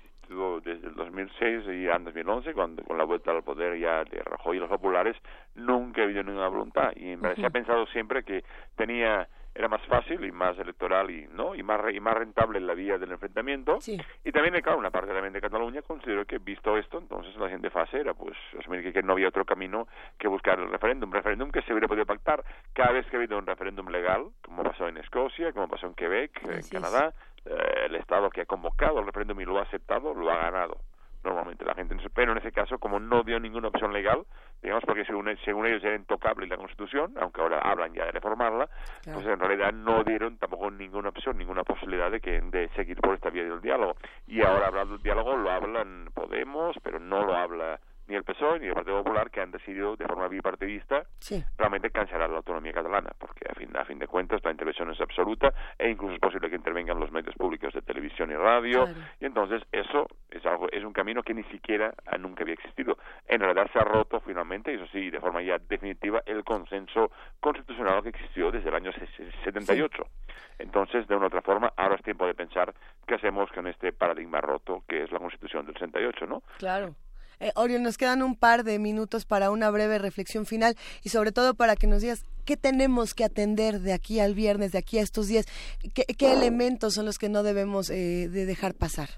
Speaker 16: desde el 2006 y en 2011, cuando con la vuelta al poder ya de Rajoy y los populares, nunca ha habido ninguna voluntad. Y se ha pensado siempre que tenía era más fácil y más electoral y no y más y más rentable la vía del enfrentamiento. Y también claro una parte también de Cataluña considero que visto esto entonces la gente fase era pues asumir que, no había otro camino que buscar el referéndum. Un referéndum que se hubiera podido pactar cada vez que ha habido un referéndum legal como pasó en Escocia como pasó en Quebec en Canadá. Eh, el Estado que ha convocado el referéndum y lo ha aceptado, lo ha ganado. Normalmente la gente, pero en ese caso, como no dio ninguna opción legal, digamos porque según, según ellos era intocable la Constitución, aunque ahora hablan ya de reformarla, pues en realidad no dieron tampoco ninguna opción, ninguna posibilidad de que de seguir por esta vía del diálogo. Y ahora hablando del diálogo lo hablan Podemos, pero no lo habla ni el PSOE ni el Partido Popular que han decidido de forma bipartidista realmente cancelar la autonomía catalana porque a fin, a fin de cuentas la intervención es absoluta e incluso es posible que intervengan los medios públicos de televisión y radio. Y entonces eso es algo es un camino que ni siquiera nunca había existido. En realidad se ha roto finalmente eso sí de forma ya definitiva el consenso constitucional que existió desde el año 78 entonces de una otra forma ahora es tiempo de pensar qué hacemos con este paradigma roto que es la constitución del 68 ¿no?
Speaker 1: claro eh, nos quedan un par de minutos para una breve reflexión final y sobre todo para que nos digas qué tenemos que atender de aquí al viernes, de aquí a estos días, qué, elementos son los que no debemos eh, de dejar pasar.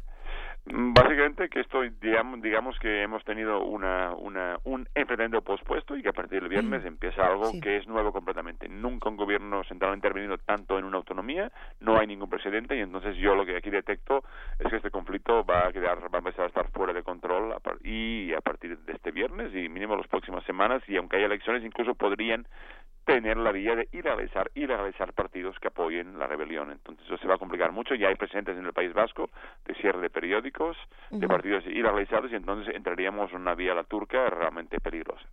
Speaker 16: Mm, básicamente que esto, digamos, digamos que hemos tenido una, una, un enfrentamiento pospuesto y que a partir del viernes mm, empieza algo que es nuevo completamente. Nunca un gobierno central ha intervenido tanto en una autonomía, no hay ningún presidente y entonces yo lo que aquí detecto es que este conflicto va a quedar, va a empezar a estar fuera de control y a partir de este viernes y mínimo las próximas semanas y aunque haya elecciones incluso podrían tener la vía de ir a realizar, ir a realizar partidos que apoyen la rebelión. Entonces eso se va a complicar mucho. Ya hay presentes en el País Vasco de cierre de periódicos, de partidos irrealizados y entonces entraríamos en una vía la turca realmente peligrosa.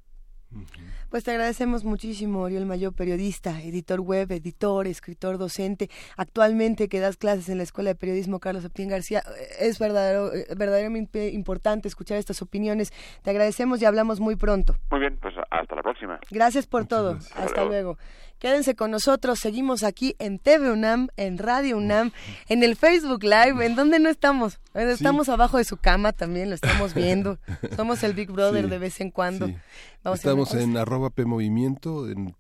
Speaker 1: Pues te agradecemos muchísimo, Oriol Mayor, periodista, editor web, editor, escritor, docente. Actualmente que das clases en la Escuela de Periodismo Carlos Optín García. Es verdadero, eh, verdaderamente importante escuchar estas opiniones. Te agradecemos y hablamos muy pronto.
Speaker 16: Muy bien, pues hasta la próxima.
Speaker 1: Gracias por todo. Hasta luego. Quédense con nosotros, seguimos aquí en TV UNAM, en Radio UNAM, en el Facebook Live, en donde no estamos. Estamos abajo de su cama también, lo estamos viendo. Somos el Big Brother de vez en cuando.
Speaker 2: estamos en arroba P Movimiento, en,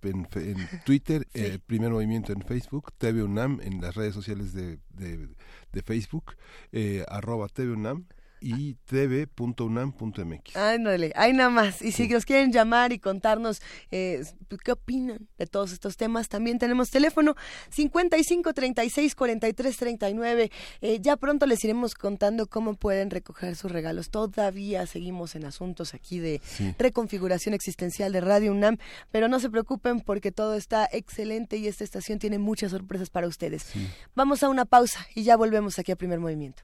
Speaker 2: Twitter, eh, Primer Movimiento en Facebook, TV UNAM, en las redes sociales de, de, Facebook, eh, arroba TV UNAM y tv.unam.mx.
Speaker 1: Ándale, ahí nada más. Y si nos quieren llamar y contarnos eh, qué opinan de todos estos temas, también tenemos teléfono 55 36 43 39. ya pronto les iremos contando cómo pueden recoger sus regalos. Todavía seguimos en asuntos aquí de reconfiguración existencial de Radio UNAM, pero no se preocupen porque todo está excelente y esta estación tiene muchas sorpresas para ustedes. Vamos a una pausa y ya volvemos aquí a Primer Movimiento.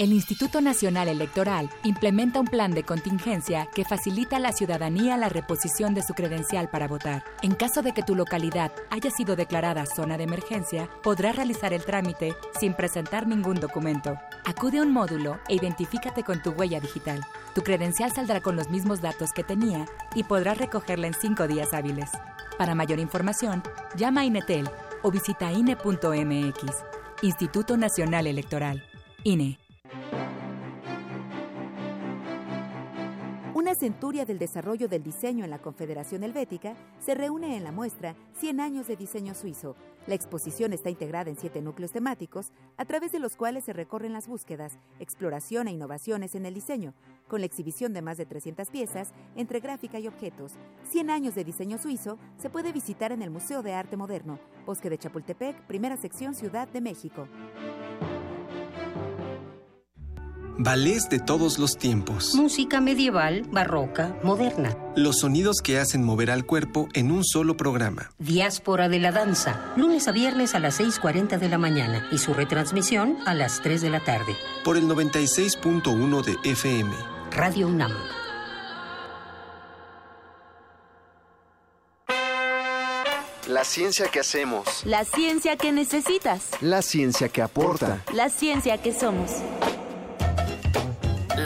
Speaker 17: El Instituto Nacional Electoral implementa un plan de contingencia que facilita a la ciudadanía la reposición de su credencial para votar. En caso de que tu localidad haya sido declarada zona de emergencia, podrás realizar el trámite sin presentar ningún documento. Acude a un módulo e identifícate con tu huella digital. Tu credencial saldrá con los mismos datos que tenía y podrás recogerla en cinco días hábiles. Para mayor información, llama a Inetel o visita INE.mx. Instituto Nacional Electoral. INE.
Speaker 7: Una centuria del desarrollo del diseño en la Confederación Helvética se reúne en la muestra 100 años de diseño suizo. La exposición está integrada en siete núcleos temáticos, a través de los cuales se recorren las búsquedas, exploración e innovaciones en el diseño, con la exhibición de más de 300 piezas entre gráfica y objetos. 100 años de diseño suizo se puede visitar en el Museo de Arte Moderno, Bosque de Chapultepec, primera sección Ciudad de México.
Speaker 18: Ballets de todos los tiempos.
Speaker 19: Música medieval, barroca, moderna.
Speaker 18: Los sonidos que hacen mover al cuerpo en un solo programa.
Speaker 19: Diáspora de la danza, lunes a viernes a las 6.40 de la mañana y su retransmisión a las 3 de la tarde.
Speaker 18: Por el 96.1 de FM.
Speaker 19: Radio UNAM.
Speaker 20: La ciencia que hacemos.
Speaker 21: La ciencia que necesitas.
Speaker 20: La ciencia que aporta.
Speaker 21: La ciencia que somos.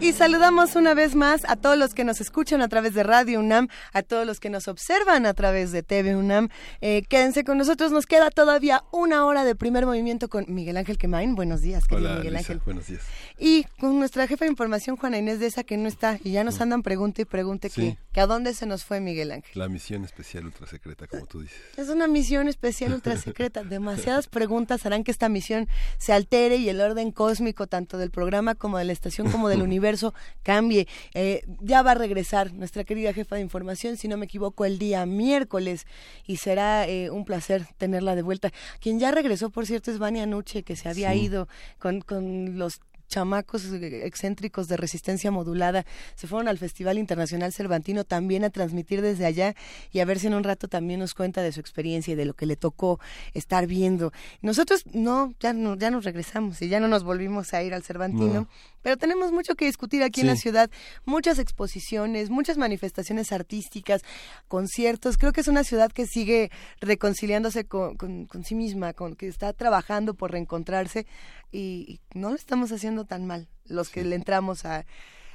Speaker 1: Y saludamos una vez más a todos los que nos escuchan a través de Radio UNAM, a todos los que nos observan a través de TV UNAM. Eh, quédense con nosotros, nos queda todavía una hora de primer movimiento con Miguel Ángel Quemain. Buenos días, querido Miguel Ángel.
Speaker 2: Buenos días.
Speaker 1: Y con nuestra jefa de información, Juana Inés de esa que no está, y ya nos andan pregunta y pregunte que, a dónde se nos fue Miguel Ángel.
Speaker 2: La misión especial ultra secreta, como tú dices.
Speaker 1: Es una misión especial ultra secreta. Demasiadas preguntas harán que esta misión se altere y el orden cósmico, tanto del programa como de la estación como del universo, cambie. Eh, ya va a regresar nuestra querida jefa de información, si no me equivoco, el día miércoles y será eh, un placer tenerla de vuelta. Quien ya regresó, por cierto, es Vania Nuche, que se había ido con, con los chamacos excéntricos de resistencia modulada se fueron al Festival Internacional Cervantino también a transmitir desde allá y a ver si en un rato también nos cuenta de su experiencia y de lo que le tocó estar viendo. Nosotros no, ya no, ya nos regresamos y ya no nos volvimos a ir al Cervantino, pero tenemos mucho que discutir aquí en la ciudad, muchas exposiciones, muchas manifestaciones artísticas, conciertos. Creo que es una ciudad que sigue reconciliándose con, con, sí misma, con que está trabajando por reencontrarse y, no lo estamos haciendo tan mal los que le entramos a,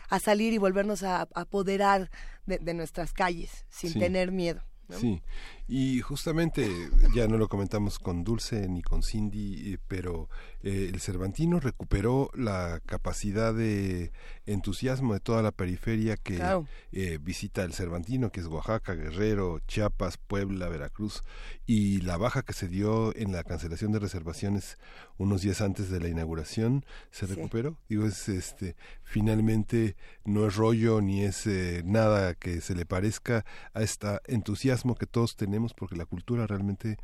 Speaker 1: a salir y volvernos a, apoderar de, nuestras calles sin tener miedo.
Speaker 2: Sí, y justamente, ya no lo comentamos con Dulce ni con Cindy, eh, pero eh, el Cervantino recuperó la capacidad de entusiasmo de toda la periferia que eh, visita el Cervantino, que es Oaxaca, Guerrero, Chiapas, Puebla, Veracruz, y la baja que se dio en la cancelación de reservaciones unos días antes de la inauguración se recuperó. Digo, es este, finalmente no es rollo ni es nada que se le parezca a este entusiasmo que todos tenemos porque la cultura realmente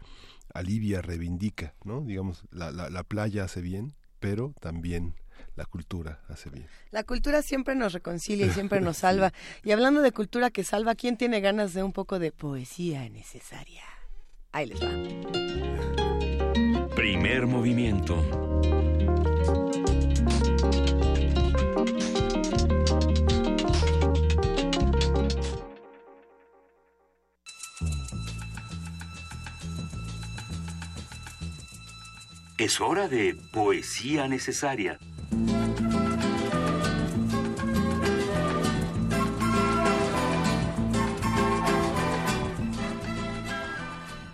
Speaker 2: alivia, reivindica, ¿no? Digamos, la, la, playa hace bien, pero también la cultura hace bien.
Speaker 1: La cultura siempre nos reconcilia y siempre nos salva. Y hablando de cultura que salva, ¿quién tiene ganas de un poco de poesía necesaria? Ahí les va.
Speaker 3: Primer movimiento. Es hora de poesía necesaria.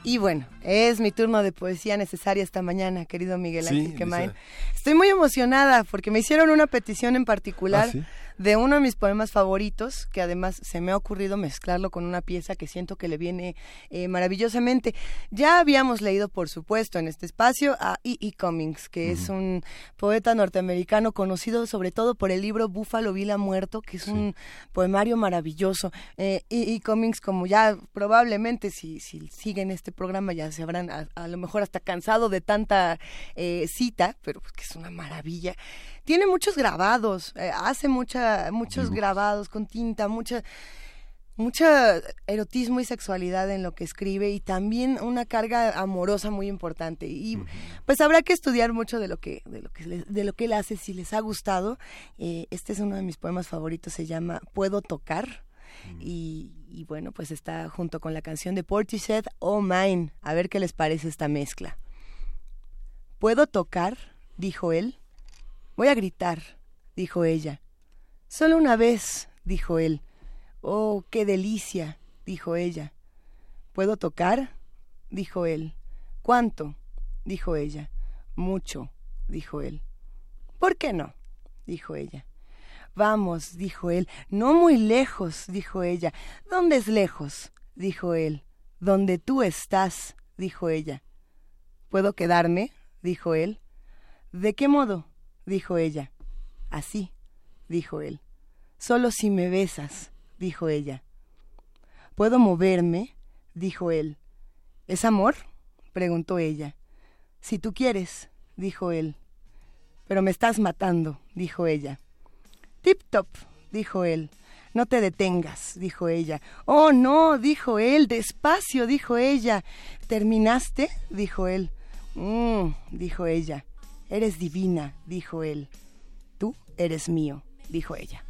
Speaker 1: Y bueno, es mi turno de poesía necesaria esta mañana, querido Miguel Ángel Estoy muy emocionada porque me hicieron una petición en particular. ¿Ah, de uno de mis poemas favoritos, que además se me ha ocurrido mezclarlo con una pieza que siento que le viene eh, maravillosamente. Ya habíamos leído, por supuesto, en este espacio a E. E. Cummings, que es un poeta norteamericano conocido sobre todo por el libro Búfalo Vila Muerto, que es un poemario maravilloso. Eh, E. E. Cummings, como ya probablemente si, si siguen este programa ya se habrán a, lo mejor hasta cansado de tanta eh, cita, pero pues que es una maravilla tiene muchos grabados, eh, hace mucha, muchos grabados con tinta, mucha mucha erotismo y sexualidad en lo que escribe y también una carga amorosa muy importante. Y pues habrá que estudiar mucho de lo que de lo que de lo que él hace si les ha gustado. Eh, este es uno de mis poemas favoritos se llama puedo tocar. Y, y, bueno pues está junto con la canción de Portishead Oh Mine. A ver qué les parece esta mezcla. Puedo tocar dijo él Voy a gritar, dijo ella. Solo una vez, dijo él. Oh, qué delicia, dijo ella. ¿Puedo tocar? dijo él. ¿Cuánto? dijo ella. Mucho, dijo él. ¿Por qué no? dijo ella. Vamos, dijo él. No muy lejos, dijo ella. ¿Dónde es lejos? dijo él. Donde tú estás, dijo ella. ¿Puedo quedarme? dijo él. ¿De qué modo? Dijo ella. Así, dijo él. Solo si me besas, dijo ella. ¿Puedo moverme? dijo él. ¿Es amor? preguntó ella. Si tú quieres, dijo él. Pero me estás matando, dijo ella. Tip top, dijo él. No te detengas, dijo ella. Oh, no, dijo él. Despacio, dijo ella. ¿Terminaste? dijo él. Mmm, dijo ella. Eres divina, dijo él. Tú eres mío, dijo ella.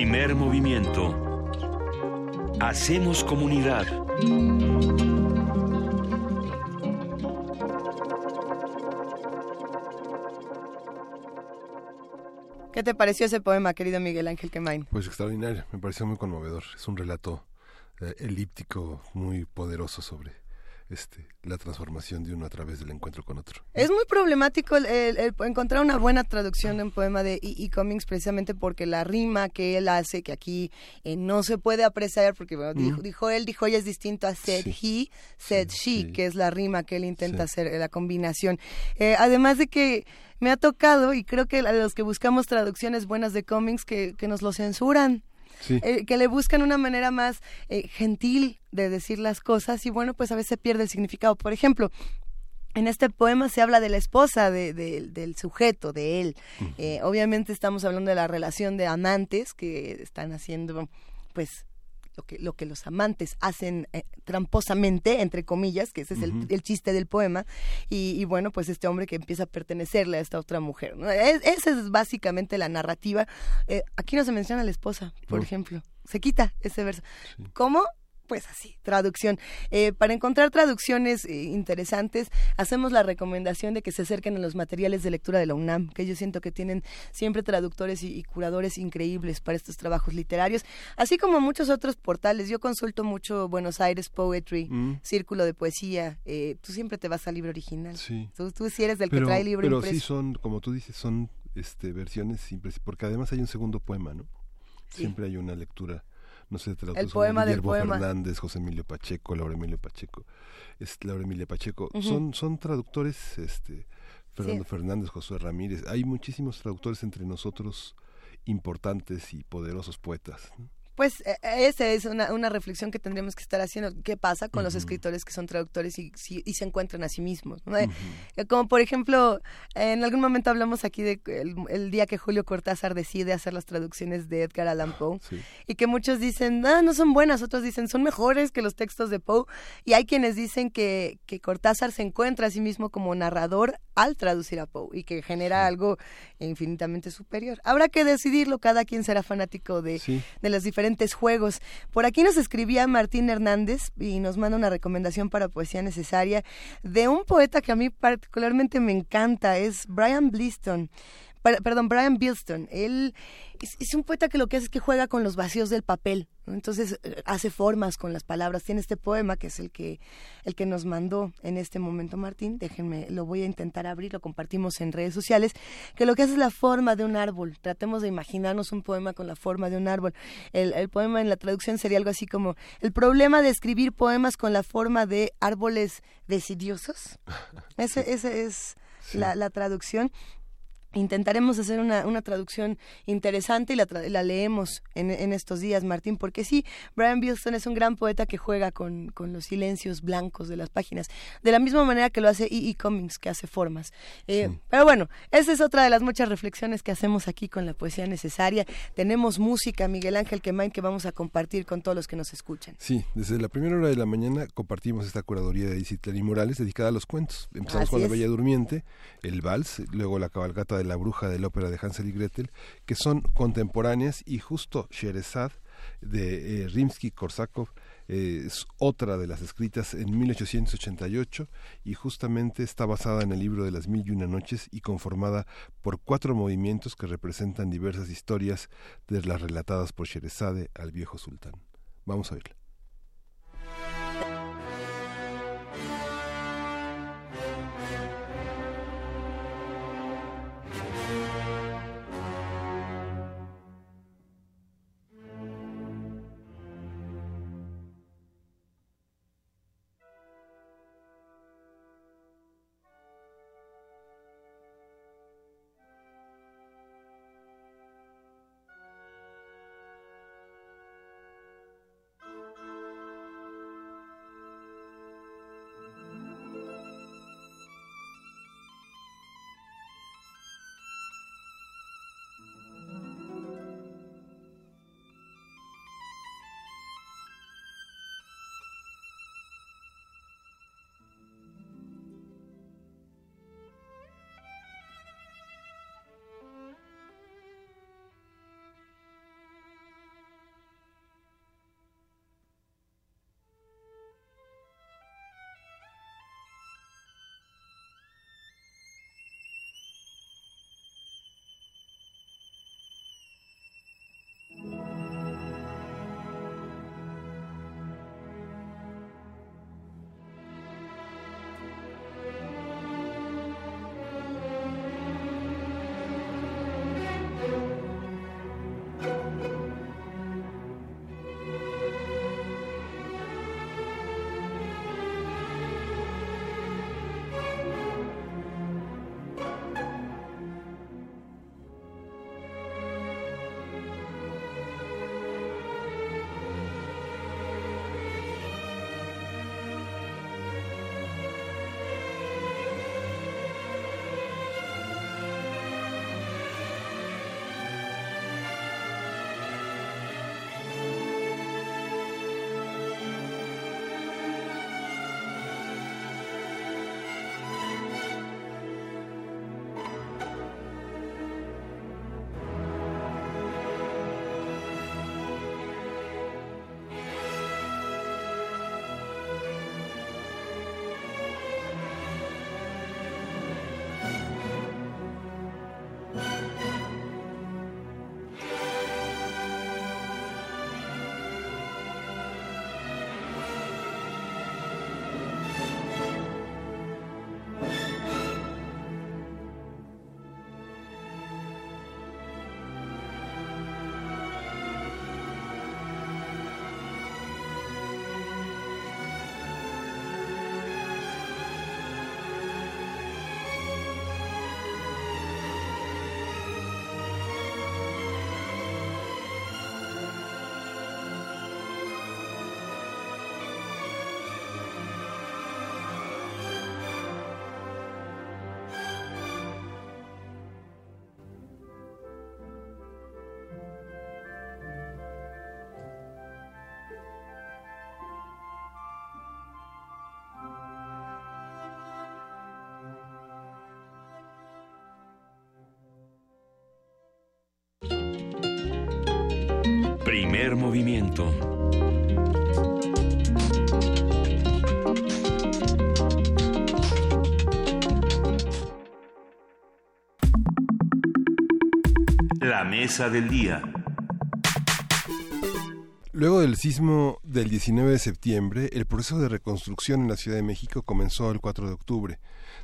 Speaker 3: Primer movimiento. Hacemos comunidad.
Speaker 1: ¿Qué te pareció ese poema, querido Miguel Ángel Quemain?
Speaker 2: Pues extraordinario, me pareció muy conmovedor. Es un relato eh, elíptico muy poderoso sobre este, la transformación de uno a través del encuentro con otro.
Speaker 1: Es muy problemático el, encontrar una buena traducción de un poema de E. e. Cummings precisamente porque la rima que él hace, que aquí eh, no se puede apreciar, porque dijo, él, dijo ella es distinto a said he, said she, que es la rima que él intenta hacer, la combinación. Eh, además de que me ha tocado, y creo que a los que buscamos traducciones buenas de Cummings, que, que nos lo censuran. Eh, que le buscan una manera más eh, gentil de decir las cosas y bueno, pues a veces pierde el significado. Por ejemplo, en este poema se habla de la esposa de, del sujeto, de él. Eh, obviamente estamos hablando de la relación de amantes que están haciendo, pues, lo que, lo que los amantes hacen eh, tramposamente, entre comillas, que ese es el, chiste del poema, y, bueno, pues este hombre que empieza a pertenecerle a esta otra mujer. esa es básicamente la narrativa. Eh, aquí no se menciona a la esposa, por ejemplo. Se quita ese verso. ¿Cómo? Pues así, traducción. Eh, para encontrar traducciones eh, interesantes, hacemos la recomendación de que se acerquen a los materiales de lectura de la UNAM, que yo siento que tienen siempre traductores y, curadores increíbles para estos trabajos literarios, así como muchos otros portales. Yo consulto mucho Buenos Aires Poetry, mm. Círculo de Poesía. Eh, tú siempre te vas al libro original. Sí. Tú, tú sí eres del que trae el libro
Speaker 2: Pero sí son, como tú dices, son este, versiones simples, porque además hay un segundo poema, ¿no? Siempre hay una lectura no sé,
Speaker 1: el poema del poema.
Speaker 2: Fernández, José Emilio Pacheco, Laura Emilio Pacheco, es Laura Emilia Pacheco, son, son traductores, este, Fernando Fernández, José Ramírez, hay muchísimos traductores entre nosotros importantes y poderosos poetas.
Speaker 1: Pues e, e, esa es una, una, reflexión que tendríamos que estar haciendo. ¿Qué pasa con los escritores que son traductores y, y, se encuentran a sí mismos? Eh, como por ejemplo, en algún momento hablamos aquí de el, día que Julio Cortázar decide hacer las traducciones de Edgar Allan Poe y que muchos dicen, ah, no son buenas, otros dicen, son mejores que los textos de Poe. Y hay quienes dicen que, que Cortázar se encuentra a sí mismo como narrador al traducir a Poe y que genera algo infinitamente superior. Habrá que decidirlo, cada quien será fanático de, de las diferentes juegos. Por aquí nos escribía Martín Hernández y nos manda una recomendación para poesía necesaria de un poeta que a mí particularmente me encanta, es Brian Bliston perdón, Brian Bilston, él es, un poeta que lo que hace es que juega con los vacíos del papel, entonces eh, hace formas con las palabras. Tiene este poema que es el que, el que nos mandó en este momento Martín, déjenme, lo voy a intentar abrir, lo compartimos en redes sociales, que lo que hace es la forma de un árbol. Tratemos de imaginarnos un poema con la forma de un árbol. El, el poema en la traducción sería algo así como, el problema de escribir poemas con la forma de árboles decidiosos. Ese, ese es... La, la, traducción Intentaremos hacer una, una, traducción interesante y la, la leemos en, en, estos días, Martín, porque sí, Brian Bilston es un gran poeta que juega con, con, los silencios blancos de las páginas, de la misma manera que lo hace E. E. Cummings, que hace formas. Eh, pero bueno, esa es otra de las muchas reflexiones que hacemos aquí con la poesía necesaria. Tenemos música, Miguel Ángel Quemain, que vamos a compartir con todos los que nos escuchan.
Speaker 2: Sí, desde la primera hora de la mañana compartimos esta curaduría de y Morales dedicada a los cuentos. Empezamos con La Bella Durmiente, el Vals, luego la cabalgata de la bruja de la ópera de Hansel y Gretel, que son contemporáneas y justo Sherezad de eh, Rimsky-Korsakov eh, es otra de las escritas en 1888 y justamente está basada en el libro de las mil y una noches y conformada por cuatro movimientos que representan diversas historias de las relatadas por Sherezade al viejo sultán. Vamos a verla.
Speaker 3: Primer movimiento. La mesa del día.
Speaker 2: Luego del sismo del 19 de septiembre, el proceso de reconstrucción en la Ciudad de México comenzó el 4 de octubre.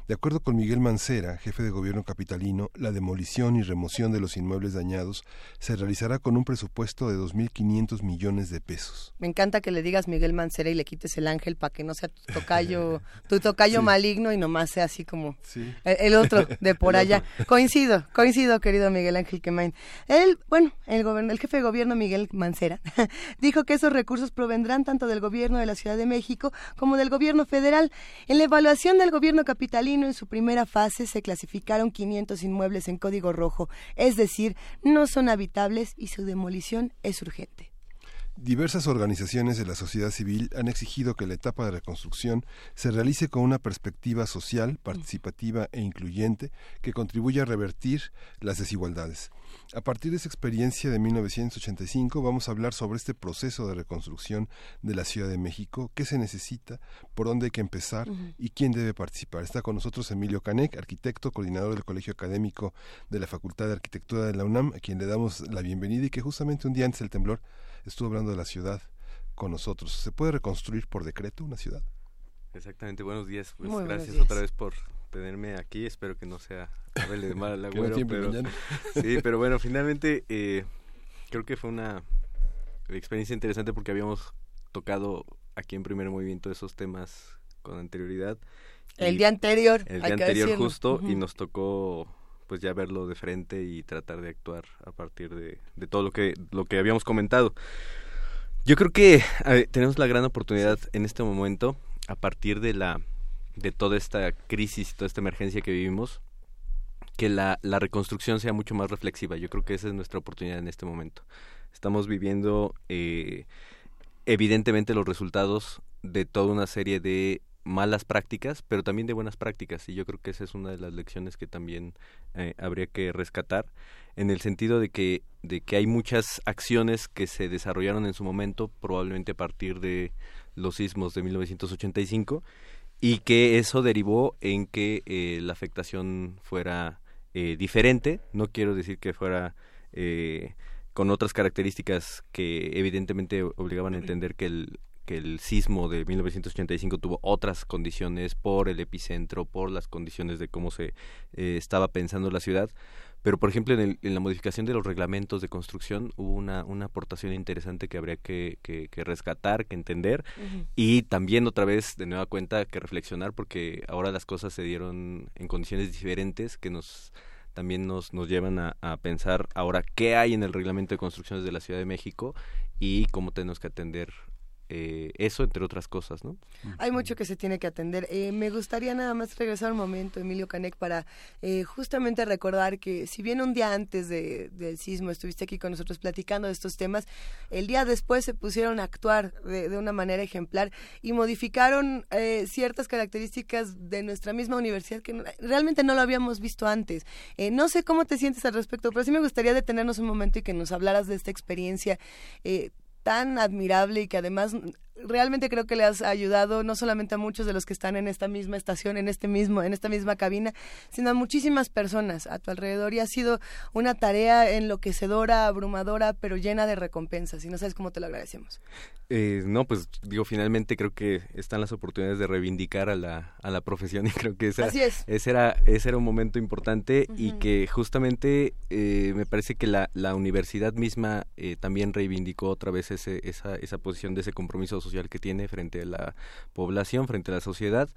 Speaker 2: De acuerdo con Miguel Mancera, jefe de gobierno capitalino, la demolición y remoción de los inmuebles dañados se realizará con un presupuesto de 2.500 millones de pesos.
Speaker 1: Me encanta que le digas Miguel Mancera y le quites el ángel para que no sea tu tocayo, tu tocayo maligno y nomás sea así como el, otro de por allá. Coincido, coincido, querido Miguel Ángel Quemain. Él, bueno, el, el jefe de gobierno Miguel Mancera dijo que esos recursos tanto del gobierno de la Ciudad de México como del gobierno federal. En la evaluación del gobierno capitalino en su primera fase se clasificaron 500 inmuebles en código rojo, es decir, no son habitables y su demolición es urgente.
Speaker 2: Diversas organizaciones de la sociedad civil han exigido que la etapa de reconstrucción se realice con una perspectiva social, participativa e incluyente que contribuya a revertir las desigualdades. A partir de esa experiencia de 1985 vamos a hablar sobre este proceso de reconstrucción de la Ciudad de México, qué se necesita, por dónde hay que empezar y quién debe participar. Está con nosotros Emilio Canek, arquitecto, coordinador del Colegio Académico de la Facultad de Arquitectura de la UNAM, a quien le damos la bienvenida y que justamente un día antes del temblor estuvo hablando de la ciudad con nosotros. ¿Se puede reconstruir por decreto una ciudad?
Speaker 22: Exactamente, buenos días. Pues gracias otra vez por tenerme aquí. Espero que no sea de mal agüero. pero, sí, pero bueno, finalmente eh, creo que fue una experiencia interesante porque habíamos tocado aquí en primer movimiento esos temas con anterioridad.
Speaker 1: El día anterior.
Speaker 22: El día anterior justo y nos tocó pues ya verlo de frente y tratar de actuar a partir de, de todo lo que, lo que habíamos comentado. Yo creo que tenemos la gran oportunidad en este momento, a partir de la de toda esta crisis, toda esta emergencia que vivimos, que la, la reconstrucción sea mucho más reflexiva. Yo creo que esa es nuestra oportunidad en este momento. Estamos viviendo eh, evidentemente los resultados de toda una serie de malas prácticas, pero también de buenas prácticas. Y yo creo que esa es una de las lecciones que también eh, habría que rescatar, en el sentido de que, de que hay muchas acciones que se desarrollaron en su momento, probablemente a partir de los sismos de 1985, y que eso derivó en que eh, la afectación fuera eh, diferente. No quiero decir que fuera eh, con otras características que evidentemente obligaban a entender que el, que el sismo de 1985 tuvo otras condiciones por el epicentro, por las condiciones de cómo se estaba pensando la ciudad, pero, por ejemplo, en, la modificación de los reglamentos de construcción hubo una, una aportación interesante que habría que, que, rescatar, que entender y también otra vez, de nueva cuenta, que reflexionar porque ahora las cosas se dieron en condiciones diferentes que nos también nos, nos llevan a, a pensar ahora qué hay en el reglamento de construcciones de la Ciudad de México y cómo tenemos que atender eh, eso entre otras cosas, ¿no?
Speaker 1: Hay mucho que se tiene que atender. Eh, me gustaría nada más regresar un momento, Emilio Canek, para eh, justamente recordar que si bien un día antes de, del sismo estuviste aquí con nosotros platicando de estos temas, el día después se pusieron a actuar de, de una manera ejemplar y modificaron ciertas características de nuestra misma universidad que realmente no lo habíamos visto antes. no sé cómo te sientes al respecto, pero sí me gustaría detenernos un momento y que nos hablaras de esta experiencia tan admirable y que además realmente creo que le has ayudado no solamente a muchos de los que están en esta misma estación, en este mismo, en esta misma cabina, sino a muchísimas personas a tu alrededor. Y ha sido una tarea enloquecedora, abrumadora, pero llena de recompensas. Y no sabes cómo te lo agradecemos.
Speaker 22: Eh, no, pues digo, finalmente creo que están las oportunidades de reivindicar a la, a la profesión y creo que esa, ese, era, ese era un momento importante y que justamente eh, me parece que la, la universidad misma eh, también reivindicó otra vez ese, esa, esa posición de ese compromiso social que tiene frente a la población, frente a la sociedad.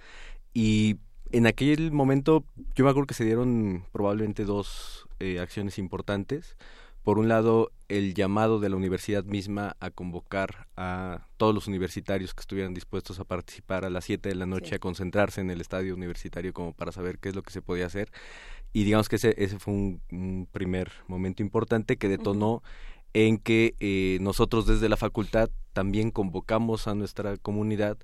Speaker 22: Y en aquel momento yo me acuerdo que se dieron probablemente dos eh, acciones importantes. Por un lado, el llamado de la universidad misma a convocar a todos los universitarios que estuvieran dispuestos a participar a las 7 de la noche, a concentrarse en el estadio universitario como para saber qué es lo que se podía hacer. Y digamos que ese, ese fue un, primer momento importante que detonó en que eh, nosotros desde la facultad también convocamos a nuestra comunidad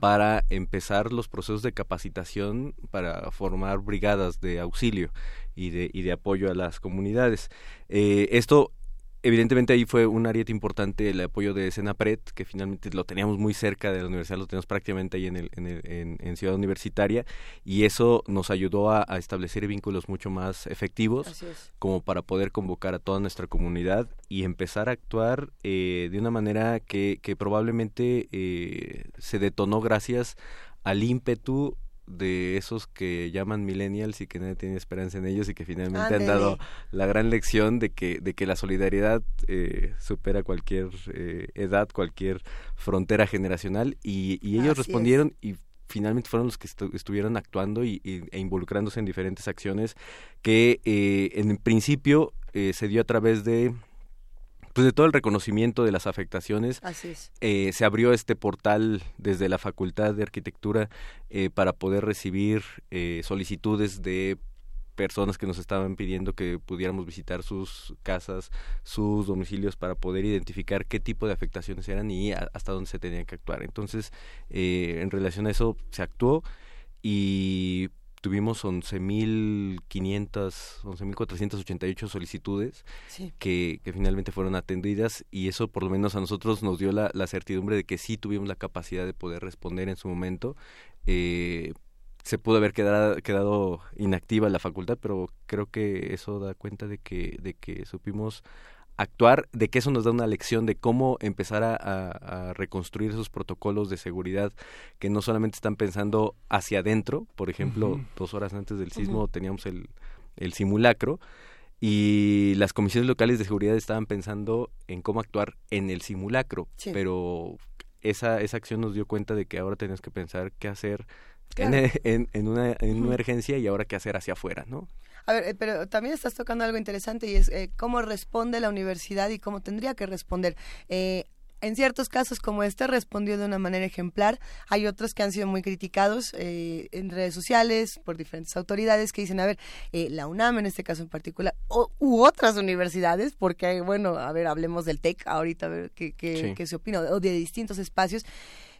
Speaker 22: para empezar los procesos de capacitación para formar brigadas de auxilio y de, y de apoyo a las comunidades. Eh, esto evidentemente ahí fue un ariete importante el apoyo de Senapred, que finalmente lo teníamos muy cerca de la universidad, lo teníamos prácticamente ahí en, el, en, en, Ciudad Universitaria, y eso nos ayudó a, establecer vínculos mucho más efectivos, como para poder convocar a toda nuestra comunidad y empezar a actuar eh, de una manera que, que probablemente eh, se detonó gracias al ímpetu de esos que llaman millennials y que nadie tiene esperanza en ellos y que finalmente han dado la gran lección de que de que la solidaridad eh, supera cualquier eh, edad cualquier frontera generacional y, ellos respondieron y finalmente fueron los que estuvieron actuando y, e involucrándose en diferentes acciones que eh, en principio se dio a través de pues de todo el reconocimiento de las afectaciones. Eh, se abrió este portal desde la Facultad de Arquitectura eh, para poder recibir eh, solicitudes de personas que nos estaban pidiendo que pudiéramos visitar sus casas, sus domicilios para poder identificar qué tipo de afectaciones eran y hasta dónde se tenían que actuar. Entonces, en relación a eso se actuó y tuvimos 11.500, 11.488 solicitudes que, que, finalmente fueron atendidas y eso por lo menos a nosotros nos dio la, la certidumbre de que sí tuvimos la capacidad de poder responder en su momento. Eh, se pudo haber quedado, quedado inactiva la facultad, pero creo que eso da cuenta de que, de que supimos actuar, de que eso nos da una lección de cómo empezar a, reconstruir esos protocolos de seguridad que no solamente están pensando hacia adentro, por ejemplo, dos horas antes del sismo teníamos el, el simulacro, y las comisiones locales de seguridad estaban pensando en cómo actuar en el simulacro, pero esa, esa acción nos dio cuenta de que ahora tenemos que pensar qué hacer en, en, en, una, en una emergencia y ahora qué hacer hacia afuera, ¿no?
Speaker 1: A ver, eh, pero también estás tocando algo interesante y es eh, cómo responde la universidad y cómo tendría que responder. Eh, en ciertos casos como este respondió de una manera ejemplar. Hay otros que han sido muy criticados en redes sociales por diferentes autoridades que dicen, a ver, la UNAM en este caso en particular, o, u otras universidades, porque, bueno, a ver, hablemos del TEC ahorita, a ver qué, qué se opina, o de distintos espacios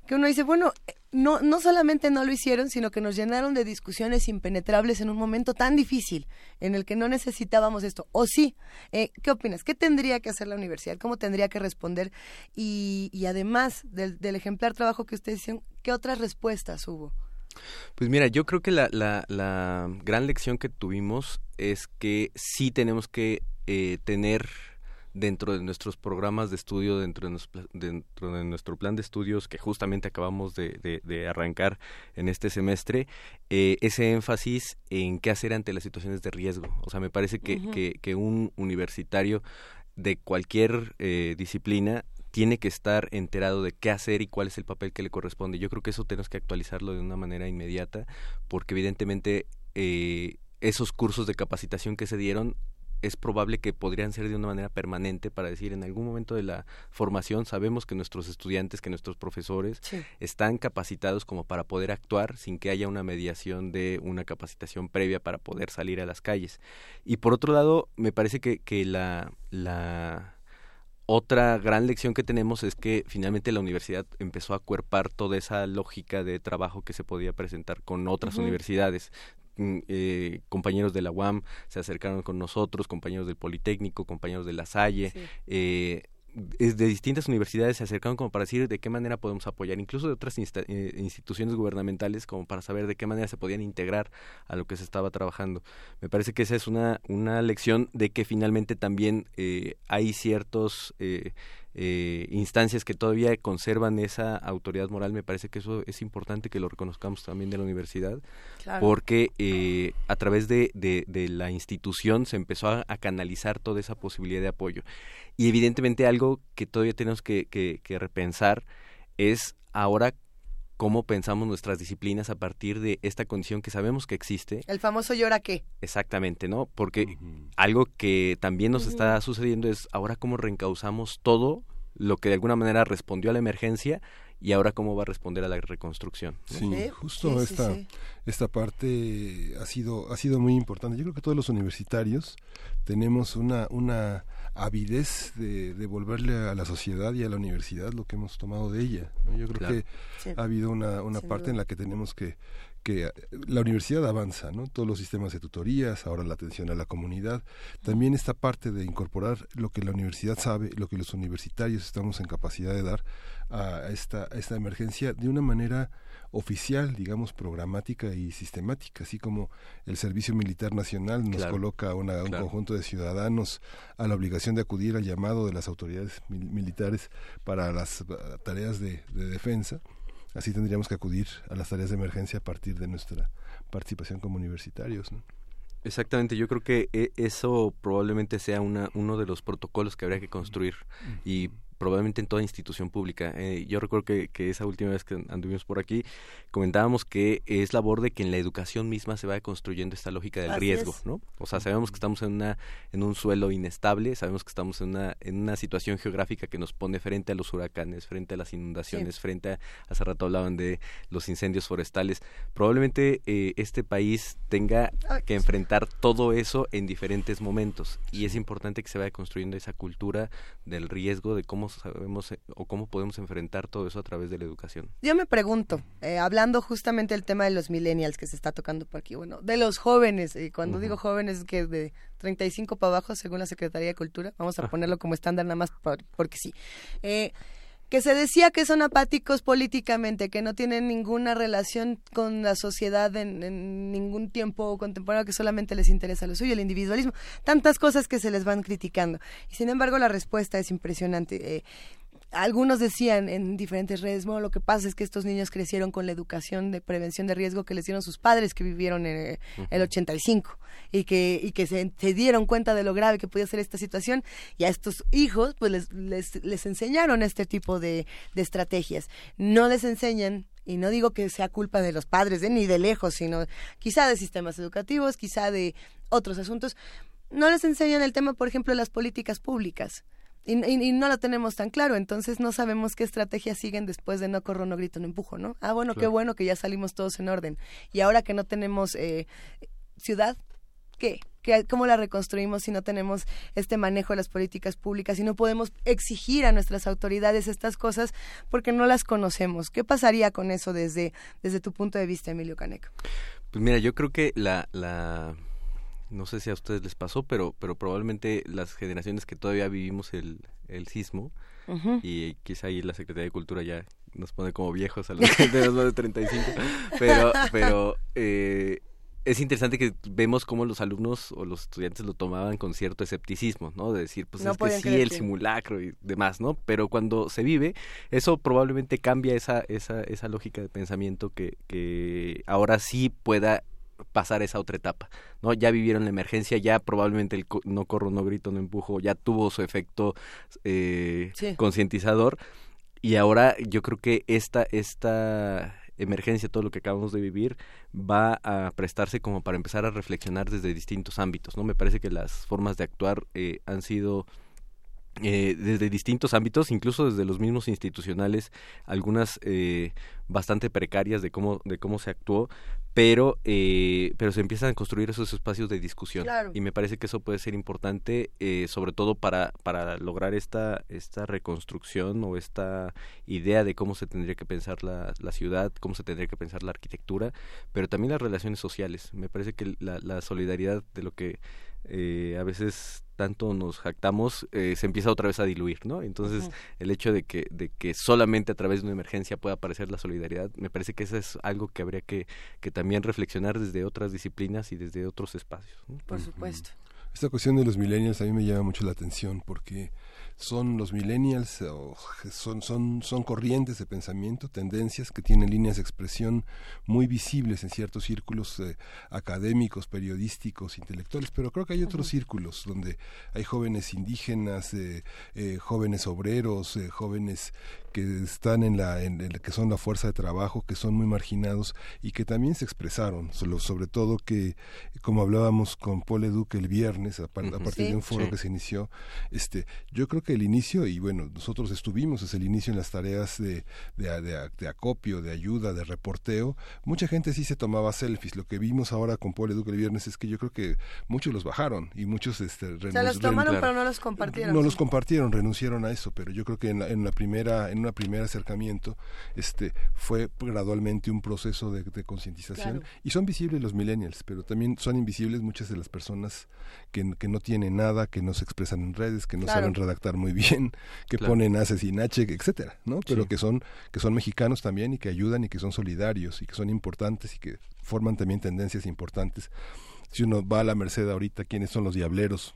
Speaker 1: que uno dice, bueno, no, no solamente no lo hicieron, sino que nos llenaron de discusiones impenetrables en un momento tan difícil en el que no necesitábamos esto. O sí, eh, ¿qué opinas? ¿Qué tendría que hacer la universidad? ¿Cómo tendría que responder? Y, y además del, del ejemplar trabajo que ustedes hicieron, ¿qué otras respuestas hubo?
Speaker 22: Pues mira, yo creo que la, la, la gran lección que tuvimos es que sí tenemos que eh, tener dentro de nuestros programas de estudio, dentro de, dentro de nuestro plan de estudios que justamente acabamos de, de, arrancar en este semestre, eh, ese énfasis en qué hacer ante las situaciones de riesgo. O sea, me parece que, que, un universitario de cualquier eh, disciplina tiene que estar enterado de qué hacer y cuál es el papel que le corresponde. Yo creo que eso tenemos que actualizarlo de una manera inmediata, porque evidentemente eh, esos cursos de capacitación que se dieron es probable que podrían ser de una manera permanente para decir en algún momento de la formación sabemos que nuestros estudiantes, que nuestros profesores están capacitados como para poder actuar sin que haya una mediación de una capacitación previa para poder salir a las calles. Y por otro lado, me parece que, que la, la otra gran lección que tenemos es que finalmente la universidad empezó a cuerpar toda esa lógica de trabajo que se podía presentar con otras universidades. Mm, eh, compañeros de la UAM se acercaron con nosotros, compañeros del Politécnico, compañeros de la Salle, eh, de distintas universidades se acercaron como para decir de qué manera podemos apoyar, incluso de otras eh, instituciones gubernamentales, como para saber de qué manera se podían integrar a lo que se estaba trabajando. Me parece que esa es una, una lección de que finalmente también eh, hay ciertos eh, eh, instancias que todavía conservan esa autoridad moral, me parece que eso es importante que lo reconozcamos también de la universidad, porque eh, a través de, de, la institución se empezó a, canalizar toda esa posibilidad de apoyo. Y evidentemente algo que todavía tenemos que, que, repensar es ahora cómo pensamos nuestras disciplinas a partir de esta condición que sabemos que existe.
Speaker 1: El famoso llora qué.
Speaker 22: Exactamente, ¿no? Porque algo que también nos está sucediendo es ahora cómo reencauzamos todo lo que de alguna manera respondió a la emergencia y ahora cómo va a responder a la reconstrucción.
Speaker 2: Sí, justo esta, esta parte ha sido, ha sido muy importante. Yo creo que todos los universitarios tenemos una, una avidez de devolverle a la sociedad y a la universidad lo que hemos tomado de ella. Yo creo que ha habido una, una parte en la que tenemos que, que eh, la universidad avanza, ¿no? Todos los sistemas de tutorías, ahora la atención a la comunidad, también esta parte de incorporar lo que la universidad sabe, lo que los universitarios estamos en capacidad de dar a esta, a esta emergencia de una manera oficial, digamos, programática y sistemática, así como el Servicio Militar Nacional nos coloca a un conjunto de ciudadanos a la obligación de acudir al llamado de las autoridades militares para las tareas de, defensa. Así tendríamos que acudir a las tareas de emergencia a partir de nuestra participación como universitarios.
Speaker 22: Exactamente, yo creo que eh, eso probablemente sea una, uno de los protocolos que habría que construir y probablemente en toda institución pública. Eh, yo recuerdo que, que, esa última vez que anduvimos por aquí comentábamos que es labor de que en la educación misma se vaya construyendo esta lógica del riesgo, ¿no? O sea, sabemos que estamos en una en un suelo inestable, sabemos que estamos en una en una situación geográfica que nos pone frente a los huracanes, frente a las inundaciones, frente a hace rato hablaban de los incendios forestales. Probablemente eh, este país tenga que enfrentar todo eso en diferentes momentos y es importante que se vaya construyendo esa cultura del riesgo de cómo sabemos eh, o cómo podemos enfrentar todo eso a través de la educación.
Speaker 1: Yo me pregunto, eh, hablando justamente del tema de los millennials que se está tocando por aquí, bueno, de los jóvenes, y cuando digo jóvenes que de 35 para abajo, según la Secretaría de Cultura, vamos a ponerlo como estándar nada más porque sí. Eh, que se decía que son apáticos políticamente, que no tienen ninguna relación con la sociedad en, ningún tiempo contemporáneo, que solamente les interesa lo suyo, el individualismo, tantas cosas que se les van criticando. Y sin embargo la respuesta es impresionante. Eh, algunos decían en diferentes redes, bueno, lo que pasa es que estos niños crecieron con la educación de prevención de riesgo que les dieron sus padres que vivieron en el 85 y que, y que se, dieron cuenta de lo grave que podía ser esta situación y a estos hijos pues les, les, les enseñaron este tipo de, de estrategias. No les enseñan y no digo que sea culpa de los padres, ¿eh? ni de lejos, sino quizá de sistemas educativos, quizá de otros asuntos, no les enseñan el tema, por ejemplo, de las políticas públicas. Y, no lo tenemos tan claro, entonces no sabemos qué estrategias siguen después de no corro, no grito, no empujo, ¿no? Ah, bueno, qué bueno que ya salimos todos en orden. Y ahora que no tenemos eh, ciudad, ¿qué? ¿Qué? ¿Cómo la reconstruimos si no tenemos este manejo de las políticas públicas y no podemos exigir a nuestras autoridades estas cosas porque no las conocemos? ¿Qué pasaría con eso desde, desde tu punto de vista, Emilio Caneco?
Speaker 22: Pues mira, yo creo que la, la no sé si a ustedes les pasó, pero, pero probablemente las generaciones que todavía vivimos el, el sismo, y quizá ahí la Secretaría de Cultura ya nos pone como viejos a los que tenemos más de 35, pero, pero eh, es interesante que vemos cómo los alumnos o los estudiantes lo tomaban con cierto escepticismo, ¿no? De decir, pues es que sí, el simulacro y demás, ¿no? Pero cuando se vive, eso probablemente cambia esa, esa, esa lógica de pensamiento que, que ahora sí pueda pasar esa otra etapa, ¿no? Ya vivieron la emergencia, ya probablemente el no corro, no grito, no empujo, ya tuvo su efecto eh, concientizador y ahora yo creo que esta, esta emergencia, todo lo que acabamos de vivir, va a prestarse como para empezar a reflexionar desde distintos ámbitos, ¿no? Me parece que las formas de actuar eh, han sido eh, desde distintos ámbitos, incluso desde los mismos institucionales, algunas eh, bastante precarias de cómo de cómo se actuó, pero eh, pero se empiezan a construir esos espacios de discusión. Y me parece que eso puede ser importante eh, sobre todo para para lograr esta esta reconstrucción o esta idea de cómo se tendría que pensar la, la ciudad cómo se tendría que pensar la arquitectura pero también las relaciones sociales. Me parece que la, la solidaridad de lo que eh, a veces tanto nos jactamos eh, se empieza otra vez a diluir, ¿no? Entonces el hecho de que de que solamente a través de una emergencia pueda aparecer la solidaridad, me parece que eso es algo que habría que, que también reflexionar desde otras disciplinas y desde otros espacios.
Speaker 1: Por supuesto.
Speaker 2: Esta cuestión de los millennials a mí me llama mucho la atención porque son los millennials, o son, son, son corrientes de pensamiento, tendencias que tienen líneas de expresión muy visibles en ciertos círculos eh, académicos, periodísticos, intelectuales, pero creo que hay otros círculos donde hay jóvenes indígenas, eh, eh, jóvenes obreros, jóvenes que están en la, en, que son la fuerza de trabajo, que son muy marginados y que también se expresaron, sobre, sobre todo que, como hablábamos con Paul Eduque el viernes, viernes a, partir de un foro que se inició. Este, yo creo que el inicio, y bueno, nosotros estuvimos, es el inicio en las tareas de, de, acopio, de ayuda, de reporteo. Mucha gente sí se tomaba selfies. Lo que vimos ahora con Paul Educa el viernes es que yo creo que muchos los bajaron y muchos este,
Speaker 1: se los tomaron pero no los compartieron.
Speaker 2: No los compartieron, renunciaron a eso, pero yo creo que en, en la primera, en una primer acercamiento, este, fue gradualmente un proceso de, concientización y son visibles los millennials, pero también son invisibles muchas de las personas que, no tienen nada, que no se expresan en redes, que no saben redactar muy bien, que ponen hace sin H, etcétera, ¿no? Pero que son que son mexicanos también y que ayudan y que son solidarios y que son importantes y que forman también tendencias importantes. Si uno va a la Merced ahorita, ¿quiénes son los diableros?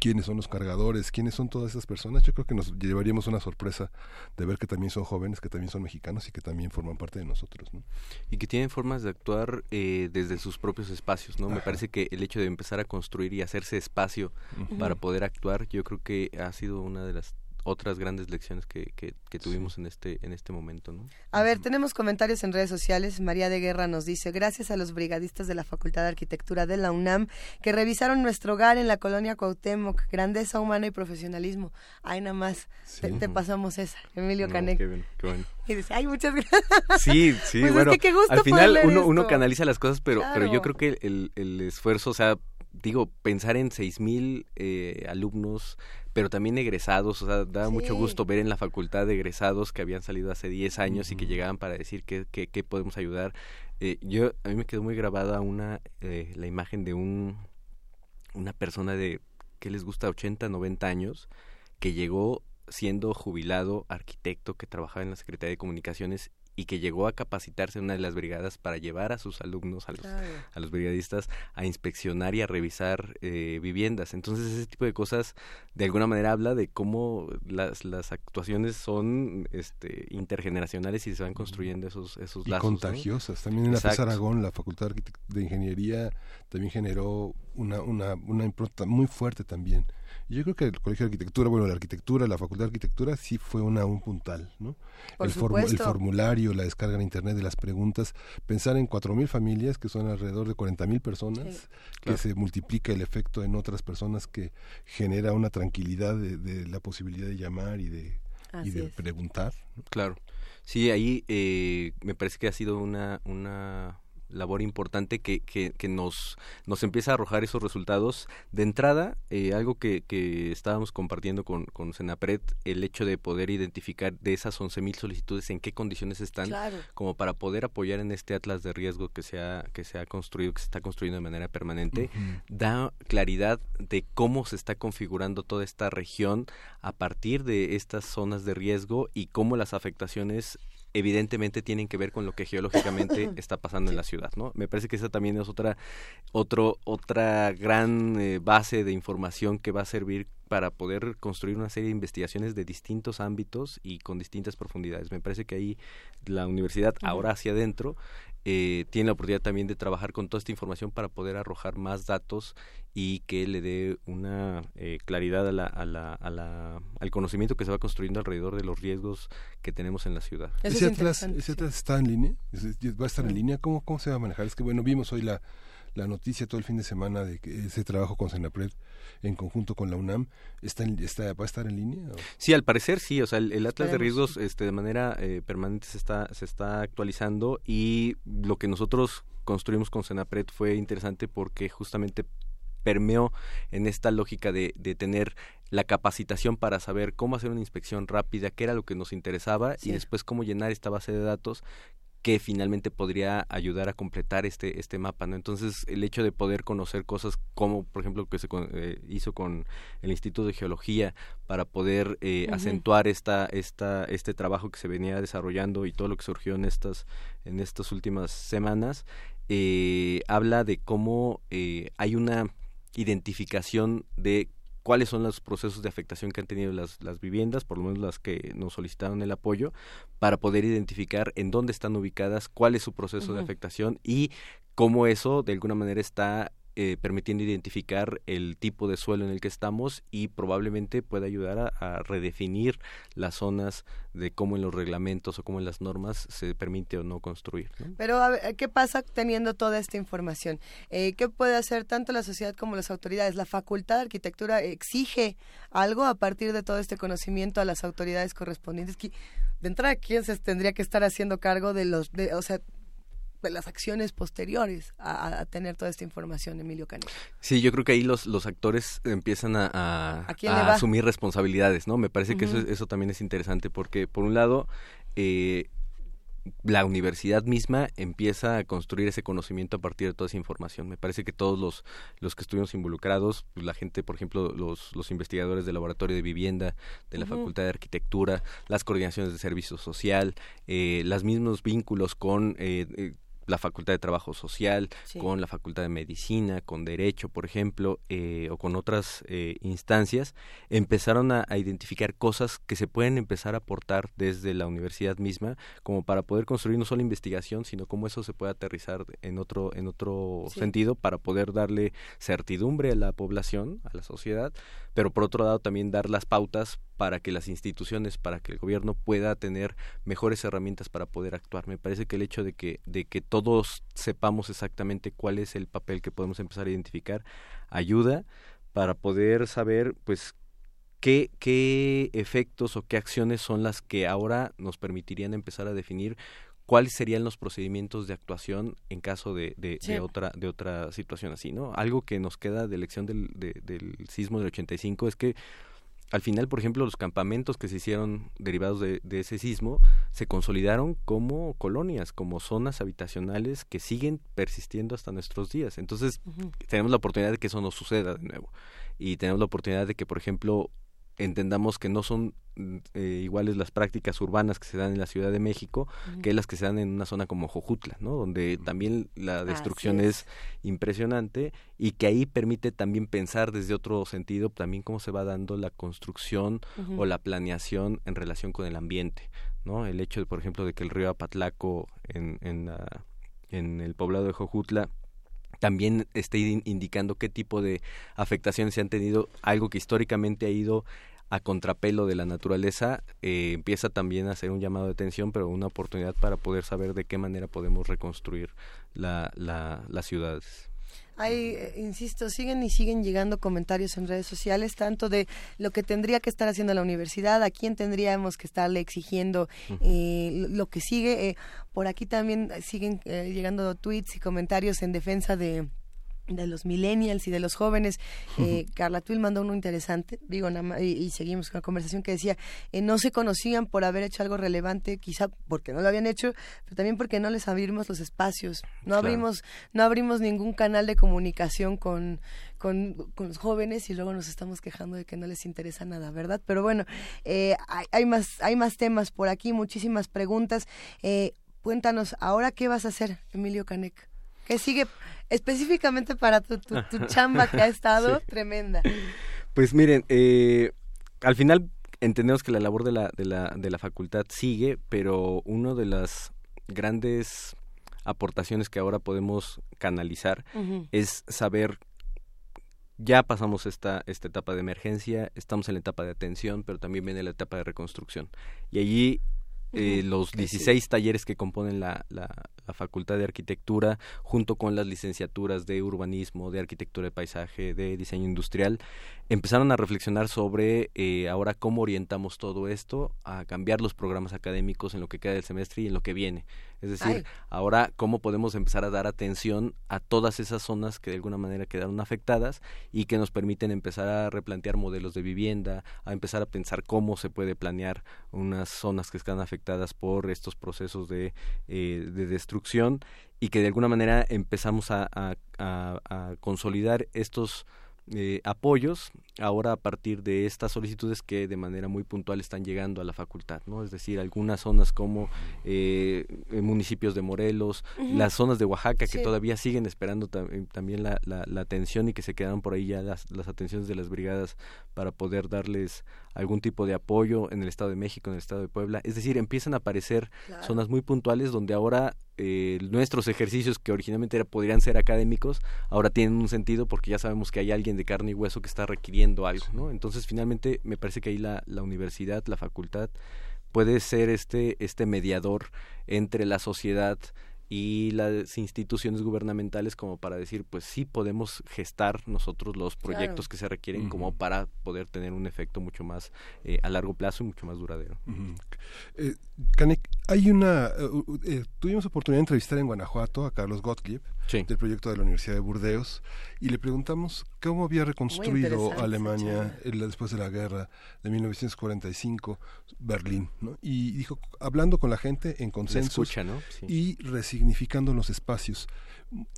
Speaker 2: Quiénes son los cargadores, quiénes son todas esas personas, yo creo que nos llevaríamos una sorpresa de ver que también son jóvenes, que también son mexicanos y que también forman parte de nosotros. ¿no?
Speaker 22: Y que tienen formas de actuar eh, desde sus propios espacios. ¿no? Me parece que el hecho de empezar a construir y hacerse espacio para poder actuar, yo creo que ha sido una de las otras grandes lecciones que, que, tuvimos en este en este momento ¿no?
Speaker 1: a ver tenemos comentarios en redes sociales. María de Guerra nos dice gracias a los brigadistas de la Facultad de Arquitectura de la UNAM que revisaron nuestro hogar en la colonia Cuauhtémoc. Grandeza humana y profesionalismo ay nada más te, pasamos esa Emilio Canec
Speaker 22: qué, qué bueno.
Speaker 1: y dice ay muchas gracias
Speaker 22: sí sí pues bueno al final uno, uno canaliza las cosas pero pero yo creo que el, el esfuerzo o sea digo, pensar en seis mil eh, alumnos, pero también egresados, o sea, da mucho gusto ver en la facultad de egresados que habían salido hace 10 años y que llegaban para decir qué que, podemos ayudar. Eh, yo, a mí me quedó muy grabada una, eh, la imagen de un, una persona de, que les gusta, 80, 90 años, que llegó siendo jubilado arquitecto que trabajaba en la Secretaría de Comunicaciones y que llegó a capacitarse en una de las brigadas para llevar a sus alumnos, a los, a los brigadistas, a inspeccionar y a revisar eh, viviendas. Entonces ese tipo de cosas de alguna manera habla de cómo las, las actuaciones son este, intergeneracionales y se van construyendo esos, esos
Speaker 2: y contagiosas. También en la FES Aragón, la Facultad de Ingeniería también generó una, una, una impronta muy fuerte también yo creo que el Colegio de Arquitectura, bueno, la arquitectura, la Facultad de Arquitectura sí fue una un puntal, ¿no? el, el, formulario, la descarga en Internet de las preguntas, pensar en 4.000 familias, que son alrededor de 40.000 personas, que se multiplica el efecto en otras personas que genera una tranquilidad de, la posibilidad de llamar y de, y de preguntar.
Speaker 22: Claro. Sí, ahí eh, me parece que ha sido una, una labor importante que, que, que, nos, nos empieza a arrojar esos resultados. De entrada, eh, algo que, que estábamos compartiendo con, con Senapred, el hecho de poder identificar de esas 11.000 solicitudes en qué condiciones están, como para poder apoyar en este atlas de riesgo que se ha, que se ha construido, que se está construyendo de manera permanente, da claridad de cómo se está configurando toda esta región a partir de estas zonas de riesgo y cómo las afectaciones evidentemente tienen que ver con lo que geológicamente está pasando en la ciudad, ¿no? Me parece que esa también es otra otro otra gran eh, base de información que va a servir para poder construir una serie de investigaciones de distintos ámbitos y con distintas profundidades. Me parece que ahí la universidad, ahora hacia adentro, eh, tiene la oportunidad también de trabajar con toda esta información para poder arrojar más datos y que le dé una eh, claridad a la, a la, a la, al conocimiento que se va construyendo alrededor de los riesgos que tenemos en la ciudad.
Speaker 2: ¿Ese, atlas, está en línea? ¿Va a estar en línea? ¿Cómo, ¿Cómo se va a manejar? Es que, bueno, vimos hoy la, la noticia todo el fin de semana de que ese trabajo con Senapred en conjunto con la UNAM está, está va a estar en línea
Speaker 22: sí al parecer sí o sea el, atlas de riesgos este de manera eh, permanente se está se está actualizando y lo que nosotros construimos con Senapred fue interesante porque justamente permeó en esta lógica de, de, tener la capacitación para saber cómo hacer una inspección rápida, qué era lo que nos interesaba y después cómo llenar esta base de datos que finalmente podría ayudar a completar este este mapa no entonces el hecho de poder conocer cosas como por ejemplo lo que se eh, hizo con el Instituto de Geología para poder eh, acentuar esta esta este trabajo que se venía desarrollando y todo lo que surgió en estas en estas últimas semanas eh, habla de cómo hay una identificación de cuáles son los procesos de afectación que han tenido las, las viviendas, por lo menos las que nos solicitaron el apoyo, para poder identificar en dónde están ubicadas, cuál es su proceso de afectación y cómo eso de alguna manera está eh, permitiendo identificar el tipo de suelo en el que estamos y probablemente pueda ayudar a, redefinir las zonas de cómo en los reglamentos o cómo en las normas se permite o no construir.
Speaker 1: Pero, a ver, ¿qué pasa teniendo toda esta información? Eh, ¿Qué puede hacer tanto la sociedad como las autoridades? ¿La Facultad de Arquitectura exige algo a partir de todo este conocimiento a las autoridades correspondientes? de entrada, ¿quién se tendría que estar haciendo cargo de los, de, o sea, de las acciones posteriores a, tener toda esta información, Emilio Canet.
Speaker 22: Sí, yo creo que ahí los, los actores empiezan a, a, asumir responsabilidades, ¿no? Me parece que eso, eso también es interesante porque, por un lado, eh, la universidad misma empieza a construir ese conocimiento a partir de toda esa información. Me parece que todos los, los que estuvimos involucrados, pues, la gente, por ejemplo, los, los investigadores del laboratorio de vivienda, de la Facultad de Arquitectura, las coordinaciones de servicio social, eh, los mismos vínculos con eh, eh la Facultad de Trabajo Social, con la Facultad de Medicina, con Derecho, por ejemplo, eh, o con otras eh, instancias, empezaron a, identificar cosas que se pueden empezar a aportar desde la universidad misma, como para poder construir no solo investigación, sino cómo eso se puede aterrizar en otro, en otro sentido, para poder darle certidumbre a la población, a la sociedad, pero por otro lado también dar las pautas para que las instituciones, para que el gobierno pueda tener mejores herramientas para poder actuar. Me parece que el hecho de que, de que todos sepamos exactamente cuál es el papel que podemos empezar a identificar ayuda para poder saber pues qué, qué efectos o qué acciones son las que ahora nos permitirían empezar a definir cuáles serían los procedimientos de actuación en caso de, de, otra de otra situación así, ¿no? Algo que nos queda de lección del, del sismo del 85 es que al final, por ejemplo, los campamentos que se hicieron derivados de, ese sismo se consolidaron como colonias, como zonas habitacionales que siguen persistiendo hasta nuestros días. Entonces, tenemos la oportunidad de que eso no suceda de nuevo. Y tenemos la oportunidad de que, por ejemplo, entendamos que no son mm, eh, iguales las prácticas urbanas que se dan en la Ciudad de México que las que se dan en una zona como Jojutla, ¿no? Donde también la destrucción es. impresionante y que ahí permite también pensar desde otro sentido también cómo se va dando la construcción o la planeación en relación con el ambiente, ¿no? El hecho, de, por ejemplo, de que el río Apatlaco en, en, en el poblado de Jojutla también esté indicando qué tipo de afectaciones se han tenido, algo que históricamente ha ido a contrapelo de la naturaleza, eh, empieza también a ser un llamado de atención, pero una oportunidad para poder saber de qué manera podemos reconstruir la, la, las ciudades.
Speaker 1: Hay, eh, insisto, siguen y siguen llegando comentarios en redes sociales, tanto de lo que tendría que estar haciendo la universidad, a quién tendríamos que estarle exigiendo eh, lo que sigue. Eh, por aquí también siguen llegando tweets y comentarios en defensa de de los millennials y de los jóvenes. Eh, Carla Twill mandó uno interesante, digo, nada y, seguimos con la conversación que decía, eh, no se conocían por haber hecho algo relevante, quizá porque no lo habían hecho, pero también porque no les abrimos los espacios, no abrimos, no abrimos ningún canal de comunicación con, con, los jóvenes y luego nos estamos quejando de que no les interesa nada, ¿verdad? Pero bueno, eh, hay, hay, más, hay más temas por aquí, muchísimas preguntas. Eh, cuéntanos, ¿ahora qué vas a hacer, Emilio Canek? ¿Qué sigue específicamente para tu, tu, chamba que ha estado tremenda.
Speaker 22: Pues miren, eh, al final entendemos que la labor de la, de la, de la facultad sigue, pero una de las grandes aportaciones que ahora podemos canalizar es saber ya pasamos esta, esta etapa de emergencia, estamos en la etapa de atención, pero también viene la etapa de reconstrucción. Y allí eh, los 16 talleres que componen la, la, la Facultad de Arquitectura, junto con las licenciaturas de urbanismo, de arquitectura de paisaje, de diseño industrial, empezaron a reflexionar sobre eh, ahora cómo orientamos todo esto a cambiar los programas académicos en lo que queda del semestre y en lo que viene. Es decir, ahora cómo podemos empezar a dar atención a todas esas zonas que de alguna manera quedaron afectadas y que nos permiten empezar a replantear modelos de vivienda, a empezar a pensar cómo se puede planear unas zonas que están afectadas por estos procesos de, eh, de destrucción y que de alguna manera empezamos a consolidar estos eh, apoyos ahora a partir de estas solicitudes que de manera muy puntual están llegando a la facultad, ¿no? Es decir, algunas zonas como eh, municipios de Morelos, las zonas de Oaxaca que todavía siguen esperando también la, la, atención y que se quedaron por ahí ya las, las atenciones de las brigadas para poder darles algún tipo de apoyo en el Estado de México, en el Estado de Puebla. Es decir, empiezan a aparecer zonas muy puntuales donde ahora eh, nuestros ejercicios que originalmente podrían ser académicos, ahora tienen un sentido porque ya sabemos que hay alguien de carne y hueso que está requiriendo algo, ¿no? Entonces, finalmente, me parece que ahí la, la universidad, la facultad, puede ser este, este mediador entre la sociedad y las instituciones gubernamentales como para decir pues sí podemos gestar nosotros los proyectos que se requieren como para poder tener un efecto mucho más eh, a largo plazo y mucho más duradero.
Speaker 2: Eh, hay una eh, tuvimos oportunidad de entrevistar en Guanajuato a Carlos Gottlieb del proyecto de la Universidad de Burdeos y le preguntamos cómo había reconstruido Alemania después de la guerra de 1945 Berlín ¿no? y dijo hablando con la gente en consenso y resignificando los espacios.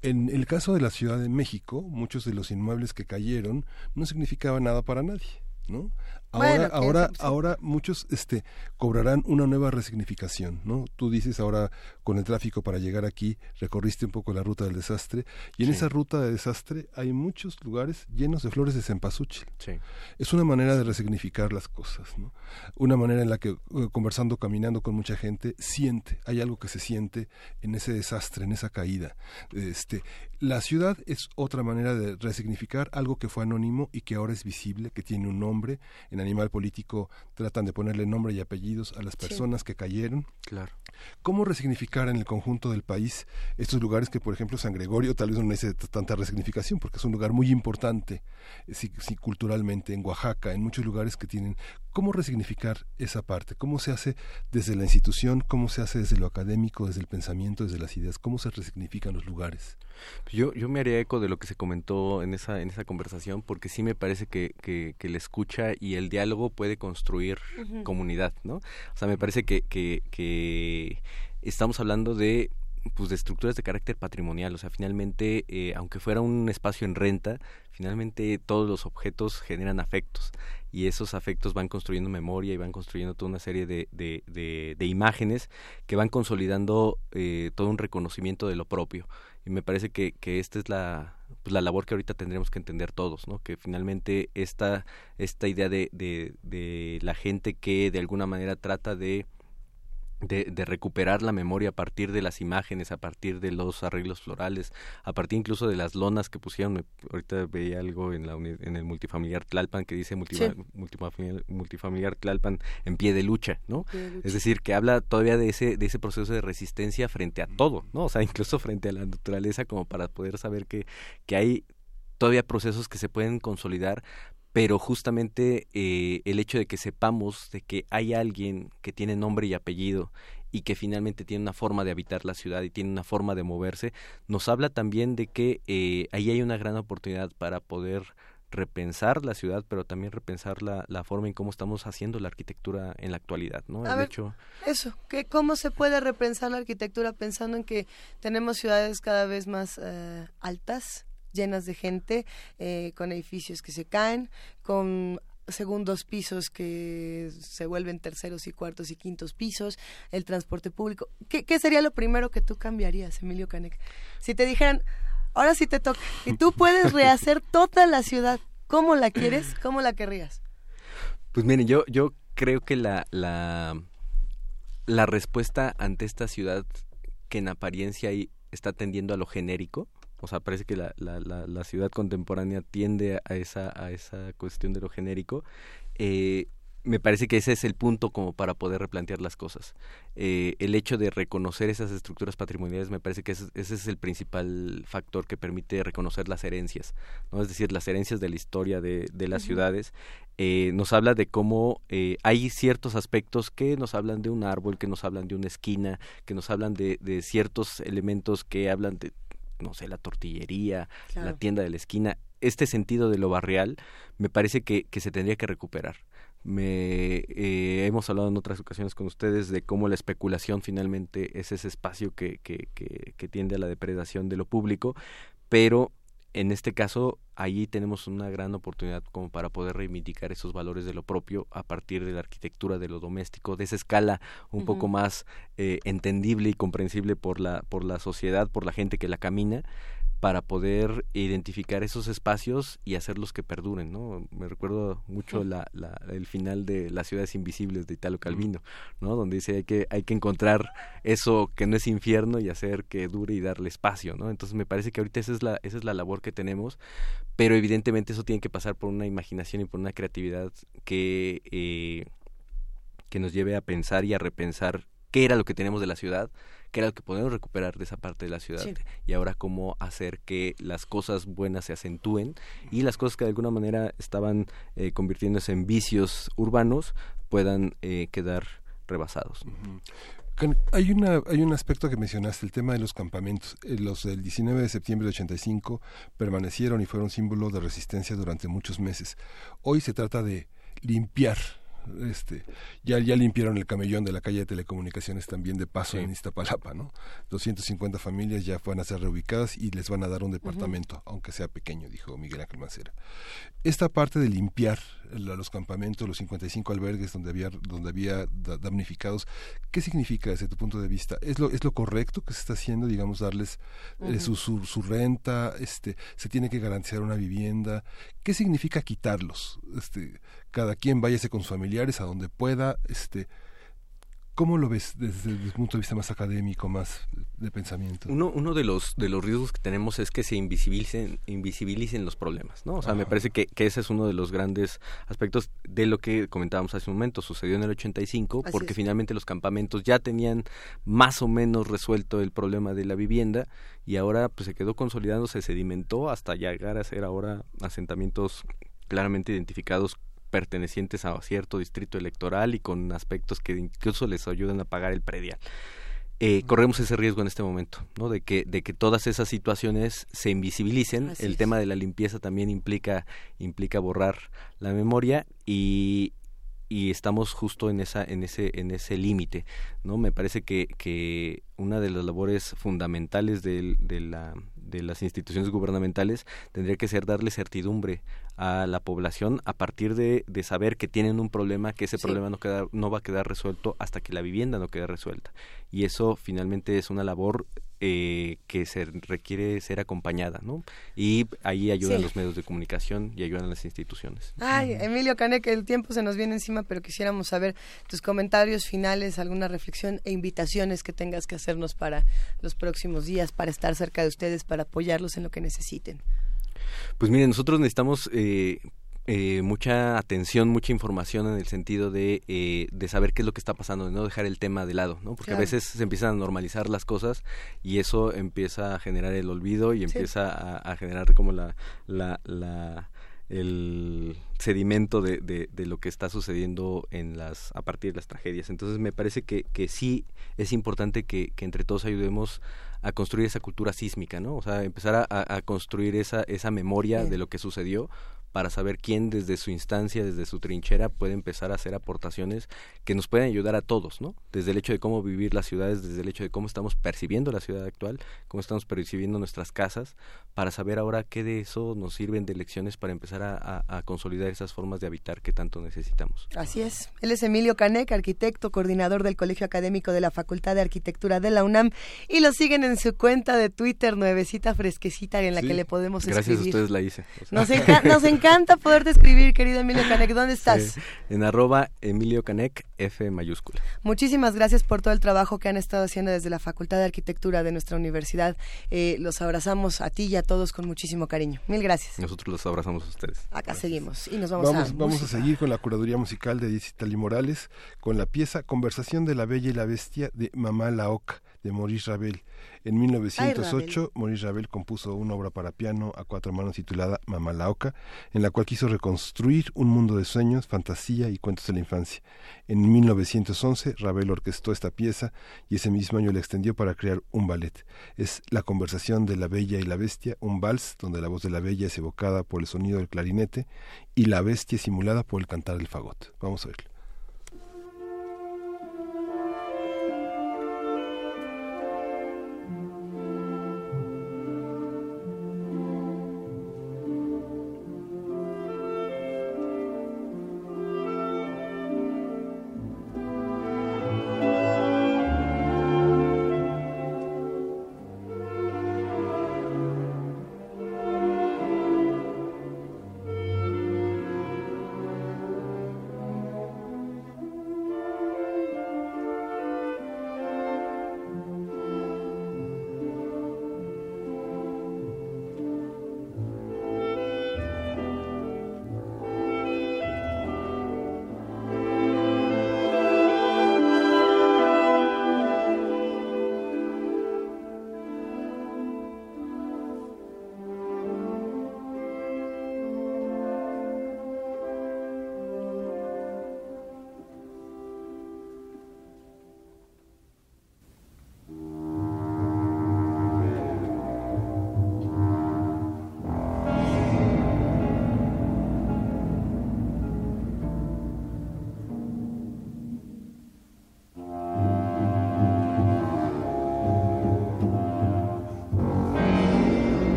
Speaker 2: En el caso de la Ciudad de México muchos de los inmuebles que cayeron no significaban nada para nadie ¿no? Ahora, ahora, ahora muchos este, cobrarán una nueva resignificación, ¿no? Tú dices ahora con el tráfico para llegar aquí recorriste un poco la ruta del desastre y en esa ruta de desastre hay muchos lugares llenos de flores de cempasúchil. Es una manera de resignificar las cosas, ¿no? Una manera en la que eh, conversando, caminando con mucha gente siente, hay algo que se siente en ese desastre, en esa caída. Este, la ciudad es otra manera de resignificar algo que fue anónimo y que ahora es visible, que tiene un nombre animal político tratan de ponerle nombre y apellidos a las personas que cayeron.
Speaker 22: Claro.
Speaker 2: ¿Cómo resignificar en el conjunto del país estos lugares que, por ejemplo, San Gregorio tal vez no necesita tanta resignificación porque es un lugar muy importante eh, sí, culturalmente, en Oaxaca, en muchos lugares que tienen... ¿Cómo resignificar esa parte? ¿Cómo se hace desde la institución? ¿Cómo se hace desde lo académico, desde el pensamiento, desde las ideas? ¿Cómo se resignifican los lugares?
Speaker 22: Yo, yo me haría eco de lo que se comentó en esa, en esa conversación porque sí me parece que, que, que la escucha y el diálogo puede construir comunidad, ¿no? O sea, me parece que, que, que estamos hablando de pues de estructuras de carácter patrimonial, o sea, finalmente, eh, aunque fuera un espacio en renta, finalmente todos los objetos generan afectos y esos afectos van construyendo memoria y van construyendo toda una serie de, de, de, imágenes que van consolidando eh, todo un reconocimiento de lo propio. Y me parece que, que esta es la, pues, la labor que ahorita tendremos que entender todos, ¿no? Que finalmente esta, esta idea de, de, de la gente que de alguna manera trata de de, de, recuperar la memoria a partir de las imágenes, a partir de los arreglos florales, a partir incluso de las lonas que pusieron. Ahorita veía algo en, la, en el multifamiliar Tlalpan que dice multifamiliar, Tlalpan en pie de lucha, ¿no? Es decir, que habla todavía de ese, de ese proceso de resistencia frente a todo, ¿no? O sea, incluso frente a la naturaleza como para poder saber que, que hay todavía procesos que se pueden consolidar pero justamente eh, el hecho de que sepamos de que hay alguien que tiene nombre y apellido y que finalmente tiene una forma de habitar la ciudad y tiene una forma de moverse, nos habla también de que eh, ahí hay una gran oportunidad para poder repensar la ciudad, pero también repensar la, la forma en cómo estamos haciendo la arquitectura en la actualidad, ¿no?
Speaker 1: A ver, eso, que cómo se puede repensar la arquitectura pensando en que tenemos ciudades cada vez más eh, altas, llenas de gente, eh, con edificios que se caen, con segundos pisos que se vuelven terceros y cuartos y quintos pisos, el transporte público. ¿Qué, sería lo primero que tú cambiarías, Emilio Canek? Si te dijeran, ahora sí te toca, y tú puedes rehacer toda la ciudad, ¿cómo la quieres? ¿Cómo la querrías?
Speaker 22: Pues miren, yo, yo creo que la, la, la respuesta ante esta ciudad que en apariencia está tendiendo a lo genérico, o sea, parece que la, la, la, ciudad contemporánea tiende a esa, a esa cuestión de lo genérico. Eh, me parece que ese es el punto como para poder replantear las cosas. Eh, el hecho de reconocer esas estructuras patrimoniales me parece que ese, es el principal factor que permite reconocer las herencias, ¿no? es decir, las herencias de la historia de, de las ciudades. Eh, nos habla de cómo eh, hay ciertos aspectos que nos hablan de un árbol, que nos hablan de una esquina, que nos hablan de, de ciertos elementos que hablan de no sé, la tortillería, la tienda de la esquina, este sentido de lo barrial me parece que, que se tendría que recuperar. Me, eh, hemos hablado en otras ocasiones con ustedes de cómo la especulación finalmente es ese espacio que, que, que, que tiende a la depredación de lo público, pero en este caso, ahí tenemos una gran oportunidad como para poder reivindicar esos valores de lo propio a partir de la arquitectura de lo doméstico, de esa escala un poco más eh, entendible y comprensible por la, por la sociedad, por la gente que la camina, para poder identificar esos espacios y hacerlos que perduren, ¿no? Me recuerdo mucho la, la, el final de Las ciudades invisibles de Italo Calvino, ¿no? Donde dice hay que, hay que encontrar eso que no es infierno y hacer que dure y darle espacio, ¿no? Entonces me parece que ahorita esa es la, esa es la labor que tenemos, pero evidentemente eso tiene que pasar por una imaginación y por una creatividad que, eh, que nos lleve a pensar y a repensar qué era lo que tenemos de la ciudad, que era lo que podemos recuperar de esa parte de la ciudad y ahora cómo hacer que las cosas buenas se acentúen y las cosas que de alguna manera estaban eh, convirtiéndose en vicios urbanos puedan eh, quedar rebasados.
Speaker 2: Hay, una, hay un aspecto que mencionaste, el tema de los campamentos. Eh, los del 19 de septiembre de 85 permanecieron y fueron símbolo de resistencia durante muchos meses. Hoy se trata de limpiar este, ya, ya limpiaron el camellón de la calle de telecomunicaciones también de paso en Iztapalapa, ¿no? 250 familias ya van a ser reubicadas y les van a dar un departamento, aunque sea pequeño, dijo Miguel Ángel Macera. Esta parte de limpiar los campamentos, los 55 albergues donde había, donde había damnificados, ¿qué significa desde tu punto de vista? ¿Es lo, es lo correcto que se está haciendo, digamos, darles eh, su, su, su, renta? Este, ¿Se tiene que garantizar una vivienda? ¿Qué significa quitarlos? Este, cada quien váyase con sus familiares a donde pueda, este, ¿Cómo lo ves desde el punto de vista más académico, más de pensamiento?
Speaker 22: Uno, uno de los de los riesgos que tenemos es que se invisibilicen, invisibilicen los problemas, ¿no? O sea, me parece que, que, ese es uno de los grandes aspectos de lo que comentábamos hace un momento. Sucedió en el 85 porque finalmente los campamentos ya tenían más o menos resuelto el problema de la vivienda y ahora pues se quedó consolidando, se sedimentó hasta llegar a ser ahora asentamientos claramente identificados pertenecientes a cierto distrito electoral y con aspectos que incluso les ayudan a pagar el predial. Eh, corremos ese riesgo en este momento, ¿no? De que, de que todas esas situaciones se invisibilicen. el tema de la limpieza también implica, implica borrar la memoria y, y estamos justo en esa en ese en ese límite no me parece que, que una de las labores fundamentales de, de, la, de las instituciones gubernamentales tendría que ser darle certidumbre a la población a partir de, de saber que tienen un problema, que ese problema no, queda, no va a quedar resuelto hasta que la vivienda no quede resuelta. Y eso finalmente es una labor eh, que se requiere ser acompañada, ¿no? Y ahí ayudan los medios de comunicación y ayudan las instituciones.
Speaker 1: Ay, Emilio Caneca, el tiempo se nos viene encima, pero quisiéramos saber tus comentarios finales, alguna reflexión e invitaciones que tengas que hacernos para los próximos días, para estar cerca de ustedes, para apoyarlos en lo que necesiten.
Speaker 22: Pues miren, nosotros necesitamos eh, eh, mucha atención, mucha información en el sentido de, eh, de saber qué es lo que está pasando, de no dejar el tema de lado, ¿no? Porque a veces se empiezan a normalizar las cosas y eso empieza a generar el olvido y empieza a, generar como la, la, la el sedimento de, de, de, lo que está sucediendo en las a partir de las tragedias. Entonces me parece que, que sí es importante que, que entre todos ayudemos a construir esa cultura sísmica no o sea empezar a, a construir esa esa memoria de lo que sucedió para saber quién desde su instancia, desde su trinchera puede empezar a hacer aportaciones que nos pueden ayudar a todos, ¿no? Desde el hecho de cómo vivir las ciudades, desde el hecho de cómo estamos percibiendo la ciudad actual, cómo estamos percibiendo nuestras casas, para saber ahora qué de eso nos sirven de lecciones para empezar a, consolidar esas formas de habitar que tanto necesitamos.
Speaker 1: Así es. Él es Emilio Canec, arquitecto, coordinador del Colegio Académico de la Facultad de Arquitectura de la UNAM, y lo siguen en su cuenta de Twitter, nuevecita, fresquecita, en la que le podemos
Speaker 22: escribir.
Speaker 1: Gracias
Speaker 22: a ustedes la hice.
Speaker 1: Nos, nos encanta poderte escribir, querido Emilio Canec. ¿Dónde estás?
Speaker 22: en arroba Emilio Canec, F mayúscula.
Speaker 1: Muchísimas gracias por todo el trabajo que han estado haciendo desde la Facultad de Arquitectura de nuestra universidad. Eh, los abrazamos a ti y a todos con muchísimo cariño. Mil gracias.
Speaker 22: Nosotros los abrazamos a ustedes.
Speaker 1: Acá seguimos y nos vamos,
Speaker 2: vamos
Speaker 1: a
Speaker 2: Vamos a seguir con la curaduría musical de Itali Morales, con la pieza Conversación de la Bella y la Bestia de Mamá Laoc de Maurice Ravel. En 1908, Maurice Ravel compuso una obra para piano a cuatro manos titulada Mamá Laoca, en la cual quiso reconstruir un mundo de sueños, fantasía y cuentos de la infancia. En 1911, Ravel orquestó esta pieza y ese mismo año la extendió para crear un ballet. Es La conversación de la Bella y la Bestia, un vals donde la voz de la Bella es evocada por el sonido del clarinete y la Bestia es simulada por el cantar del fagot. Vamos a verlo.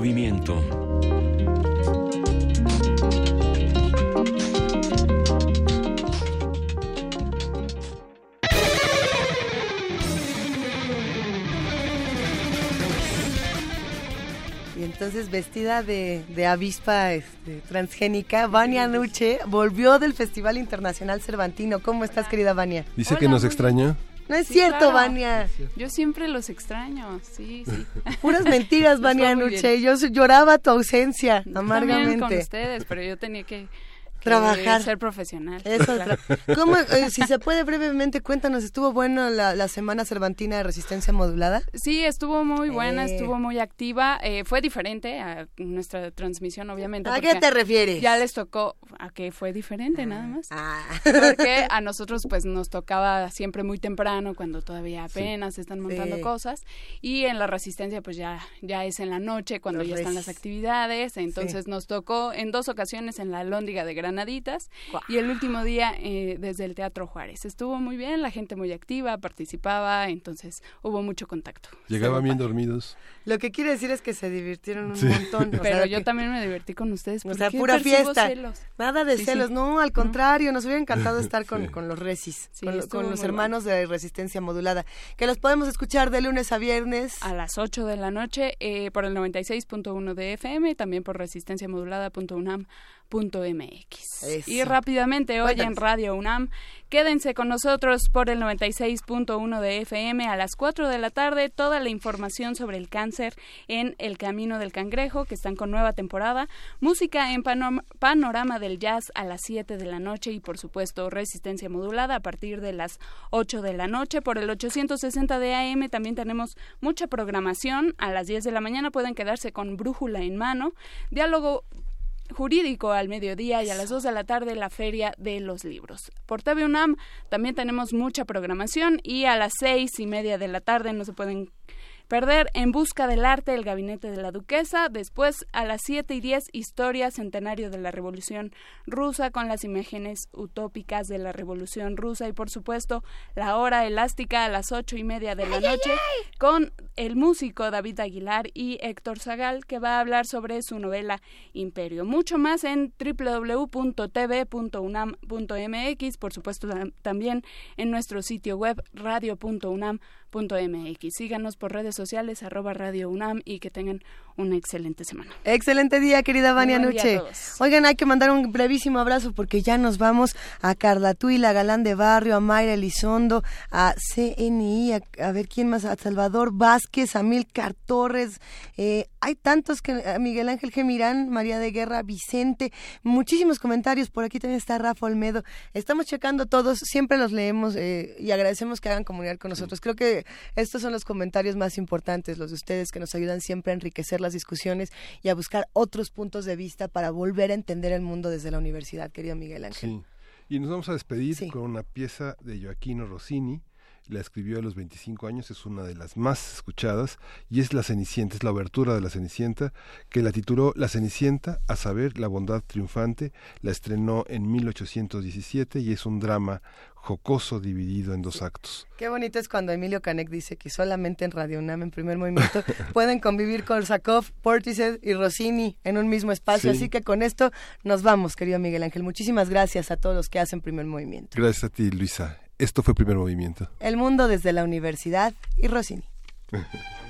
Speaker 3: Movimiento.
Speaker 1: Y entonces vestida de, de avispa este, transgénica, Vania Nuche volvió del Festival Internacional Cervantino. ¿Cómo estás, querida Vania?
Speaker 2: Dice que nos extraña.
Speaker 1: No es cierto, Vania.
Speaker 15: Yo siempre los extraño, sí, sí.
Speaker 1: Puras mentiras, Vania Nuche. Yo lloraba tu ausencia, amargamente.
Speaker 15: También con ustedes, pero yo tenía que
Speaker 1: trabajar.
Speaker 15: Ser profesional.
Speaker 1: Eso, ¿Cómo, eh, si se puede brevemente, cuéntanos, ¿estuvo bueno la, Semana Cervantina de Resistencia Modulada?
Speaker 15: Sí, estuvo muy buena, eh. estuvo muy activa. Eh, fue diferente a nuestra transmisión, obviamente.
Speaker 1: ¿A qué te refieres?
Speaker 15: Ya les tocó a que fue diferente, nada más. Ah. Porque a nosotros, pues, nos tocaba siempre muy temprano, cuando todavía apenas se están montando cosas. Y en la Resistencia, pues, ya, ya es en la noche, cuando ya están las actividades. Entonces, nos tocó en dos ocasiones en la Lóndiga de Gran Granaditas y el último día eh, desde el Teatro Juárez. Estuvo muy bien, la gente muy activa, participaba, entonces hubo mucho contacto.
Speaker 2: Llegaban bien dormidos.
Speaker 1: Lo que quiere decir es que se divirtieron un montón.
Speaker 15: Pero yo también me divertí con ustedes.
Speaker 1: O sea, pura fiesta. Nada de celos, no, al contrario, nos hubiera encantado estar con, con los resis, con, los hermanos de Resistencia Modulada, que los podemos escuchar de lunes a viernes.
Speaker 15: A las 8 de la noche eh, por el 96.1 de FM y también por resistenciamodulada.unam mx Y rápidamente hoy en Radio UNAM, quédense con nosotros por el 96.1 de FM a las 4 de la tarde, toda la información sobre el cáncer en El Camino del Cangrejo, que están con nueva temporada, música en panorama del jazz a las 7 de la noche y por supuesto resistencia modulada a partir de las 8 de la noche. Por el 860 de AM también tenemos mucha programación. A las 10 de la mañana pueden quedarse con brújula en mano, diálogo jurídico al mediodía y a las 2 de la tarde la Feria de los Libros. Por TV UNAM también tenemos mucha programación y a las seis y media de la tarde no se pueden Perder En Busca del Arte, El Gabinete de la Duquesa. Después, a las 7 y 10, Historia Centenario de la Revolución Rusa, con las imágenes utópicas de la Revolución Rusa. Y, por supuesto, La Hora Elástica a las 8 y media de la noche, con el músico David Aguilar y Héctor Zagal, que va a hablar sobre su novela Imperio. Mucho más en www.tv.unam.mx, por supuesto, también en nuestro sitio web radio.unam.mx mx. Síganos por redes sociales, arroba Radio UNAM y que tengan una excelente semana.
Speaker 1: Excelente día, querida Vania Nuche. Oigan, hay que mandar un brevísimo abrazo porque ya nos vamos a Carla Tuila, Galán de Barrio, a Mayra Elizondo, a CNI, a, ver quién más, a Salvador Vázquez, a Milcar Torres. Eh, hay tantos que a Miguel Ángel Gemirán, María de Guerra, Vicente, muchísimos comentarios. Por aquí también está Rafa Olmedo. Estamos checando todos, siempre los leemos eh, y agradecemos que hagan comunidad con nosotros. Creo que estos son los comentarios más importantes, los de ustedes que nos ayudan siempre a enriquecer las discusiones y a buscar otros puntos de vista para volver a entender el mundo desde la universidad, querido Miguel Ángel.
Speaker 2: Sí. Y nos vamos a despedir con una pieza de Joaquino Rossini, la escribió a los 25 años, es una de las más escuchadas y es La Cenicienta, es la obertura de La Cenicienta, que la tituló La Cenicienta, a saber, la bondad triunfante, la estrenó en 1817 y es un drama jocoso dividido en dos actos.
Speaker 1: Qué bonito es cuando Emilio Canek dice que solamente en Radio UNAM, en primer movimiento, pueden convivir con Sakov, Portishead y Rossini en un mismo espacio. Así que con esto nos vamos, querido Miguel Ángel. Muchísimas gracias a todos los que hacen primer movimiento.
Speaker 2: Gracias a ti, Luisa. Esto fue Primer Movimiento.
Speaker 1: El mundo desde la universidad y Rossini.